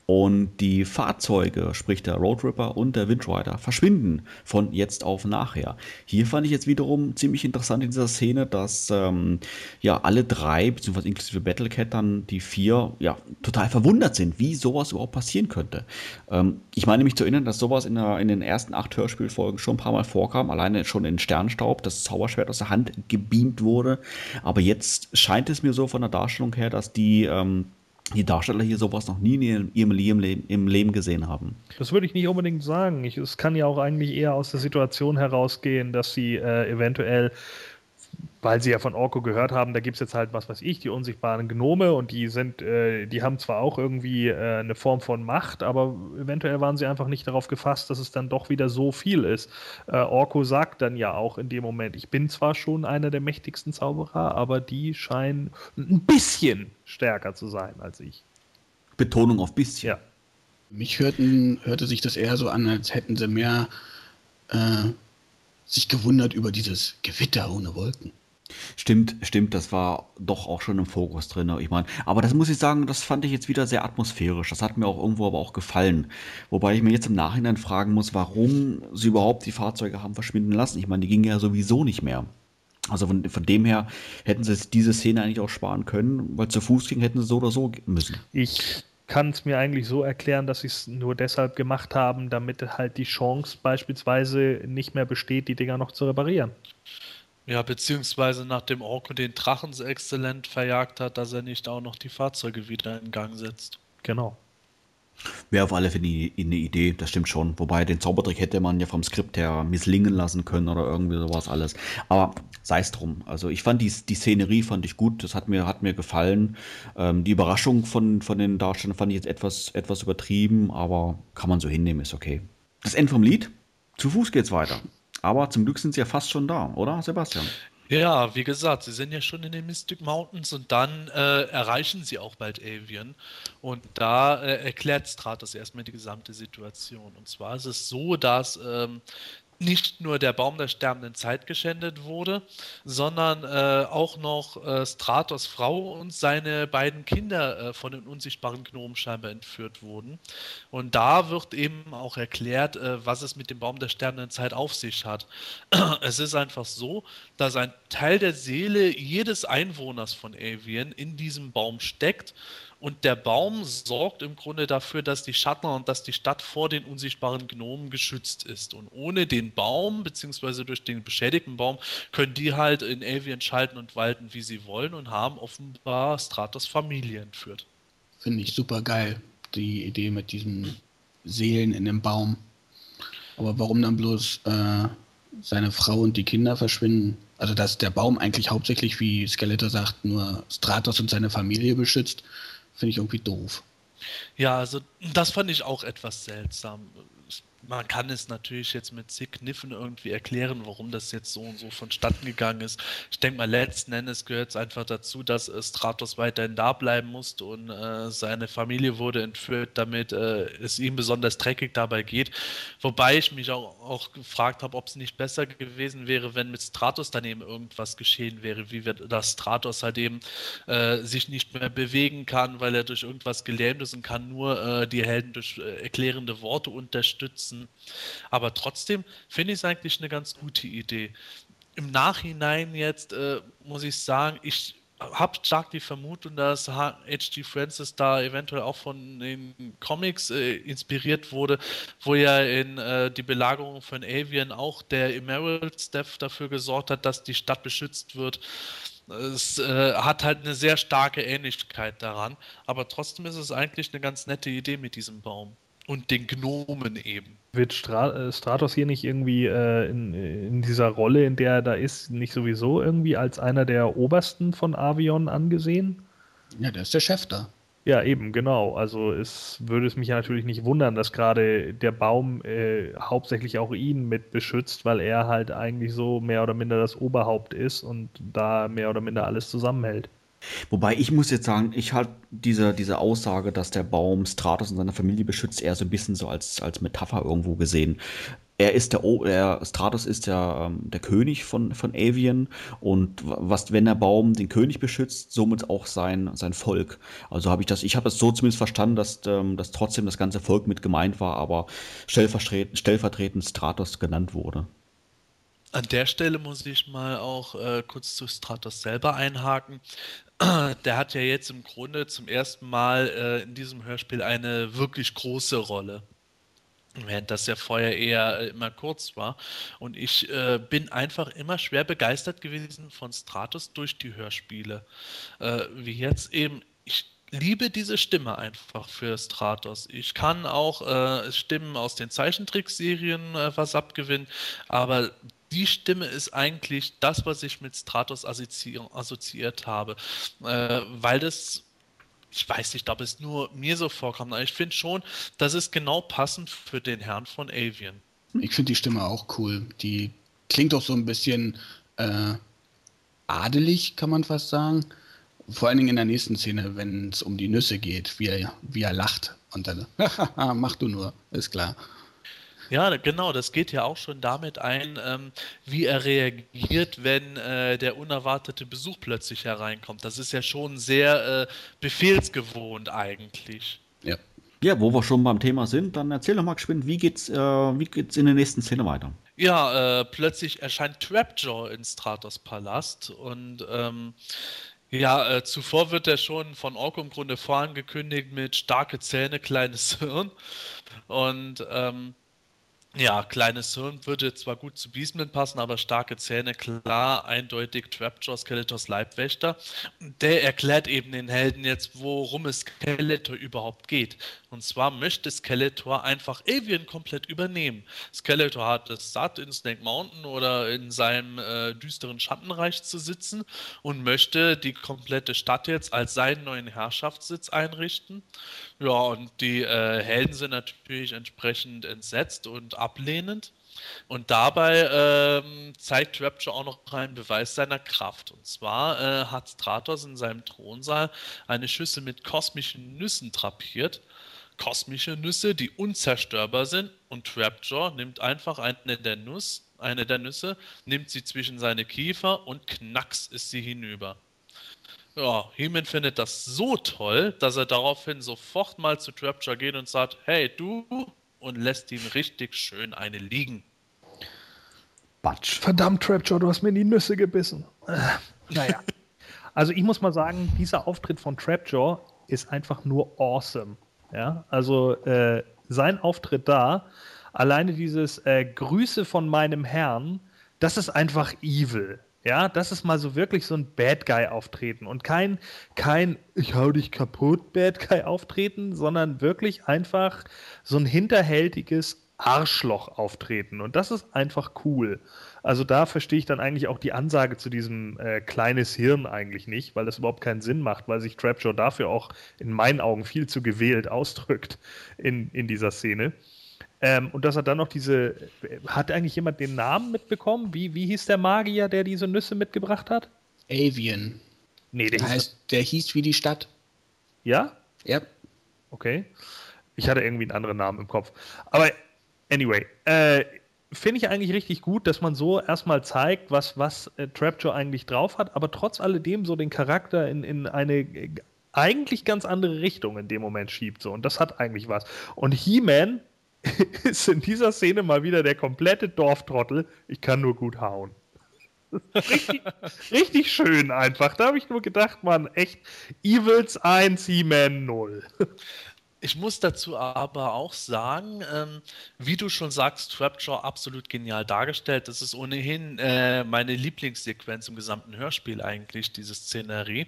Und die Fahrzeuge, sprich der Roadripper und der Windrider, verschwinden von jetzt auf nachher. Hier fand ich jetzt wiederum ziemlich interessant in dieser Szene, dass ähm, ja alle drei, beziehungsweise inklusive Battlecat dann die vier, ja, total verwundert sind, wie sowas überhaupt passieren könnte. Ähm, ich meine mich zu erinnern, dass sowas in, der, in den ersten acht Hörspielfolgen schon ein paar Mal vorkam, alleine schon in Sternstaub, das Zauberschwert aus der Hand gebeamt wurde. Aber jetzt scheint es mir so von der Darstellung her, dass die ähm, die Darsteller hier sowas noch nie in ihrem Leben, im Leben gesehen haben. Das würde ich nicht unbedingt sagen. es kann ja auch eigentlich eher aus der Situation herausgehen, dass sie äh, eventuell weil sie ja von Orko gehört haben, da gibt es jetzt halt, was weiß ich, die unsichtbaren Gnome und die sind, äh, die haben zwar auch irgendwie äh, eine Form von Macht, aber eventuell waren sie einfach nicht darauf gefasst, dass es dann doch wieder so viel ist. Äh, Orko sagt dann ja auch in dem Moment, ich bin zwar schon einer der mächtigsten Zauberer, aber die scheinen ein bisschen stärker zu sein als ich. Betonung auf bisschen. Ja. Mich hörten, hörte sich das eher so an, als hätten sie mehr äh, sich gewundert über dieses Gewitter ohne Wolken. Stimmt, stimmt, das war doch auch schon im Fokus drin. Ich meine, aber das muss ich sagen, das fand ich jetzt wieder sehr atmosphärisch. Das hat mir auch irgendwo aber auch gefallen. Wobei ich mir jetzt im Nachhinein fragen muss, warum sie überhaupt die Fahrzeuge haben verschwinden lassen. Ich meine, die gingen ja sowieso nicht mehr. Also von, von dem her hätten sie diese Szene eigentlich auch sparen können, weil zu Fuß ging hätten sie so oder so müssen. Ich kann es mir eigentlich so erklären, dass sie es nur deshalb gemacht haben, damit halt die Chance beispielsweise nicht mehr besteht, die Dinger noch zu reparieren. Ja, beziehungsweise nachdem Orko den Drachen so exzellent verjagt hat, dass er nicht auch noch die Fahrzeuge wieder in Gang setzt. Genau. Wäre auf alle Fälle eine Idee, das stimmt schon. Wobei den Zaubertrick hätte man ja vom Skript her misslingen lassen können oder irgendwie sowas alles. Aber sei es drum. Also ich fand die, die Szenerie fand ich gut, das hat mir, hat mir gefallen. Ähm, die Überraschung von, von den Darstellern fand ich jetzt etwas, etwas übertrieben, aber kann man so hinnehmen, ist okay. Das Ende vom Lied, zu Fuß geht's weiter. Aber zum Glück sind sie ja fast schon da, oder Sebastian? Ja, wie gesagt, sie sind ja schon in den Mystic Mountains und dann äh, erreichen sie auch bald Avian. Und da äh, erklärt Stratos erstmal die gesamte Situation. Und zwar ist es so, dass ähm, nicht nur der Baum der sterbenden Zeit geschändet wurde, sondern äh, auch noch äh, Stratos Frau und seine beiden Kinder äh, von den unsichtbaren Gnomen scheinbar entführt wurden. Und da wird eben auch erklärt, äh, was es mit dem Baum der sterbenden Zeit auf sich hat. es ist einfach so, dass ein Teil der Seele jedes Einwohners von Avian in diesem Baum steckt und der Baum sorgt im Grunde dafür, dass die Schatten und dass die Stadt vor den unsichtbaren Gnomen geschützt ist. Und ohne den Baum, beziehungsweise durch den beschädigten Baum, können die halt in Avian schalten und walten, wie sie wollen und haben offenbar Stratos Familie entführt. Finde ich super geil, die Idee mit diesen Seelen in dem Baum. Aber warum dann bloß äh, seine Frau und die Kinder verschwinden? Also, dass der Baum eigentlich hauptsächlich, wie Skeletor sagt, nur Stratos und seine Familie beschützt finde ich irgendwie doof. Ja, also das fand ich auch etwas seltsam man kann es natürlich jetzt mit zig Kniffen irgendwie erklären, warum das jetzt so und so vonstatten gegangen ist. Ich denke mal, letzten Endes gehört es einfach dazu, dass äh, Stratos weiterhin da bleiben musste und äh, seine Familie wurde entführt, damit äh, es ihm besonders dreckig dabei geht. Wobei ich mich auch, auch gefragt habe, ob es nicht besser gewesen wäre, wenn mit Stratos daneben irgendwas geschehen wäre, wie wir, dass Stratos halt eben äh, sich nicht mehr bewegen kann, weil er durch irgendwas gelähmt ist und kann nur äh, die Helden durch äh, erklärende Worte unterstützen lassen. Aber trotzdem finde ich es eigentlich eine ganz gute Idee. Im Nachhinein jetzt äh, muss ich sagen, ich habe stark die Vermutung, dass H.G. Francis da eventuell auch von den Comics äh, inspiriert wurde, wo ja in äh, die Belagerung von Avian auch der Emerald Staff dafür gesorgt hat, dass die Stadt beschützt wird. Es äh, hat halt eine sehr starke Ähnlichkeit daran, aber trotzdem ist es eigentlich eine ganz nette Idee mit diesem Baum und den Gnomen eben. Wird Stra äh, Stratos hier nicht irgendwie äh, in, in, dieser Rolle, in der er da ist, nicht sowieso irgendwie als einer der Obersten von Avion angesehen? Ja, der ist der Chef da. Ja, eben, genau. Also es würde es mich ja natürlich nicht wundern, dass gerade der Baum äh, hauptsächlich auch ihn mit beschützt, weil er halt eigentlich so mehr oder minder das Oberhaupt ist und da mehr oder minder alles zusammenhält. Wobei ich muss jetzt sagen, ich halte diese, diese Aussage, dass der Baum Stratos und seine Familie beschützt, eher so ein bisschen so als, als Metapher irgendwo gesehen. Er ist der, der Stratos ist ja ähm, der König von, von Avian und was, wenn der Baum den König beschützt, somit auch sein, sein Volk. Also habe ich das, ich habe das so zumindest verstanden, dass, ähm, dass trotzdem das ganze Volk mit gemeint war, aber stellvertretend, stellvertretend Stratos genannt wurde. An der Stelle muss ich mal auch äh, kurz zu Stratos selber einhaken. Der hat ja jetzt im Grunde zum ersten Mal äh, in diesem Hörspiel eine wirklich große Rolle. Während das ja vorher eher äh, immer kurz war. Und ich äh, bin einfach immer schwer begeistert gewesen von Stratos durch die Hörspiele. Äh, wie jetzt eben, ich liebe diese Stimme einfach für Stratos. Ich kann auch äh, Stimmen aus den Zeichentrickserien äh, was abgewinnen, aber die Stimme ist eigentlich das, was ich mit Stratos assozi assoziiert habe. Äh, weil das, ich weiß nicht, ob es nur mir so vorkommt, aber ich finde schon, das ist genau passend für den Herrn von Avian. Ich finde die Stimme auch cool. Die klingt auch so ein bisschen äh, adelig, kann man fast sagen. Vor allen Dingen in der nächsten Szene, wenn es um die Nüsse geht, wie er, wie er lacht. Und dann, mach du nur, ist klar. Ja, genau, das geht ja auch schon damit ein, ähm, wie er reagiert, wenn äh, der unerwartete Besuch plötzlich hereinkommt. Das ist ja schon sehr äh, befehlsgewohnt eigentlich. Ja. Ja, wo wir schon beim Thema sind, dann erzähl doch mal geschwind, wie geht's, äh, wie geht's in der nächsten Szene weiter? Ja, äh, plötzlich erscheint Trapjaw in Stratos Palast und ähm, ja, äh, zuvor wird er schon von Orko im Grunde vorangekündigt mit starke Zähne, kleines Hirn. Und ähm, Ja, kleines Hirn würde zwar gut zu Beastman passen, aber starke Zähne, klar, eindeutig Trapjaw, Skeletors Leibwächter. Der erklärt eben den Helden jetzt, worum es Skeletor überhaupt geht. Und zwar möchte Skeletor einfach Avian komplett übernehmen. Skeletor hat es satt, in Snake Mountain oder in seinem äh, düsteren Schattenreich zu sitzen und möchte die komplette Stadt jetzt als seinen neuen Herrschaftssitz einrichten. Ja, und die äh, Helden sind natürlich entsprechend entsetzt und ablehnend. Und dabei ähm, zeigt Rapture auch noch einen Beweis seiner Kraft. Und zwar äh, hat Stratos in seinem Thronsaal eine Schüssel mit kosmischen Nüssen drapiert. Kosmische Nüsse, die unzerstörbar sind. Und Trapjaw nimmt einfach eine der, Nuss, eine der Nüsse, nimmt sie zwischen seine Kiefer und knacks ist sie hinüber. Ja, Heeman findet das so toll, dass er daraufhin sofort mal zu Trapjaw geht und sagt, hey du, und lässt ihm richtig schön eine liegen. Batsch. Verdammt, Trapjaw, du hast mir in die Nüsse gebissen. Äh, naja. also ich muss mal sagen, dieser Auftritt von Trapjaw ist einfach nur awesome. Ja, also äh, sein Auftritt da, alleine dieses äh, Grüße von meinem Herrn, das ist einfach evil. Ja, das ist mal so wirklich so ein Bad Guy auftreten und kein, kein ich hau dich kaputt Bad Guy auftreten, sondern wirklich einfach so ein hinterhältiges Arschloch auftreten und das ist einfach cool. Also da verstehe ich dann eigentlich auch die Ansage zu diesem äh, kleines Hirn eigentlich nicht, weil das überhaupt keinen Sinn macht, weil sich Trapjaw dafür auch in meinen Augen viel zu gewählt ausdrückt in, in dieser Szene. Ähm, und dass er dann noch diese. Hat eigentlich jemand den Namen mitbekommen? Wie, wie hieß der Magier, der diese Nüsse mitgebracht hat? Avian. Nee, der, heißt, der hieß wie die Stadt. Ja? Ja. Okay. Ich hatte irgendwie einen anderen Namen im Kopf. Aber anyway, äh, finde ich eigentlich richtig gut, dass man so erstmal zeigt, was, was äh, Trapjaw eigentlich drauf hat, aber trotz alledem so den Charakter in, in eine äh, eigentlich ganz andere Richtung in dem Moment schiebt. So. Und das hat eigentlich was. Und He-Man ist in dieser Szene mal wieder der komplette Dorftrottel. Ich kann nur gut hauen. richtig, richtig schön einfach. Da habe ich nur gedacht, man, echt Evils 1, He-Man 0. Ich muss dazu aber auch sagen, ähm, wie du schon sagst, Trapjaw absolut genial dargestellt. Das ist ohnehin äh, meine Lieblingssequenz im gesamten Hörspiel eigentlich, diese Szenerie.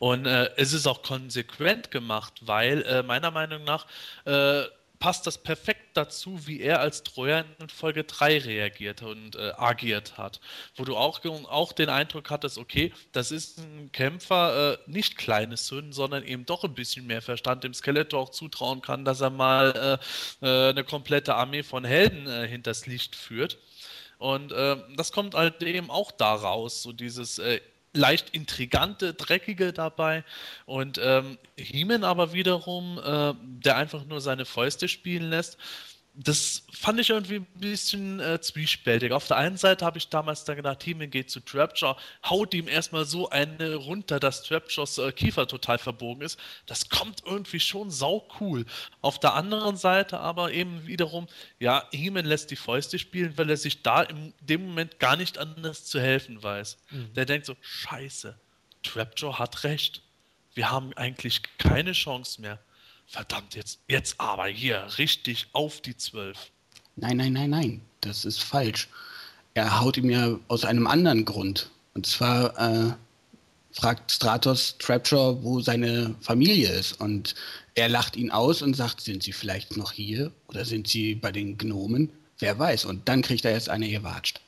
Und äh, es ist auch konsequent gemacht, weil äh, meiner Meinung nach äh, passt das perfekt dazu, wie er als Trojan in Folge 3 reagiert und äh, agiert hat. Wo du auch, auch den Eindruck hattest, okay, das ist ein Kämpfer, äh, nicht kleines Sünden, sondern eben doch ein bisschen mehr Verstand, dem Skeletor auch zutrauen kann, dass er mal äh, äh eine komplette Armee von Helden äh, hinters Licht führt. Und äh, das kommt halt eben auch daraus, so dieses leicht intrigante, dreckige dabei. Und ähm, Heeman aber wiederum, äh, der einfach nur seine Fäuste spielen lässt, das fand ich irgendwie ein bisschen äh, zwiespältig. Auf der einen Seite habe ich damals dann gedacht, Heeman geht zu Trapjaw, haut ihm erstmal so eine runter, dass Trapjaws äh, Kiefer total verbogen ist. Das kommt irgendwie schon sau cool. Auf der anderen Seite aber eben wiederum, ja, Heeman lässt die Fäuste spielen, weil er sich da in dem Moment gar nicht anders zu helfen weiß. Mhm. Der denkt so, scheiße, Trapjaw hat recht. Wir haben eigentlich keine Chance mehr verdammt, jetzt, jetzt aber hier richtig auf die Zwölf. Nein, nein, nein, nein, das ist falsch. Er haut ihm ja aus einem anderen Grund. Und zwar äh, fragt Stratos Trapjaw, wo seine Familie ist. Und er lacht ihn aus und sagt, sind sie vielleicht noch hier? Oder sind sie bei den Gnomen? Wer weiß. Und dann kriegt er jetzt eine gewatscht.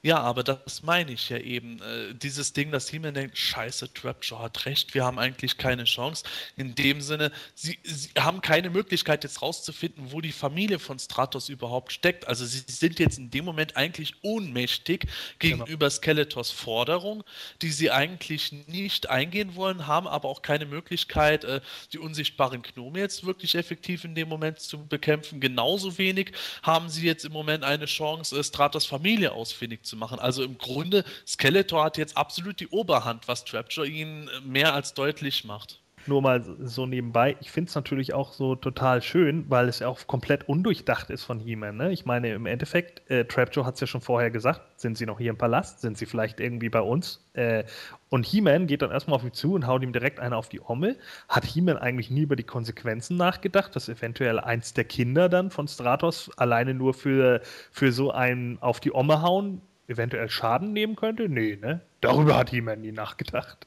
Ja, aber das meine ich ja eben. Äh, dieses Ding, dass He-Man denkt, scheiße, Trapjaw hat recht, wir haben eigentlich keine Chance. In dem Sinne, sie, sie, haben keine Möglichkeit jetzt rauszufinden, wo die Familie von Stratos überhaupt steckt. Also sie sind jetzt in dem Moment eigentlich ohnmächtig gegenüber genau. Skeletors Forderung, die sie eigentlich nicht eingehen wollen, haben aber auch keine Möglichkeit, äh, die unsichtbaren Gnome jetzt wirklich effektiv in dem Moment zu bekämpfen. Genauso wenig haben sie jetzt im Moment eine Chance, äh, Stratos Familie ausfindig zu machen. Also im Grunde, Skeletor hat jetzt absolut die Oberhand, was Trapjaw ihnen mehr als deutlich macht. nur mal so nebenbei. Ich finde es natürlich auch so total schön, weil es ja auch komplett undurchdacht ist von He-Man. Ne? Ich meine, im Endeffekt, äh, Trapjaw hat es ja schon vorher gesagt, sind sie noch hier im Palast? Sind sie vielleicht irgendwie bei uns? Äh, und He-Man geht dann erstmal auf ihn zu und haut ihm direkt eine auf die Omme. Hat He-Man eigentlich nie über die Konsequenzen nachgedacht, dass eventuell eins der Kinder dann von Stratos alleine nur für, für so ein auf die Omme hauen eventuell Schaden nehmen könnte? Nee, ne? Darüber hat He-Man nie nachgedacht.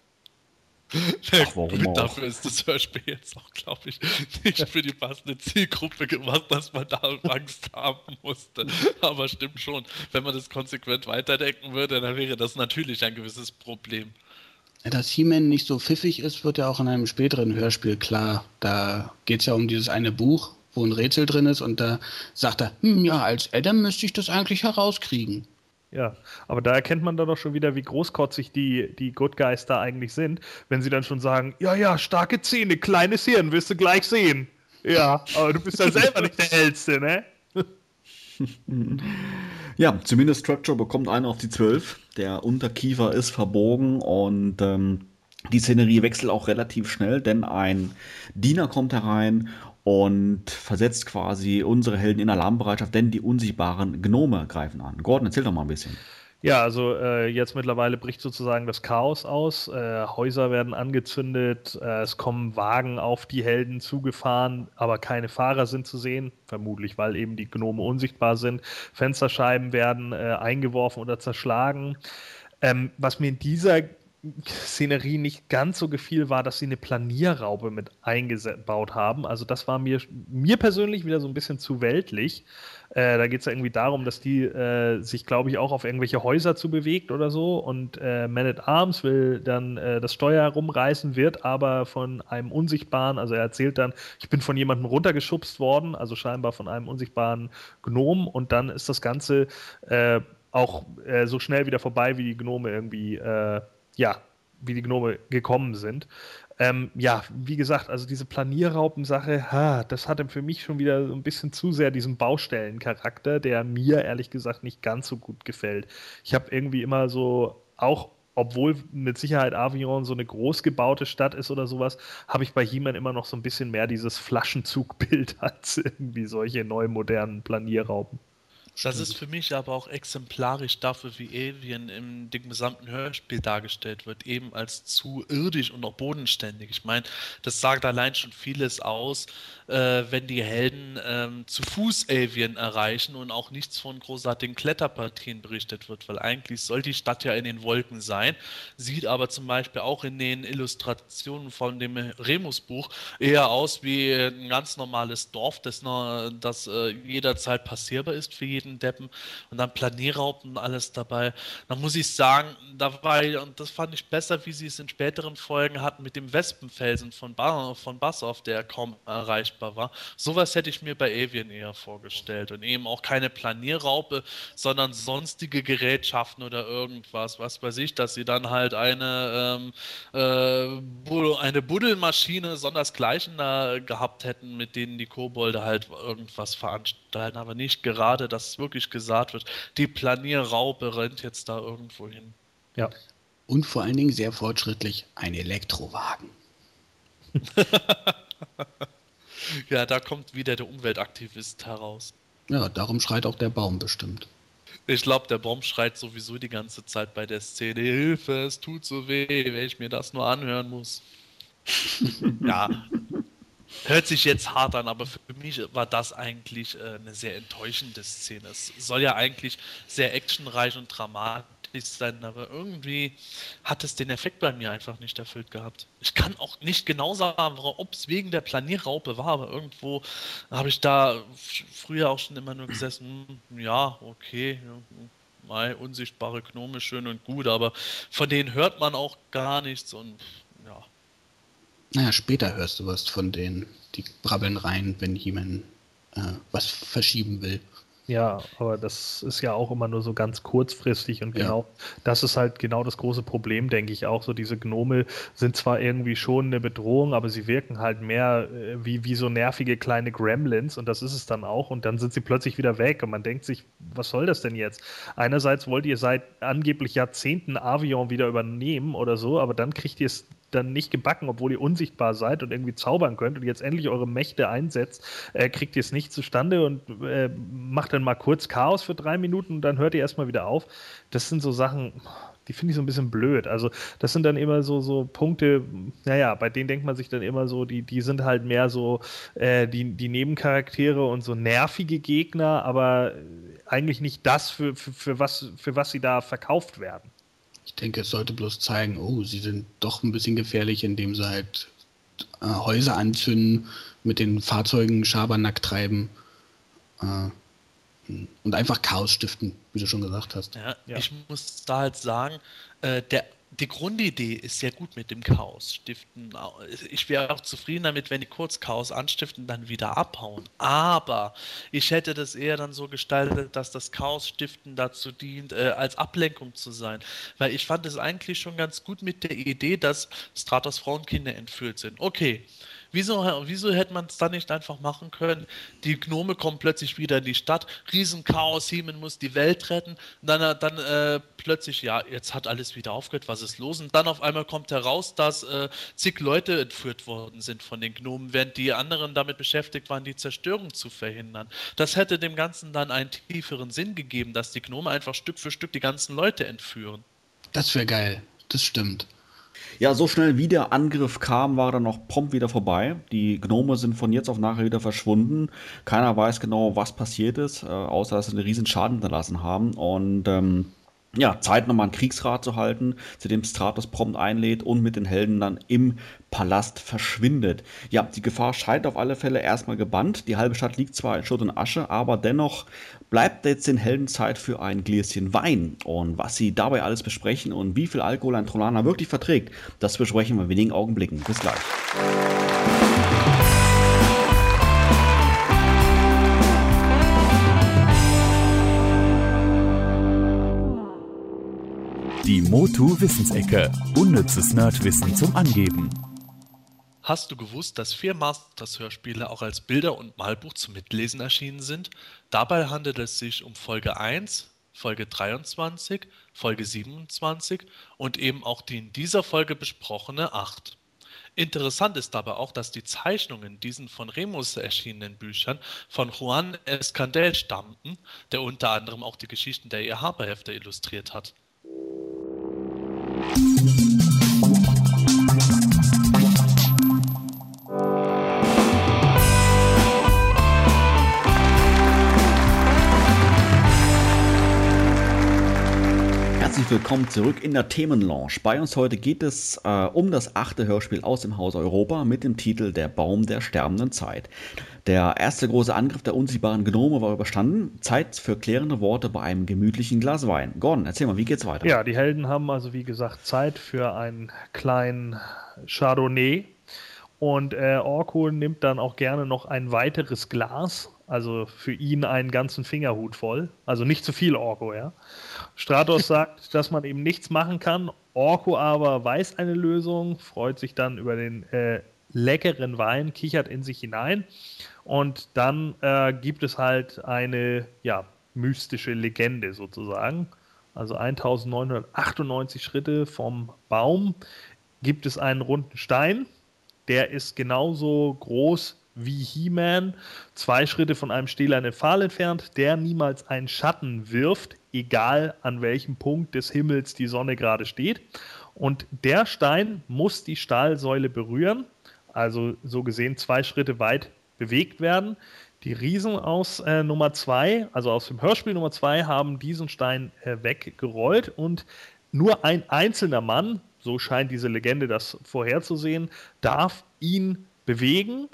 Ach, warum Dafür ist das Hörspiel jetzt auch, glaube ich, nicht für die passende Zielgruppe gemacht, dass man da Angst haben musste. Aber stimmt schon, wenn man das konsequent weiterdenken würde, dann wäre das natürlich ein gewisses Problem. Dass He-Man nicht so pfiffig ist, wird ja auch in einem späteren Hörspiel klar. Da geht es ja um dieses eine Buch, wo ein Rätsel drin ist und da sagt er, hm, ja, als Adam müsste ich das eigentlich herauskriegen. Ja, aber da erkennt man dann doch schon wieder, wie großkotzig die, die Good Guys da eigentlich sind, wenn sie dann schon sagen, ja, ja, starke Zähne, kleines Hirn, wirst du gleich sehen. Ja, aber du bist ja selber nicht der Hellste, ne? ja, zumindest Structure bekommt einen auf die 12. Der Unterkiefer ist verbogen und ähm, die Szenerie wechselt auch relativ schnell, denn ein Diener kommt herein und versetzt quasi unsere Helden in Alarmbereitschaft, denn die unsichtbaren Gnome greifen an. Gordon, erzähl doch mal ein bisschen. Ja, also äh, jetzt mittlerweile bricht sozusagen das Chaos aus. Äh, Häuser werden angezündet, äh, es kommen Wagen auf die Helden zugefahren, aber keine Fahrer sind zu sehen, vermutlich weil eben die Gnome unsichtbar sind. Fensterscheiben werden äh, eingeworfen oder zerschlagen. Ähm, was mir in dieser Szenerie nicht ganz so gefiel, war, dass sie eine Planierraube mit eingebaut haben. Also das war mir, mir persönlich wieder so ein bisschen zu weltlich. Äh, da geht es ja irgendwie darum, dass die äh, sich, glaube ich, auch auf irgendwelche Häuser zu bewegt oder so. Und äh, Man at Arms will dann äh, das Steuer rumreißen, wird aber von einem unsichtbaren, also er erzählt dann, ich bin von jemandem runtergeschubst worden, also scheinbar von einem unsichtbaren Gnom. Und dann ist das Ganze äh, auch äh, so schnell wieder vorbei, wie die Gnome irgendwie ja, wie die Gnome gekommen sind. Ähm, ja, wie gesagt, also diese Planierraupensache, ha, das hatte für mich schon wieder so ein bisschen zu sehr diesen Baustellencharakter, der mir ehrlich gesagt nicht ganz so gut gefällt. Ich habe irgendwie immer so, auch obwohl mit Sicherheit Avion so eine groß gebaute Stadt ist oder sowas, habe ich bei He-Man immer noch so ein bisschen mehr dieses Flaschenzugbild als irgendwie solche neu modernen Planierraupen. Das ist für mich aber auch exemplarisch dafür, wie Alien im dem gesamten Hörspiel dargestellt wird, eben als zu irdisch und auch bodenständig. Ich meine, das sagt allein schon vieles aus, äh, wenn die Helden ähm, zu Fuß Alien erreichen und auch nichts von großartigen Kletterpartien berichtet wird, weil eigentlich soll die Stadt ja in den Wolken sein, sieht aber zum Beispiel auch in den Illustrationen von dem Remus-Buch eher aus wie ein ganz normales Dorf, das, das äh, jederzeit passierbar ist für jeden Deppen und dann Planierraupen und alles dabei. Dann muss ich sagen, da war und das fand ich besser, wie sie es in späteren Folgen hatten mit dem Wespenfelsen von, ba von Bassoff, der kaum erreichbar war. Sowas hätte ich mir bei Avian eher vorgestellt und eben auch keine Planierraupe, sondern sonstige Gerätschaften oder irgendwas, was weiß ich, dass sie dann halt eine, ähm, äh, eine Buddelmaschine sondersgleichen da gehabt hätten, mit denen die Kobolde halt irgendwas veranstalten, aber nicht gerade das wirklich gesagt wird, die Planierraupe rennt jetzt da irgendwo hin. Ja. Und vor allen Dingen sehr fortschrittlich ein Elektrowagen. ja, da kommt wieder der Umweltaktivist heraus. Ja, darum schreit auch der Baum bestimmt. Ich glaube, der Baum schreit sowieso die ganze Zeit bei der Szene: Hilfe, es tut so weh, wenn ich mir das nur anhören muss. ja, Hört sich jetzt hart an, aber für mich war das eigentlich äh, eine sehr enttäuschende Szene. Es soll ja eigentlich sehr actionreich und dramatisch sein, aber irgendwie hat es den Effekt bei mir einfach nicht erfüllt gehabt. Ich kann auch nicht genau sagen, ob es wegen der Planierraupe war, aber irgendwo habe ich da früher auch schon immer nur gesessen, hm, ja, okay, ja, unsichtbare Gnome, schön und gut, aber von denen hört man auch gar nichts und naja, später hörst du was von denen. Die brabbeln rein, wenn jemand äh, was verschieben will. Ja, aber das ist ja auch immer nur so ganz kurzfristig und genau, ja. das ist halt genau das große Problem, denke ich auch. So diese Gnome sind zwar irgendwie schon eine Bedrohung, aber sie wirken halt mehr äh, wie, wie so nervige kleine Gremlins und das ist es dann auch und dann sind sie plötzlich wieder weg und man denkt sich, was soll das denn jetzt? Einerseits wollt ihr seit angeblich Jahrzehnten Avion wieder übernehmen oder so, aber dann kriegt ihr es dann nicht gebacken, obwohl ihr unsichtbar seid und irgendwie zaubern könnt und jetzt endlich eure Mächte einsetzt, äh, kriegt ihr es nicht zustande und äh, macht dann mal kurz Chaos für drei Minuten und dann hört ihr erstmal wieder auf. Das sind so Sachen, die finde ich so ein bisschen blöd. Also, das sind dann immer so, so Punkte, naja, bei denen denkt man sich dann immer so, die, die sind halt mehr so äh, die, die Nebencharaktere und so nervige Gegner, aber eigentlich nicht das, für, für, für, was, für was sie da verkauft werden. Ich denke, es sollte bloß zeigen, oh, sie sind doch ein bisschen gefährlich, indem sie halt äh, Häuser anzünden, mit den Fahrzeugen Schabernack treiben. Äh, und einfach Chaos stiften, wie du schon gesagt hast. Ja, ja. Ich muss da halt sagen, äh, der, die Grundidee ist sehr gut mit dem Chaos stiften. Ich wäre auch zufrieden damit, wenn die kurz Chaos anstiften, dann wieder abhauen. Aber ich hätte das eher dann so gestaltet, dass das Chaos stiften dazu dient, äh, als Ablenkung zu sein. Weil ich fand es eigentlich schon ganz gut mit der Idee, dass Stratos Frauenkinder entführt sind. Okay, Wieso, wieso hätte man es dann nicht einfach machen können? Die Gnome kommen plötzlich wieder in die Stadt, Riesenchaos, Heeman muss die Welt retten. Dann, äh, dann äh, plötzlich, ja, jetzt hat alles wieder aufgehört, was ist los? Und dann auf einmal kommt heraus, dass äh, zig Leute entführt worden sind von den Gnomen, während die anderen damit beschäftigt waren, die Zerstörung zu verhindern. Das hätte dem Ganzen dann einen tieferen Sinn gegeben, dass die Gnome einfach Stück für Stück die ganzen Leute entführen. Das wäre geil, das stimmt. Ja, so schnell wie der Angriff kam, war dann noch prompt wieder vorbei. Die Gnome sind von jetzt auf nachher wieder verschwunden. Keiner weiß genau, was passiert ist, äh, außer dass sie einen riesen Schaden hinterlassen haben. Und ähm, ja, Zeit nochmal einen Kriegsrat zu halten, zu dem Stratos prompt einlädt und mit den Helden dann im Palast verschwindet. Ja, die Gefahr scheint auf alle Fälle erstmal gebannt. Die halbe Stadt liegt zwar in Schutt und Asche, aber dennoch bleibt jetzt den Helden Zeit für ein Gläschen Wein. Und was sie dabei alles besprechen und wie viel Alkohol ein Trollaner wirklich verträgt, das besprechen wir in wenigen Augenblicken. Bis gleich. Die Motu Wissensecke. Unnützes Nerdwissen zum Angeben. Hast du gewusst, dass vier Masters-Hörspiele auch als Bilder- und Malbuch zum Mitlesen erschienen sind? Dabei handelt es sich um Folge 1, Folge 23, Folge 27 und eben auch die in dieser Folge besprochene 8. Interessant ist dabei auch, dass die Zeichnungen diesen von Remus erschienenen Büchern von Juan Escandel stammten, der unter anderem auch die Geschichten der Ihr-Haber-Hefte illustriert hat. thank you Herzlich willkommen zurück in der Themenlaunch. Bei uns heute geht es äh, um das achte Hörspiel aus dem Haus Europa mit dem Titel Der Baum der sterbenden Zeit. Der erste große Angriff der unsichtbaren Gnome war überstanden. Zeit für klärende Worte bei einem gemütlichen Glas Wein. Gordon, erzähl mal, wie geht's weiter? Ja, die Helden haben also wie gesagt Zeit für einen kleinen Chardonnay. Und äh, Orko nimmt dann auch gerne noch ein weiteres Glas, also für ihn einen ganzen Fingerhut voll. Also nicht zu viel Orko, ja. Stratos sagt, dass man eben nichts machen kann. Orko aber weiß eine Lösung, freut sich dann über den äh, leckeren Wein, kichert in sich hinein und dann äh, gibt es halt eine ja, mystische Legende sozusagen. Also 1998 Schritte vom Baum gibt es einen runden Stein. Der ist genauso groß wie He-Man, zwei Schritte von einem stählernen Pfahl entfernt, der niemals einen Schatten wirft, egal an welchem Punkt des Himmels die Sonne gerade steht. Und der Stein muss die Stahlsäule berühren, also so gesehen zwei Schritte weit bewegt werden. Die Riesen aus äh, Nummer 2, also aus dem Hörspiel Nummer 2, haben diesen Stein äh, weggerollt und nur ein einzelner Mann, so scheint diese Legende das vorherzusehen, darf ihn bewegen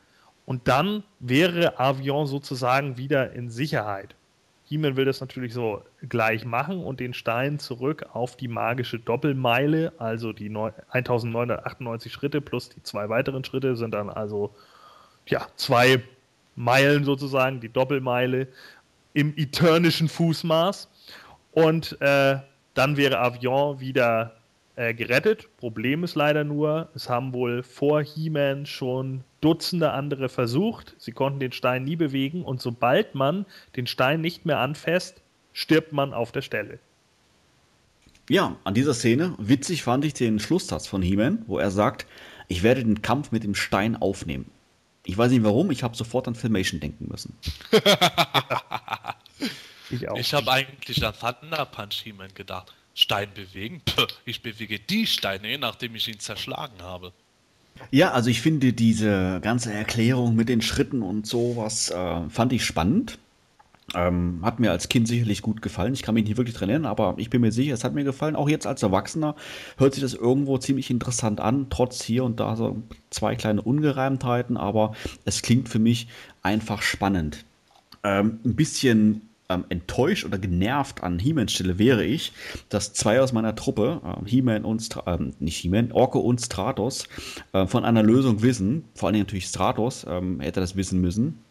und dann wäre Avion sozusagen wieder in Sicherheit. He-Man will das natürlich so gleich machen und den Stein zurück auf die magische Doppelmeile, also die 1998 Schritte plus die zwei weiteren Schritte sind dann also ja, zwei Meilen sozusagen, die Doppelmeile im eternischen Fußmaß. Und äh, dann wäre Avion wieder äh, gerettet. Problem ist leider nur, es haben wohl vor He-Man schon Dutzende andere versucht. Sie konnten den Stein nie bewegen und sobald man den Stein nicht mehr anfasst, stirbt man auf der Stelle. Ja, an dieser Szene, witzig fand ich den Schlusssatz von He-Man, wo er sagt, ich werde den Kampf mit dem Stein aufnehmen. Ich weiß nicht warum, ich habe sofort an Filmation denken müssen. ich auch. Ich habe eigentlich an Thunder Punch He-Man gedacht. Stein bewegen? Puh, ich bewege die Steine, nachdem ich ihn zerschlagen habe. Ja, also ich finde diese ganze Erklärung mit den Schritten und sowas, äh, fand ich spannend. Ähm, hat mir als Kind sicherlich gut gefallen. Ich kann mich nicht wirklich dran erinnern, aber ich bin mir sicher, es hat mir gefallen. Auch jetzt als Erwachsener hört sich das irgendwo ziemlich interessant an, trotz hier und da so zwei kleine Ungereimtheiten, aber es klingt für mich einfach spannend. Ähm, ein bisschen ähm, enttäuscht oder genervt an He-Mans Stelle wäre ich, dass zwei aus meiner Truppe, ähm, He-Man und Stra ähm, nicht He-Man, Orko und Stratos, äh, von einer Lösung wissen. Vor allen Dingen natürlich Stratos ähm, hätte das wissen müssen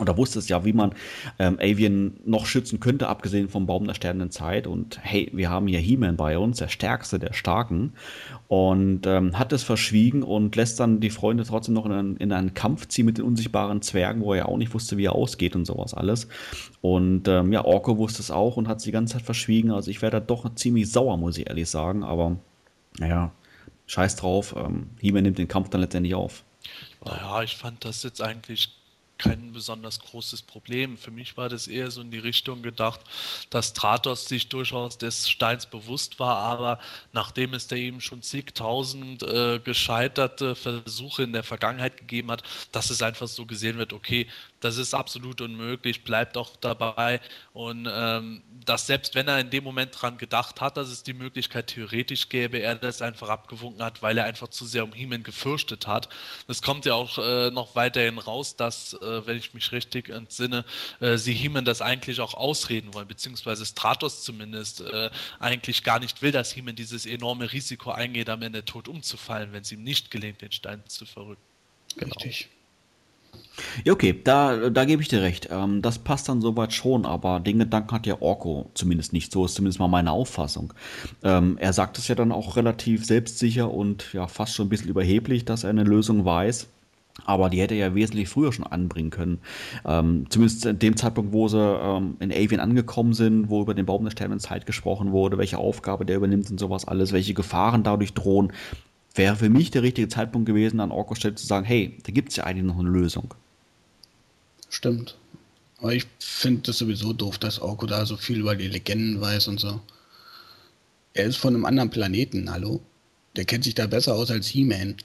oder wusste es ja, wie man ähm, Avian noch schützen könnte, abgesehen vom Baum der sterbenden Zeit. Und hey, wir haben hier He-Man bei uns, der Stärkste der Starken. Und ähm, hat es verschwiegen und lässt dann die Freunde trotzdem noch in einen, in einen, Kampf ziehen mit den unsichtbaren Zwergen, wo er ja auch nicht wusste, wie er ausgeht und sowas alles. Und ähm, ja, Orko wusste es auch und hat es die ganze Zeit verschwiegen. Also ich wäre da doch ziemlich sauer, muss ich ehrlich sagen. Aber naja, scheiß drauf. Ähm, He-Man nimmt den Kampf dann letztendlich auf. Naja, ich fand das jetzt eigentlich kein besonders großes Problem. Für mich war das eher so in die Richtung gedacht, dass Tratos sich durchaus des Steins bewusst war, aber nachdem es da eben schon zigtausend äh, gescheiterte Versuche in der Vergangenheit gegeben hat, dass es einfach so gesehen wird, okay, das ist absolut unmöglich, bleibt auch dabei. Und ähm, dass selbst wenn er in dem Moment dran gedacht hat, dass es die Möglichkeit theoretisch gäbe, er das einfach abgewunken hat, weil er einfach zu sehr um Heeman gefürchtet hat. Es kommt ja auch äh, noch weiterhin raus, dass, äh, wenn ich mich richtig entsinne, äh, sie Heeman das eigentlich auch ausreden wollen, beziehungsweise Stratos zumindest äh, eigentlich gar nicht will, dass Heeman dieses enorme Risiko eingeht, am Ende tot umzufallen, wenn es ihm nicht gelingt, den Stein zu verrücken. Genau. Richtig. Ja, okay, da, da gebe ich dir recht. Ähm, das passt dann soweit schon, aber den Gedanken hat ja Orko zumindest nicht. So ist zumindest mal meine Auffassung. Ähm, er sagt es ja dann auch relativ selbstsicher und ja fast schon ein bisschen überheblich, dass er eine Lösung weiß. Aber die hätte er ja wesentlich früher schon anbringen können. Ähm, zumindest in dem Zeitpunkt, wo sie ähm, in Avian angekommen sind, wo über den Baum der Sterne Zeit gesprochen wurde, welche Aufgabe der übernimmt und sowas alles, welche Gefahren dadurch drohen, wäre für mich der richtige Zeitpunkt gewesen, an Orko Stelle zu sagen, hey, da gibt es ja eigentlich noch eine Lösung. Stimmt. Aber ich finde das sowieso doof, dass Orko da so viel über die Legenden weiß und so. Er ist von einem anderen Planeten, hallo? Der kennt sich da besser aus als He-Man.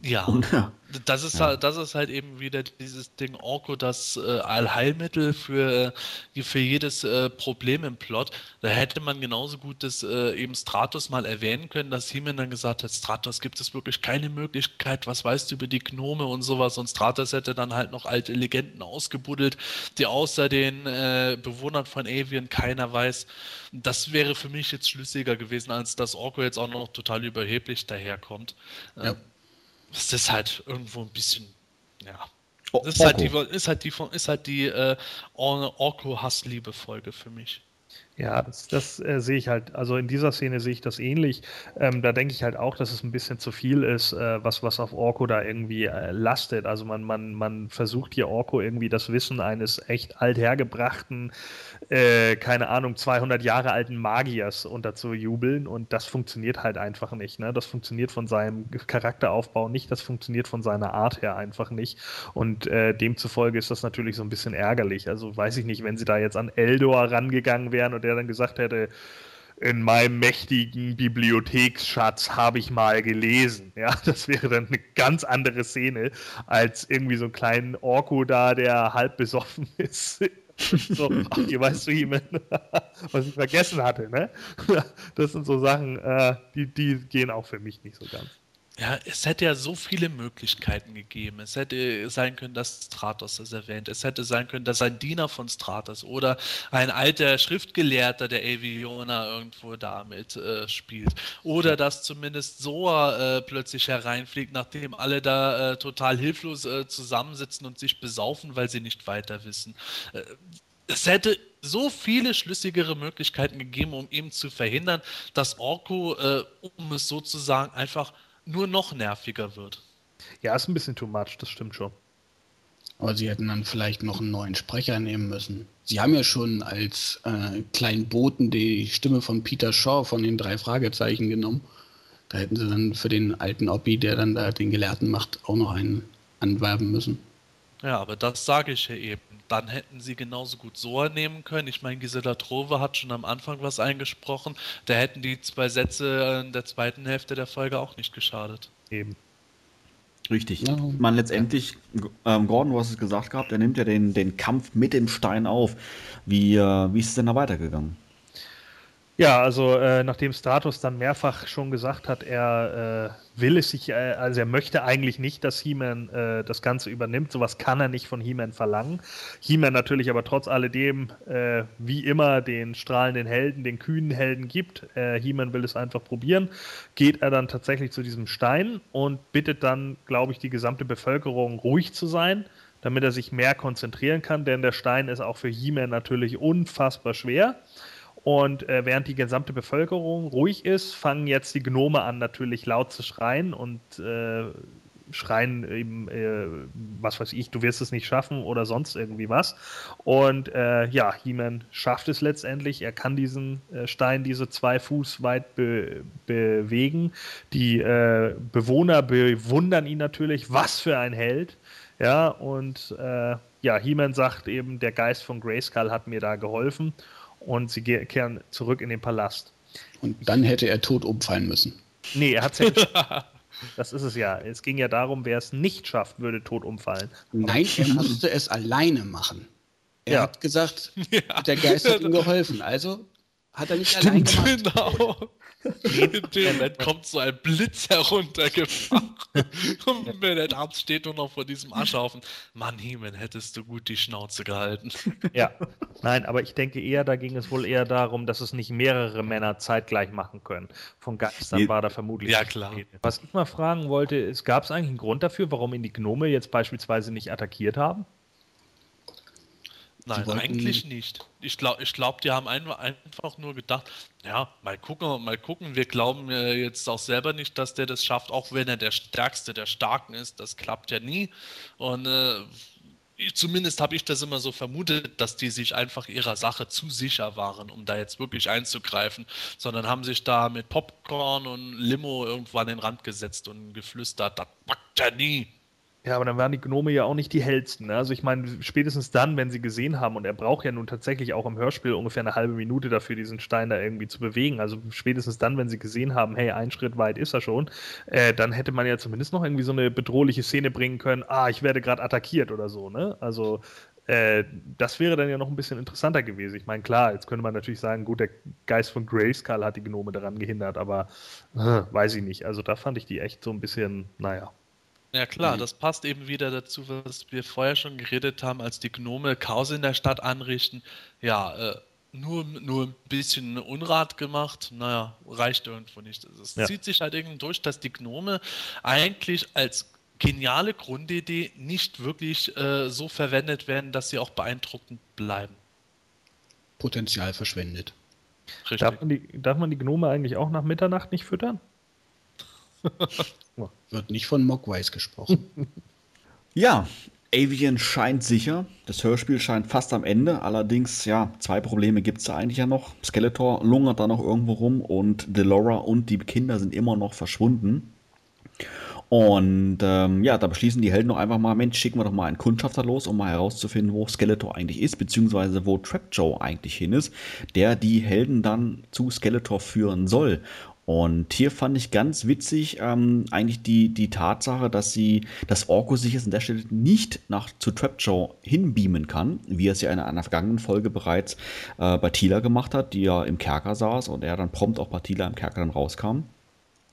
Ja. Und, ja. Das ist, ja. halt, das ist halt eben wieder dieses Ding Orko, das äh, Allheilmittel für, äh, für jedes äh, Problem im Plot. Da hätte man genauso gut das äh, eben Stratos mal erwähnen können, dass Heeman dann gesagt hat, Stratos gibt es wirklich keine Möglichkeit, was weißt du über die Gnome und sowas. Und Stratos hätte dann halt noch alte Legenden ausgebuddelt, die außer den äh, Bewohnern von Avian keiner weiß. Das wäre für mich jetzt schlüssiger gewesen, als dass Orko jetzt auch noch total überheblich daherkommt. Ja. Ist halt irgendwo ein bisschen, ja. Oh, ist, halt die, ist halt die, ist halt die äh, Orko-Hassliebe-Folge für mich. Ja, das, das äh, sehe ich halt, also in dieser Szene sehe ich das ähnlich. Ähm, da denke ich halt auch, dass es ein bisschen zu viel ist, äh, was, was auf Orko da irgendwie äh, lastet. Also man, man, man versucht hier Orko irgendwie das Wissen eines echt althergebrachten, äh, keine Ahnung, 200 Jahre alten Magiers unterzujubeln und das funktioniert halt einfach nicht. Ne? Das funktioniert von seinem Charakteraufbau nicht, das funktioniert von seiner Art her einfach nicht. Und äh, demzufolge ist das natürlich so ein bisschen ärgerlich. Also weiß ich nicht, wenn sie da jetzt an Eldor rangegangen wären und der dann gesagt hätte, in meinem mächtigen Bibliotheksschatz habe ich mal gelesen. Ja, das wäre dann eine ganz andere Szene als irgendwie so einen kleinen Orko da, der halb besoffen ist. so, ach, ihr weißt du, was ich vergessen hatte, ne? Das sind so Sachen, äh, die, die gehen auch für mich nicht so ganz. Ja, es hätte ja so viele Möglichkeiten gegeben. Es hätte sein können, dass Stratos das erwähnt. Es hätte sein können, dass ein Diener von Stratos oder ein alter Schriftgelehrter der Aviona irgendwo damit äh, spielt. Oder dass zumindest Soa äh, plötzlich hereinfliegt, nachdem alle da äh, total hilflos äh, zusammensitzen und sich besaufen, weil sie nicht weiter wissen. Äh, es hätte so viele schlüssigere Möglichkeiten gegeben, um eben zu verhindern, dass Orko, äh, um es sozusagen einfach nur noch nerviger wird. Ja, ist ein bisschen too much, das stimmt schon. Aber sie hätten dann vielleicht noch einen neuen Sprecher nehmen müssen. Sie haben ja schon als äh, kleinen Boten die Stimme von Peter Shaw von den drei Fragezeichen genommen. Da hätten sie dann für den alten Oppi, der dann da den Gelehrten macht, auch noch einen anwerben müssen. Ja, aber das sage ich ja eben. Dann hätten sie genauso gut so nehmen können. Ich meine, Gisela Trove hat schon am Anfang was eingesprochen. Da hätten die zwei Sätze in der zweiten Hälfte der Folge auch nicht geschadet. Eben. Richtig. Ja. Man letztendlich, ähm, Gordon, du hast es gesagt gehabt, er nimmt ja den, den Kampf mit dem Stein auf. Wie, äh, wie ist es denn da weitergegangen? Ja, also äh, nachdem Stratos dann mehrfach schon gesagt hat, er äh, will es sich, äh, also er möchte eigentlich nicht, dass He-Man äh, das Ganze übernimmt. Sowas kann er nicht von He-Man verlangen. He-Man natürlich aber trotz alledem, äh, wie immer, den strahlenden Helden, den kühnen Helden gibt. Äh, He-Man will es einfach probieren. Geht er dann tatsächlich zu diesem Stein und bittet dann, glaube ich, die gesamte Bevölkerung ruhig zu sein damit er sich mehr konzentrieren kann, denn der Stein ist auch für He-Man natürlich unfassbar schwer. Und äh, während die gesamte Bevölkerung ruhig ist, fangen jetzt die Gnome an, natürlich laut zu schreien und äh, schreien eben, äh, was weiß ich, du wirst es nicht schaffen oder sonst irgendwie was. Und äh, ja, He-Man schafft es letztendlich. Er kann diesen äh, Stein diese zwei Fuß weit be bewegen. Die äh, Bewohner bewundern ihn natürlich. Was für ein Held. Ja, und ja, He-Man sagt eben, der Geist von Grayskull hat mir da geholfen und sie kehren zurück in den Palast. Und dann hätte er tot umfallen müssen. Nee, er hat es ja Das ist es ja. Es ging ja darum, wer es nicht schafft, würde tot umfallen. Nein, er musste es alleine machen. Er ja. hat gesagt, ja. der Geist hat ihm geholfen. Also hat er nicht Stimmt, allein gemacht. Genau. In dem Moment kommt so ein Blitz heruntergefahren und der Arzt steht nur noch vor diesem Aschhaufen. Mann, Heeman, hättest du gut die Schnauze gehalten. Ja, nein, aber ich denke eher, da ging es wohl eher darum, dass es nicht mehrere Männer zeitgleich machen können. Von Geistern war da vermutlich. Ja, klar. Was ich mal fragen wollte, gab es eigentlich einen Grund dafür, warum ihn die Gnome jetzt beispielsweise nicht attackiert haben? Nein, eigentlich nicht. Ich glaube, ich glaub, die haben einfach nur gedacht, ja, mal gucken, mal gucken. Wir glauben jetzt auch selber nicht, dass der das schafft, auch wenn er der Stärkste der Starken ist. Das klappt ja nie. Und äh, ich, zumindest habe ich das immer so vermutet, dass die sich einfach ihrer Sache zu sicher waren, um da jetzt wirklich einzugreifen, sondern haben sich da mit Popcorn und Limo irgendwo an den Rand gesetzt und geflüstert, das packt ja nie. Ja, aber dann waren die Gnome ja auch nicht die hellsten. Ne? Also ich meine, spätestens dann, wenn sie gesehen haben, und er braucht ja nun tatsächlich auch im Hörspiel ungefähr eine halbe Minute dafür, diesen Stein da irgendwie zu bewegen. Also spätestens dann, wenn sie gesehen haben, hey, ein Schritt weit ist er schon, äh, dann hätte man ja zumindest noch irgendwie so eine bedrohliche Szene bringen können, ah, ich werde gerade attackiert oder so, ne? Also äh, das wäre dann ja noch ein bisschen interessanter gewesen. Ich meine, klar, jetzt könnte man natürlich sagen, gut, der Geist von Grayskull hat die Gnome daran gehindert, aber äh, weiß ich nicht. Also da fand ich die echt so ein bisschen, naja. Ja klar, mhm. das passt eben wieder dazu, was wir vorher schon geredet haben, als die Gnome Chaos in der Stadt anrichten. Ja, äh, nur, nur ein bisschen Unrat gemacht, naja, reicht irgendwo nicht. Es ja. zieht sich halt irgendwie durch, dass die Gnome eigentlich als geniale Grundidee nicht wirklich äh, so verwendet werden, dass sie auch beeindruckend bleiben. Potenzial verschwendet. Darf man, die, darf man die Gnome eigentlich auch nach Mitternacht nicht füttern? Wird nicht von Mogwais gesprochen. ja, Avian scheint sicher. Das Hörspiel scheint fast am Ende. Allerdings, ja, zwei Probleme gibt es da eigentlich ja noch. Skeletor lungert da noch irgendwo rum und Delora und die Kinder sind immer noch verschwunden. Und ähm, ja, da beschließen die Helden doch einfach mal, Mensch, schicken wir doch mal einen Kundschafter los, um mal herauszufinden, wo Skeletor eigentlich ist, beziehungsweise wo Trap Joe eigentlich hin ist, der die Helden dann zu Skeletor führen soll. Und hier fand ich ganz witzig ähm, eigentlich die, die Tatsache, dass sie das Orko sich jetzt an der Stelle nicht nach zu Trapjaw hinbeamen kann, wie er es ja in einer vergangenen Folge bereits äh, bei Tila gemacht hat, die ja im Kerker saß und er dann prompt auch bei Tila im Kerker dann rauskam.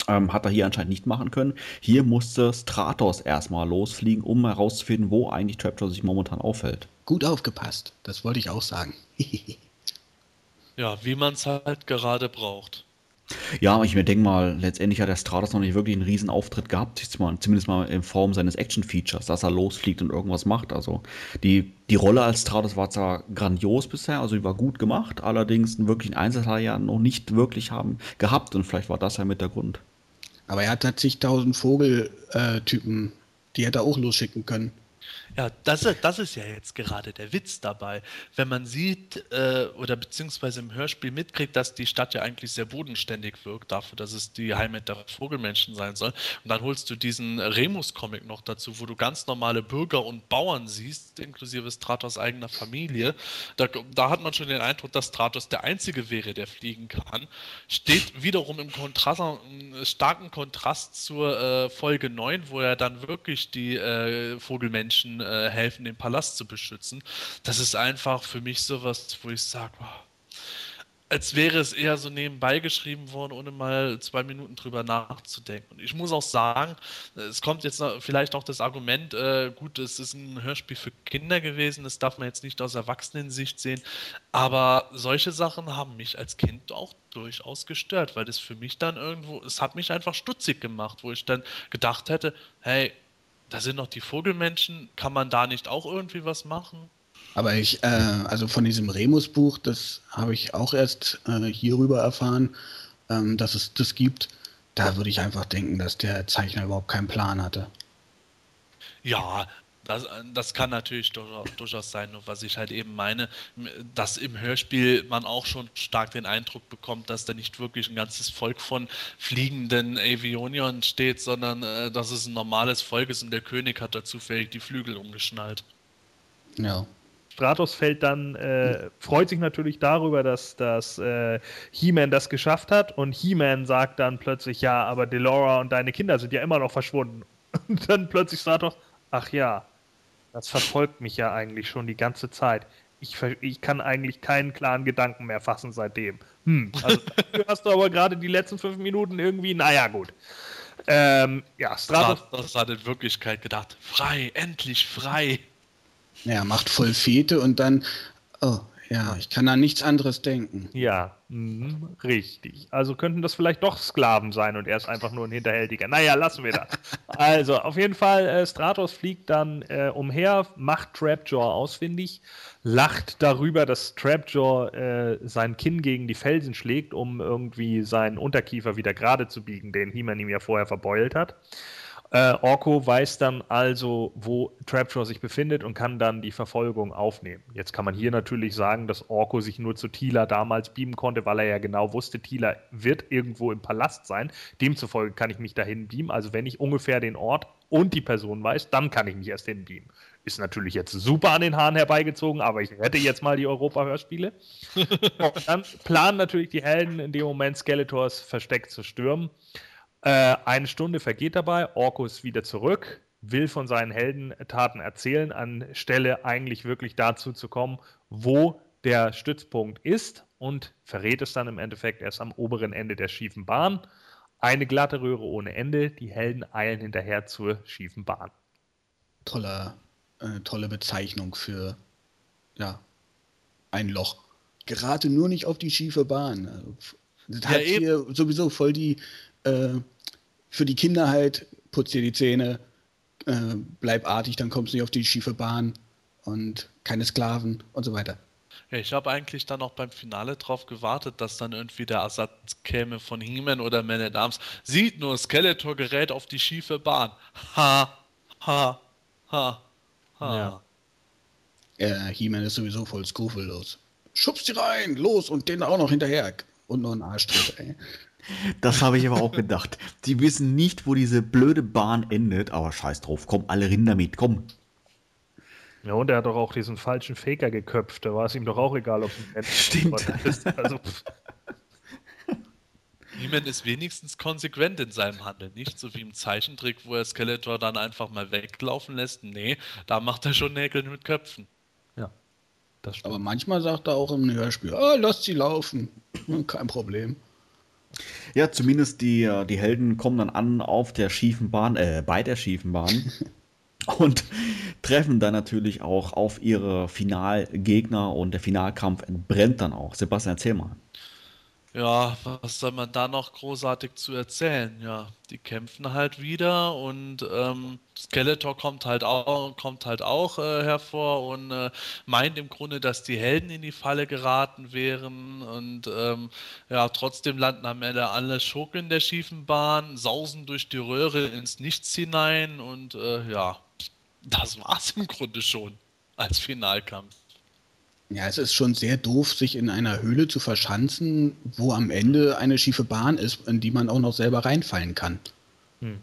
Ähm, hat er hier anscheinend nicht machen können. Hier musste Stratos erstmal losfliegen, um herauszufinden, wo eigentlich Trapjaw sich momentan aufhält. Gut aufgepasst, das wollte ich auch sagen. ja, wie man es halt gerade braucht. Ja, ich mir denke mal, letztendlich hat der Stratos noch nicht wirklich einen riesen Auftritt gehabt, zumindest mal in Form seines Action-Features, dass er losfliegt und irgendwas macht. Also die, die Rolle als Stratos war zwar grandios bisher, also die war gut gemacht, allerdings einen wirklichen Einzelteil ja noch nicht wirklich haben gehabt und vielleicht war das ja mit der Grund. Aber er hat halt zigtausend Vogeltypen, die hätte er auch losschicken können. Ja, das, das ist ja jetzt gerade der Witz dabei. Wenn man sieht äh, oder beziehungsweise im Hörspiel mitkriegt, dass die Stadt ja eigentlich sehr bodenständig wirkt, dafür, dass es die Heimat der Vogelmenschen sein soll. Und dann holst du diesen Remus-Comic noch dazu, wo du ganz normale Bürger und Bauern siehst, inklusive Stratos eigener Familie. Da, da hat man schon den Eindruck, dass Stratos der Einzige wäre, der fliegen kann. Steht wiederum im Kontrast, im starken Kontrast zur äh, Folge 9, wo er dann wirklich die äh, Vogelmenschen äh, helfen, den Palast zu beschützen. Das ist einfach für mich sowas, wo ich sage, oh, als wäre es eher so nebenbei geschrieben worden, ohne mal zwei Minuten drüber nachzudenken. Und ich muss auch sagen, es kommt jetzt vielleicht auch das Argument, äh, gut, es ist ein Hörspiel für Kinder gewesen, das darf man jetzt nicht aus Erwachsenensicht sehen, aber solche Sachen haben mich als Kind auch durchaus gestört, weil das für mich dann irgendwo, es hat mich einfach stutzig gemacht, wo ich dann gedacht hätte, hey, da sind noch die Vogelmenschen. Kann man da nicht auch irgendwie was machen? Aber ich, äh, also von diesem Remus-Buch, das habe ich auch erst äh, hierüber erfahren, ähm, dass es das gibt. Da würde ich einfach denken, dass der Zeichner überhaupt keinen Plan hatte. Ja, das, das kann natürlich durchaus sein, nur was ich halt eben meine, dass im Hörspiel man auch schon stark den Eindruck bekommt, dass da nicht wirklich ein ganzes Volk von fliegenden Avionion steht, sondern äh, dass es ein normales Volk ist und der König hat da zufällig die Flügel umgeschnallt. Ja. Stratos fällt dann, äh, freut sich natürlich darüber, dass, dass äh, He-Man das geschafft hat und He-Man sagt dann plötzlich, ja, aber Delora und deine Kinder sind ja immer noch verschwunden. Und dann plötzlich Stratos, ach ja, das verfolgt mich ja eigentlich schon die ganze Zeit. Ich, ich kann eigentlich keinen klaren Gedanken mehr fassen seitdem. Hm, also du hast du aber gerade die letzten fünf Minuten irgendwie, naja, gut. Ähm, ja, Stratos. Das hat in Wirklichkeit gedacht, frei, endlich frei. Ja, macht voll Fete und dann, oh, ja, ich kann an nichts anderes denken. Ja, mh, richtig. Also könnten das vielleicht doch Sklaven sein und er ist einfach nur ein Hinterhältiger. Naja, lassen wir das. also, auf jeden Fall, äh, Stratos fliegt dann äh, umher, macht Trapjaw ausfindig, lacht darüber, dass Trapjaw äh, sein Kinn gegen die Felsen schlägt, um irgendwie seinen Unterkiefer wieder gerade zu biegen, den He-Man ihm ja vorher verbeult hat. Äh, Orko weiß dann also, wo Trapjaw sich befindet und kann dann die Verfolgung aufnehmen. Jetzt kann man hier natürlich sagen, dass Orko sich nur zu Tila damals beamen konnte, weil er ja genau wusste, Tila wird irgendwo im Palast sein. Demzufolge kann ich mich dahin beamen. Also wenn ich ungefähr den Ort und die Person weiß, dann kann ich mich erst hinbeamen. Ist natürlich jetzt super an den Haaren herbeigezogen, aber ich rette jetzt mal die Europa-Hörspiele. dann planen natürlich die Helden in dem Moment Skeletors Versteck zu stürmen. Äh, eine Stunde vergeht dabei, Orko ist wieder zurück, will von seinen Heldentaten erzählen, anstelle eigentlich wirklich dazu zu kommen, wo der Stützpunkt ist und verrät es dann im Endeffekt erst am oberen Ende der schiefen Bahn. Eine glatte Röhre ohne Ende, die Helden eilen hinterher zur schiefen Bahn. Toller, äh, tolle Bezeichnung für ja, ein Loch. Gerade nur nicht auf die schiefe Bahn. Also, das ja, hat eben. hier sowieso voll die äh, für die Kinder halt, putz dir die Zähne, äh, bleib artig, dann kommst du nicht auf die schiefe Bahn und keine Sklaven und so weiter. Ja, ich habe eigentlich dann auch beim Finale drauf gewartet, dass dann irgendwie der Ersatz käme von He-Man oder Man at Arms. Sieht nur, Skeletor gerät auf die schiefe Bahn. Ha, ha, ha, ha. Ja. Äh, He-Man ist sowieso voll skrupellos. Schubst die rein, los und den auch noch hinterher. Und noch ein Arschtritt, ey. Das habe ich aber auch gedacht. Die wissen nicht, wo diese blöde Bahn endet, aber scheiß drauf, komm, alle Rinder mit, komm. Ja, und er hat doch auch diesen falschen Faker geköpft, da war es ihm doch auch egal, ob es ein Stimmt. ist. Also, Niemand ist wenigstens konsequent in seinem Handeln. Nicht so wie im Zeichentrick, wo er Skeletor dann einfach mal weglaufen lässt. Nee, da macht er schon Nägel mit Köpfen. Ja. Aber manchmal sagt er auch im Hörspiel, oh, lasst sie laufen. Kein Problem. Ja, zumindest die, äh, die Helden kommen dann an auf der schiefen Bahn, äh, bei der schiefen Bahn und treffen dann natürlich auch auf ihre Finalgegner und der Finalkampf entbrennt dann auch. Sebastian, erzähl mal. Ja, was soll man da noch großartig zu erzählen? Ja, die kämpfen halt wieder und ähm, Skeletor kommt halt auch, kommt halt auch äh, hervor und äh, meint im Grunde, dass die Helden in die Falle geraten wären und ähm, ja, trotzdem landen am Ende alle Schurken der schiefen Bahn, sausen durch die Röhre ins Nichts hinein und äh, ja, das war es im Grunde schon als Finalkampf. Ja, es ist schon sehr doof, sich in einer Höhle zu verschanzen, wo am Ende eine schiefe Bahn ist, in die man auch noch selber reinfallen kann. Hm.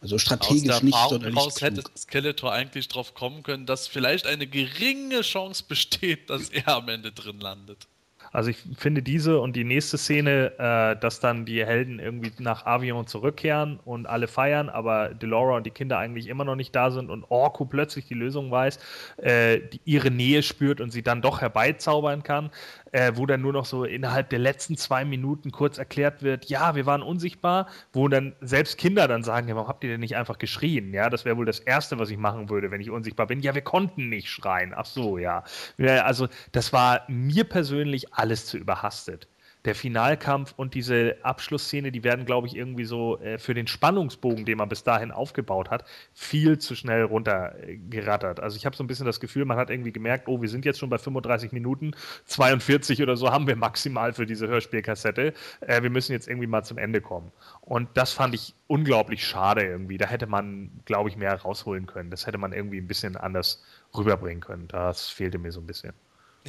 Also strategisch nicht so Aus hätte Skeletor eigentlich drauf kommen können, dass vielleicht eine geringe Chance besteht, dass er am Ende drin landet. Also ich finde diese und die nächste Szene, äh, dass dann die Helden irgendwie nach Avion zurückkehren und alle feiern, aber Delora und die Kinder eigentlich immer noch nicht da sind und Orko plötzlich die Lösung weiß, äh, die ihre Nähe spürt und sie dann doch herbeizaubern kann, äh, wo dann nur noch so innerhalb der letzten zwei Minuten kurz erklärt wird, ja, wir waren unsichtbar, wo dann selbst Kinder dann sagen, ja, warum habt ihr denn nicht einfach geschrien? Ja, das wäre wohl das Erste, was ich machen würde, wenn ich unsichtbar bin. Ja, wir konnten nicht schreien. Ach so, ja. ja also das war mir persönlich alles zu überhastet der Finalkampf und diese Abschlussszene, die werden, glaube ich, irgendwie so äh, für den Spannungsbogen, den man bis dahin aufgebaut hat, viel zu schnell runtergerattert. Also ich habe so ein bisschen das Gefühl, man hat irgendwie gemerkt, oh, wir sind jetzt schon bei 35 Minuten, 42 oder so haben wir maximal für diese Hörspielkassette. Äh, wir müssen jetzt irgendwie mal zum Ende kommen. Und das fand ich unglaublich schade irgendwie. Da hätte man, glaube ich, mehr rausholen können. Das hätte man irgendwie ein bisschen anders rüberbringen können. Das fehlte mir so ein bisschen.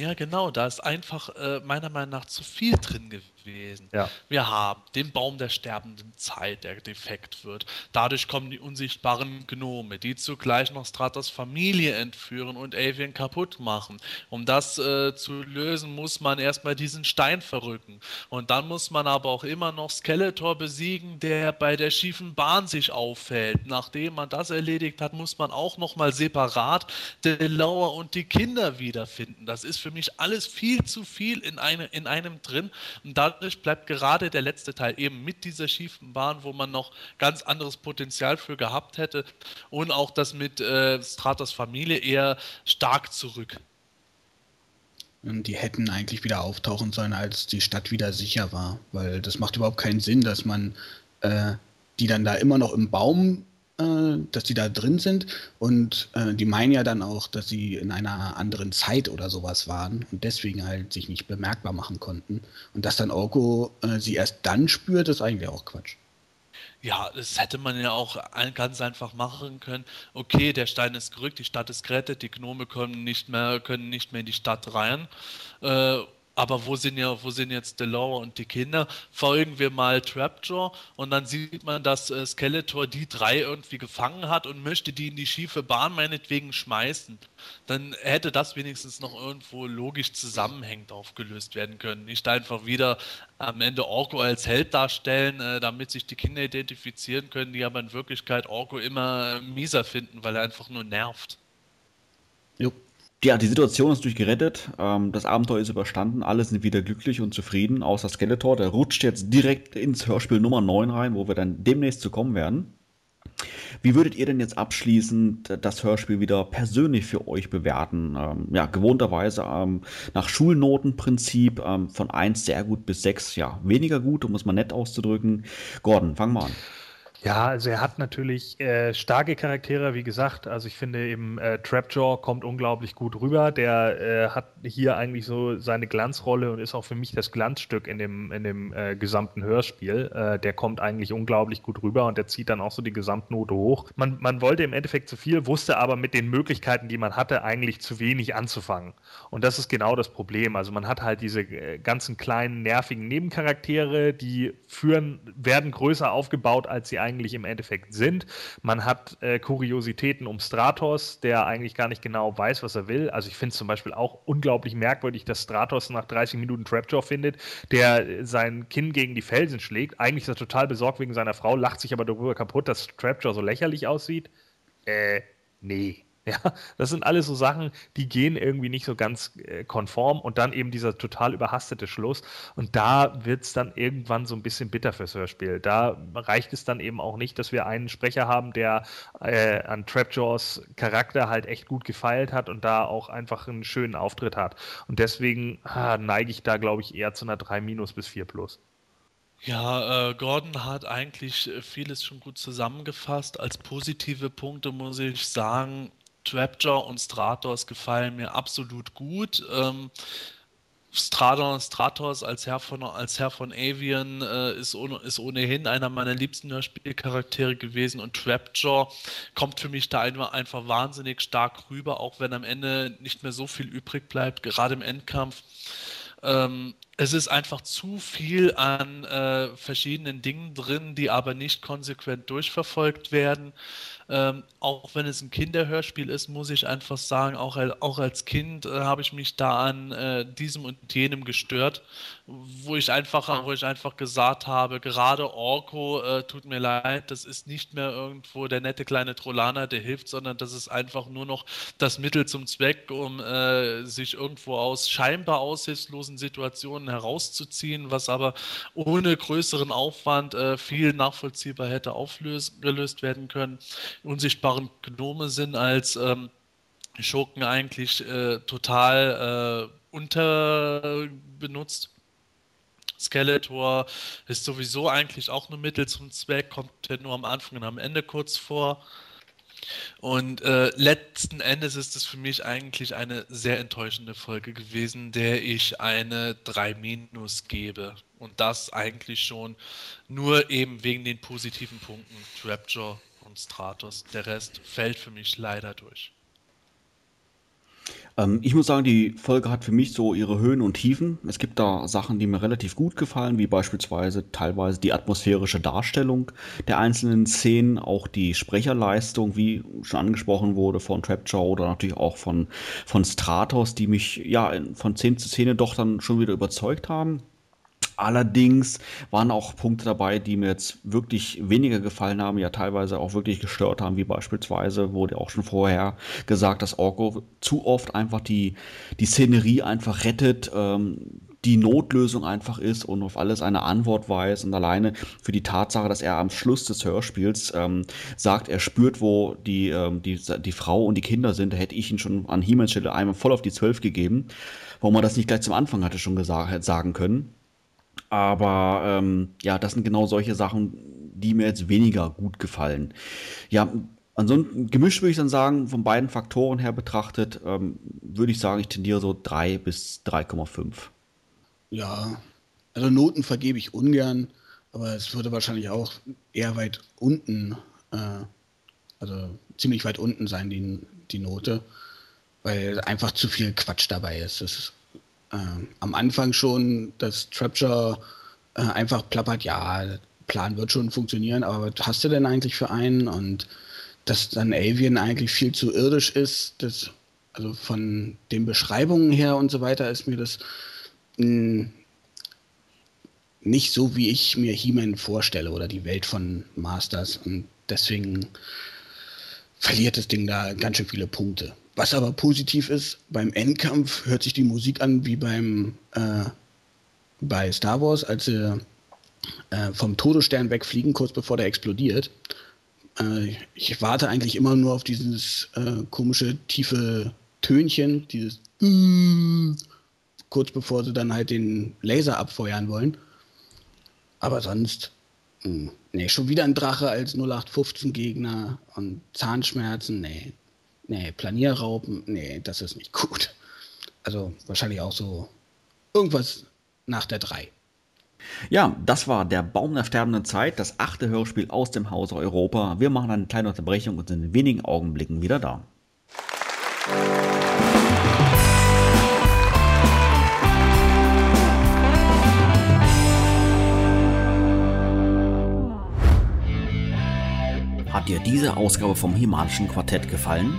Ja, genau, da ist einfach äh, meiner Meinung nach zu viel drin gewesen. Ja. Wir haben den Baum der sterbenden Zeit, der defekt wird. Dadurch kommen die unsichtbaren Gnome, die zugleich noch Stratos Familie entführen und Avian kaputt machen. Um das äh, zu lösen, muss man erstmal diesen Stein verrücken. Und dann muss man aber auch immer noch Skeletor besiegen, der bei der schiefen Bahn sich auffällt. Nachdem man das erledigt hat, muss man auch nochmal separat Delauer und die Kinder wiederfinden. Das ist für mich alles viel zu viel in, eine, in einem drin. Und dadurch bleibt gerade der letzte Teil eben mit dieser schiefen Bahn, wo man noch ganz anderes Potenzial für gehabt hätte. Und auch das mit äh, Stratos Familie eher stark zurück. Und die hätten eigentlich wieder auftauchen sollen, als die Stadt wieder sicher war. Weil das macht überhaupt keinen Sinn, dass man äh, die dann da immer noch im Baum äh, dass die da drin sind. Und äh, die meinen ja dann auch, dass sie in einer anderen Zeit oder sowas waren und deswegen halt sich nicht bemerkbar machen konnten. Und dass dann Orko äh, sie erst dann spürt, ist eigentlich auch Quatsch. Ja, das hätte man ja auch ganz einfach machen können. Okay, der Stein ist gerückt, die Stadt ist gerettet, die Gnome können nicht mehr, können nicht mehr in die Stadt rein. Äh, aber wo sind ja, wo sind jetzt Delora und die Kinder? Folgen wir mal Trapjaw und dann sieht man, dass äh, Skeletor die drei irgendwie gefangen hat und möchte die in die schiefe Bahn meinetwegen schmeißen. Dann hätte das wenigstens noch irgendwo logisch zusammenhängend aufgelöst werden können. Nicht einfach wieder am Ende Orko als Held darstellen, äh, damit sich die Kinder identifizieren können, die aber in Wirklichkeit Orko immer mieser finden, weil er einfach nur nervt. Jo. Ja, die Situation ist durchgerettet, ähm, das Abenteuer ist überstanden, alle sind wieder glücklich und zufrieden, außer Skeletor, der rutscht jetzt direkt ins Hörspiel Nummer 9 rein, wo wir dann demnächst zu kommen werden. Wie würdet ihr denn jetzt abschließend das Hörspiel wieder persönlich für euch bewerten? Ähm, ja, gewohnterweise ähm, nach Schulnotenprinzip ähm, von 1 sehr gut bis 6, ja, weniger gut, um es mal nett auszudrücken. Gordon, fang mal an. Ja, also er hat natürlich äh, starke Charaktere, wie gesagt. Also ich finde eben äh, Trapjaw kommt unglaublich gut rüber. Der äh, hat hier eigentlich so seine Glanzrolle und ist auch für mich das Glanzstück in dem, in dem äh, gesamten Hörspiel. Äh, der kommt eigentlich unglaublich gut rüber und der zieht dann auch so die Gesamtnote hoch. Man, man wollte im Endeffekt zu viel, wusste aber mit den Möglichkeiten, die man hatte, eigentlich zu wenig anzufangen. Und das ist genau das Problem. Also man hat halt diese äh, ganzen kleinen, nervigen Nebencharaktere, die führen, werden größer aufgebaut, als sie eigentlich eigentlich im Endeffekt sind. Man hat äh, Kuriositäten um Stratos, der eigentlich gar nicht genau weiß, was er will. Also ich finde es zum Beispiel auch unglaublich merkwürdig, dass Stratos nach 30 Minuten Trapjaw findet, der sein Kinn gegen die Felsen schlägt. Eigentlich ist er total besorgt wegen seiner Frau, lacht sich aber darüber kaputt, dass Trapjaw so lächerlich aussieht. Äh, nee. Ja, das sind alles so Sachen, die gehen irgendwie nicht so ganz äh, konform und dann eben dieser total überhastete Schluss. Und da wird es dann irgendwann so ein bisschen bitter fürs Hörspiel. Da reicht es dann eben auch nicht, dass wir einen Sprecher haben, der äh, an Trapjaws Charakter halt echt gut gefeilt hat und da auch einfach einen schönen Auftritt hat. Und deswegen ah, neige ich da, glaube ich, eher zu einer 3 minus bis 4 plus. Ja, äh, Gordon hat eigentlich äh, vieles schon gut zusammengefasst. Als positive Punkte muss ich sagen, Trapjaw und Stratos gefallen mir absolut gut. Ähm, Stratos, Stratos als Herr von, als Herr von Avian äh, ist, ohne, ist ohnehin einer meiner liebsten Hörspielcharaktere gewesen und Trapjaw kommt für mich da einfach, wahnsinnig stark rüber, auch wenn am Ende nicht mehr so viel übrig bleibt, gerade im Endkampf. Ähm, es ist einfach zu viel an äh, verschiedenen Dingen drin, die aber nicht konsequent durchverfolgt werden. Ähm, auch wenn es ein Kinderhörspiel ist, muss ich einfach sagen, auch, auch als Kind äh, habe ich mich da an äh, diesem und jenem gestört, wo ich einfach, wo ich einfach gesagt habe, gerade Orko, äh, tut mir leid, das ist nicht mehr irgendwo der nette kleine Trollaner, der hilft, sondern das ist einfach nur noch das Mittel zum Zweck, um äh, sich irgendwo aus scheinbar aussichtslosen Situationen herauszuziehen, was aber ohne größeren Aufwand äh, viel nachvollziehbar hätte aufgelöst werden können unsichtbaren Gnome sind als ähm, Schurken eigentlich äh, total äh, unterbenutzt. Skeletor ist sowieso eigentlich auch nur Mittel zum Zweck, kommt nur am Anfang und am Ende kurz vor. Und äh, letzten Endes ist es für mich eigentlich eine sehr enttäuschende Folge gewesen, der ich eine 3 minus gebe. Und das eigentlich schon nur eben wegen den positiven Punkten. Trapjaw und Stratos. Der Rest fällt für mich leider durch. Ähm, ich muss sagen, die Folge hat für mich so ihre Höhen und Tiefen. Es gibt da Sachen, die mir relativ gut gefallen, wie beispielsweise teilweise die atmosphärische Darstellung der einzelnen Szenen, auch die Sprecherleistung, wie schon angesprochen wurde, von Trapjaw oder natürlich auch von, von Stratos, die mich ja von Szene zu Szene doch dann schon wieder überzeugt haben. Allerdings waren auch Punkte dabei, die mir jetzt wirklich weniger gefallen haben, ja teilweise auch wirklich gestört haben, wie beispielsweise wurde auch schon vorher gesagt, dass Orko zu oft einfach die, die Szenerie einfach rettet, ähm, die Notlösung einfach ist und auf alles eine Antwort weiß und alleine für die Tatsache, dass er am Schluss des Hörspiels ähm, sagt, er spürt, wo die, ähm, die, die Frau und die Kinder sind, da hätte ich ihn schon an Hiemens Stelle einmal voll auf die Zwölf gegeben, warum man das nicht gleich zum Anfang hatte schon gesagt, sagen können. Aber ähm, ja, das sind genau solche Sachen, die mir jetzt weniger gut gefallen. Ja, ansonsten gemischt würde ich dann sagen, von beiden Faktoren her betrachtet, ähm, würde ich sagen, ich tendiere so 3 bis 3,5. Ja, also Noten vergebe ich ungern, aber es würde wahrscheinlich auch eher weit unten, äh, also ziemlich weit unten sein, die, die Note, weil einfach zu viel Quatsch dabei ist. Das ist äh, am Anfang schon, dass Trapture äh, einfach plappert, ja, der Plan wird schon funktionieren, aber was hast du denn eigentlich für einen? Und dass dann Avian eigentlich viel zu irdisch ist, das, also von den Beschreibungen her und so weiter ist mir das mh, hm, nicht so, wie ich mir He-Man vorstelle oder die Welt von Masters. Und deswegen verliert das Ding da ganz schön viele Punkte. Was aber positiv ist, beim Endkampf hört sich die Musik an wie beim äh, bei Star Wars, als sie äh, vom Todesstern wegfliegen, kurz bevor der explodiert. Äh, ich warte eigentlich immer nur auf dieses äh, komische tiefe Tönchen, dieses kurz bevor sie dann halt den Laser abfeuern wollen. Aber sonst, mh, hm, nee, schon wieder ein Drache als 0815 Gegner und Zahnschmerzen, nee, Nee, Planierraupen, nee, das ist nicht gut. Also wahrscheinlich auch so irgendwas nach der 3. Ja, das war der Baum der sterbenden Zeit, das achte Hörspiel aus dem Hause Europa. Wir machen eine kleine Unterbrechung und sind in wenigen Augenblicken wieder da. Hat dir diese Ausgabe vom Himalischen Quartett gefallen?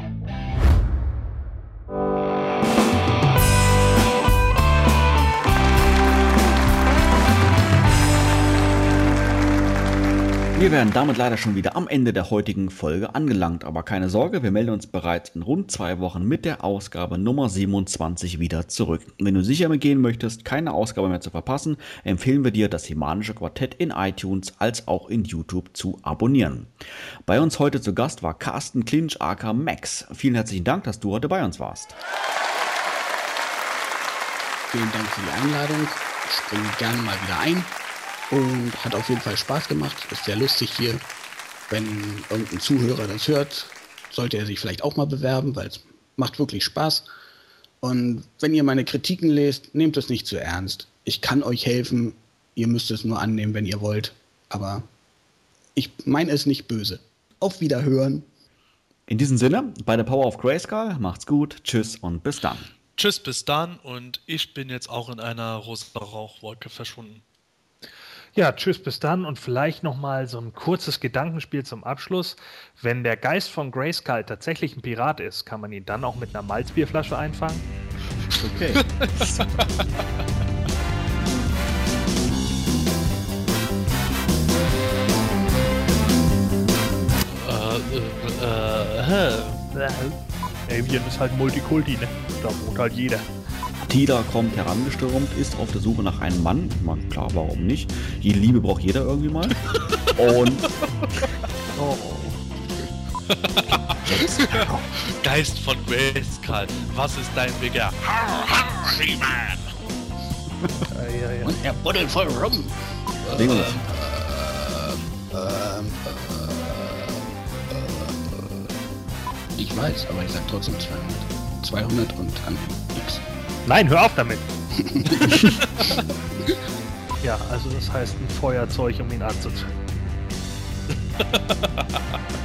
Wir wären damit leider schon wieder am Ende der heutigen Folge angelangt, aber keine Sorge, wir melden uns bereits in rund zwei Wochen mit der Ausgabe Nummer 27 wieder zurück. Wenn du sicher gehen möchtest, keine Ausgabe mehr zu verpassen, empfehlen wir dir, das Himanische Quartett in iTunes als auch in YouTube zu abonnieren. Bei uns heute zu Gast war Carsten Klinsch aka Max. Vielen herzlichen Dank, dass du heute bei uns warst. Vielen Dank für die Einladung. Ich springe gerne mal wieder ein und hat auf jeden Fall Spaß gemacht. Ist sehr lustig hier. Wenn irgendein Zuhörer das hört, sollte er sich vielleicht auch mal bewerben, weil es macht wirklich Spaß. Und wenn ihr meine Kritiken lest, nehmt es nicht zu ernst. Ich kann euch helfen. Ihr müsst es nur annehmen, wenn ihr wollt. Aber ich meine es nicht böse. Auf Wiederhören. In diesem Sinne, bei der Power of Grayskull, macht's gut, tschüss und bis dann. Tschüss, bis dann und ich bin jetzt auch in einer rosa Rauchwolke verschwunden. Ja, tschüss, bis dann und vielleicht nochmal so ein kurzes Gedankenspiel zum Abschluss. Wenn der Geist von Grayskull tatsächlich ein Pirat ist, kann man ihn dann auch mit einer Malzbierflasche einfangen? Okay. Äh, äh, äh, Äh, Alien ist halt Multikulti, ne? Da wohnt halt jeder. Tida kommt herangestürmt, ist auf der Suche nach einem Mann. Ich meine, klar, warum nicht? Die Liebe braucht jeder irgendwie mal. Und Oh, Geist von Grayskull, was ist dein Begehr? Und er buddelt voll rum. das. Ähm, äh, ich weiß, aber ich sag trotzdem 200. 200 und dann X. Nein, hör auf damit! ja, also das heißt ein Feuerzeug, um ihn anzuzünden.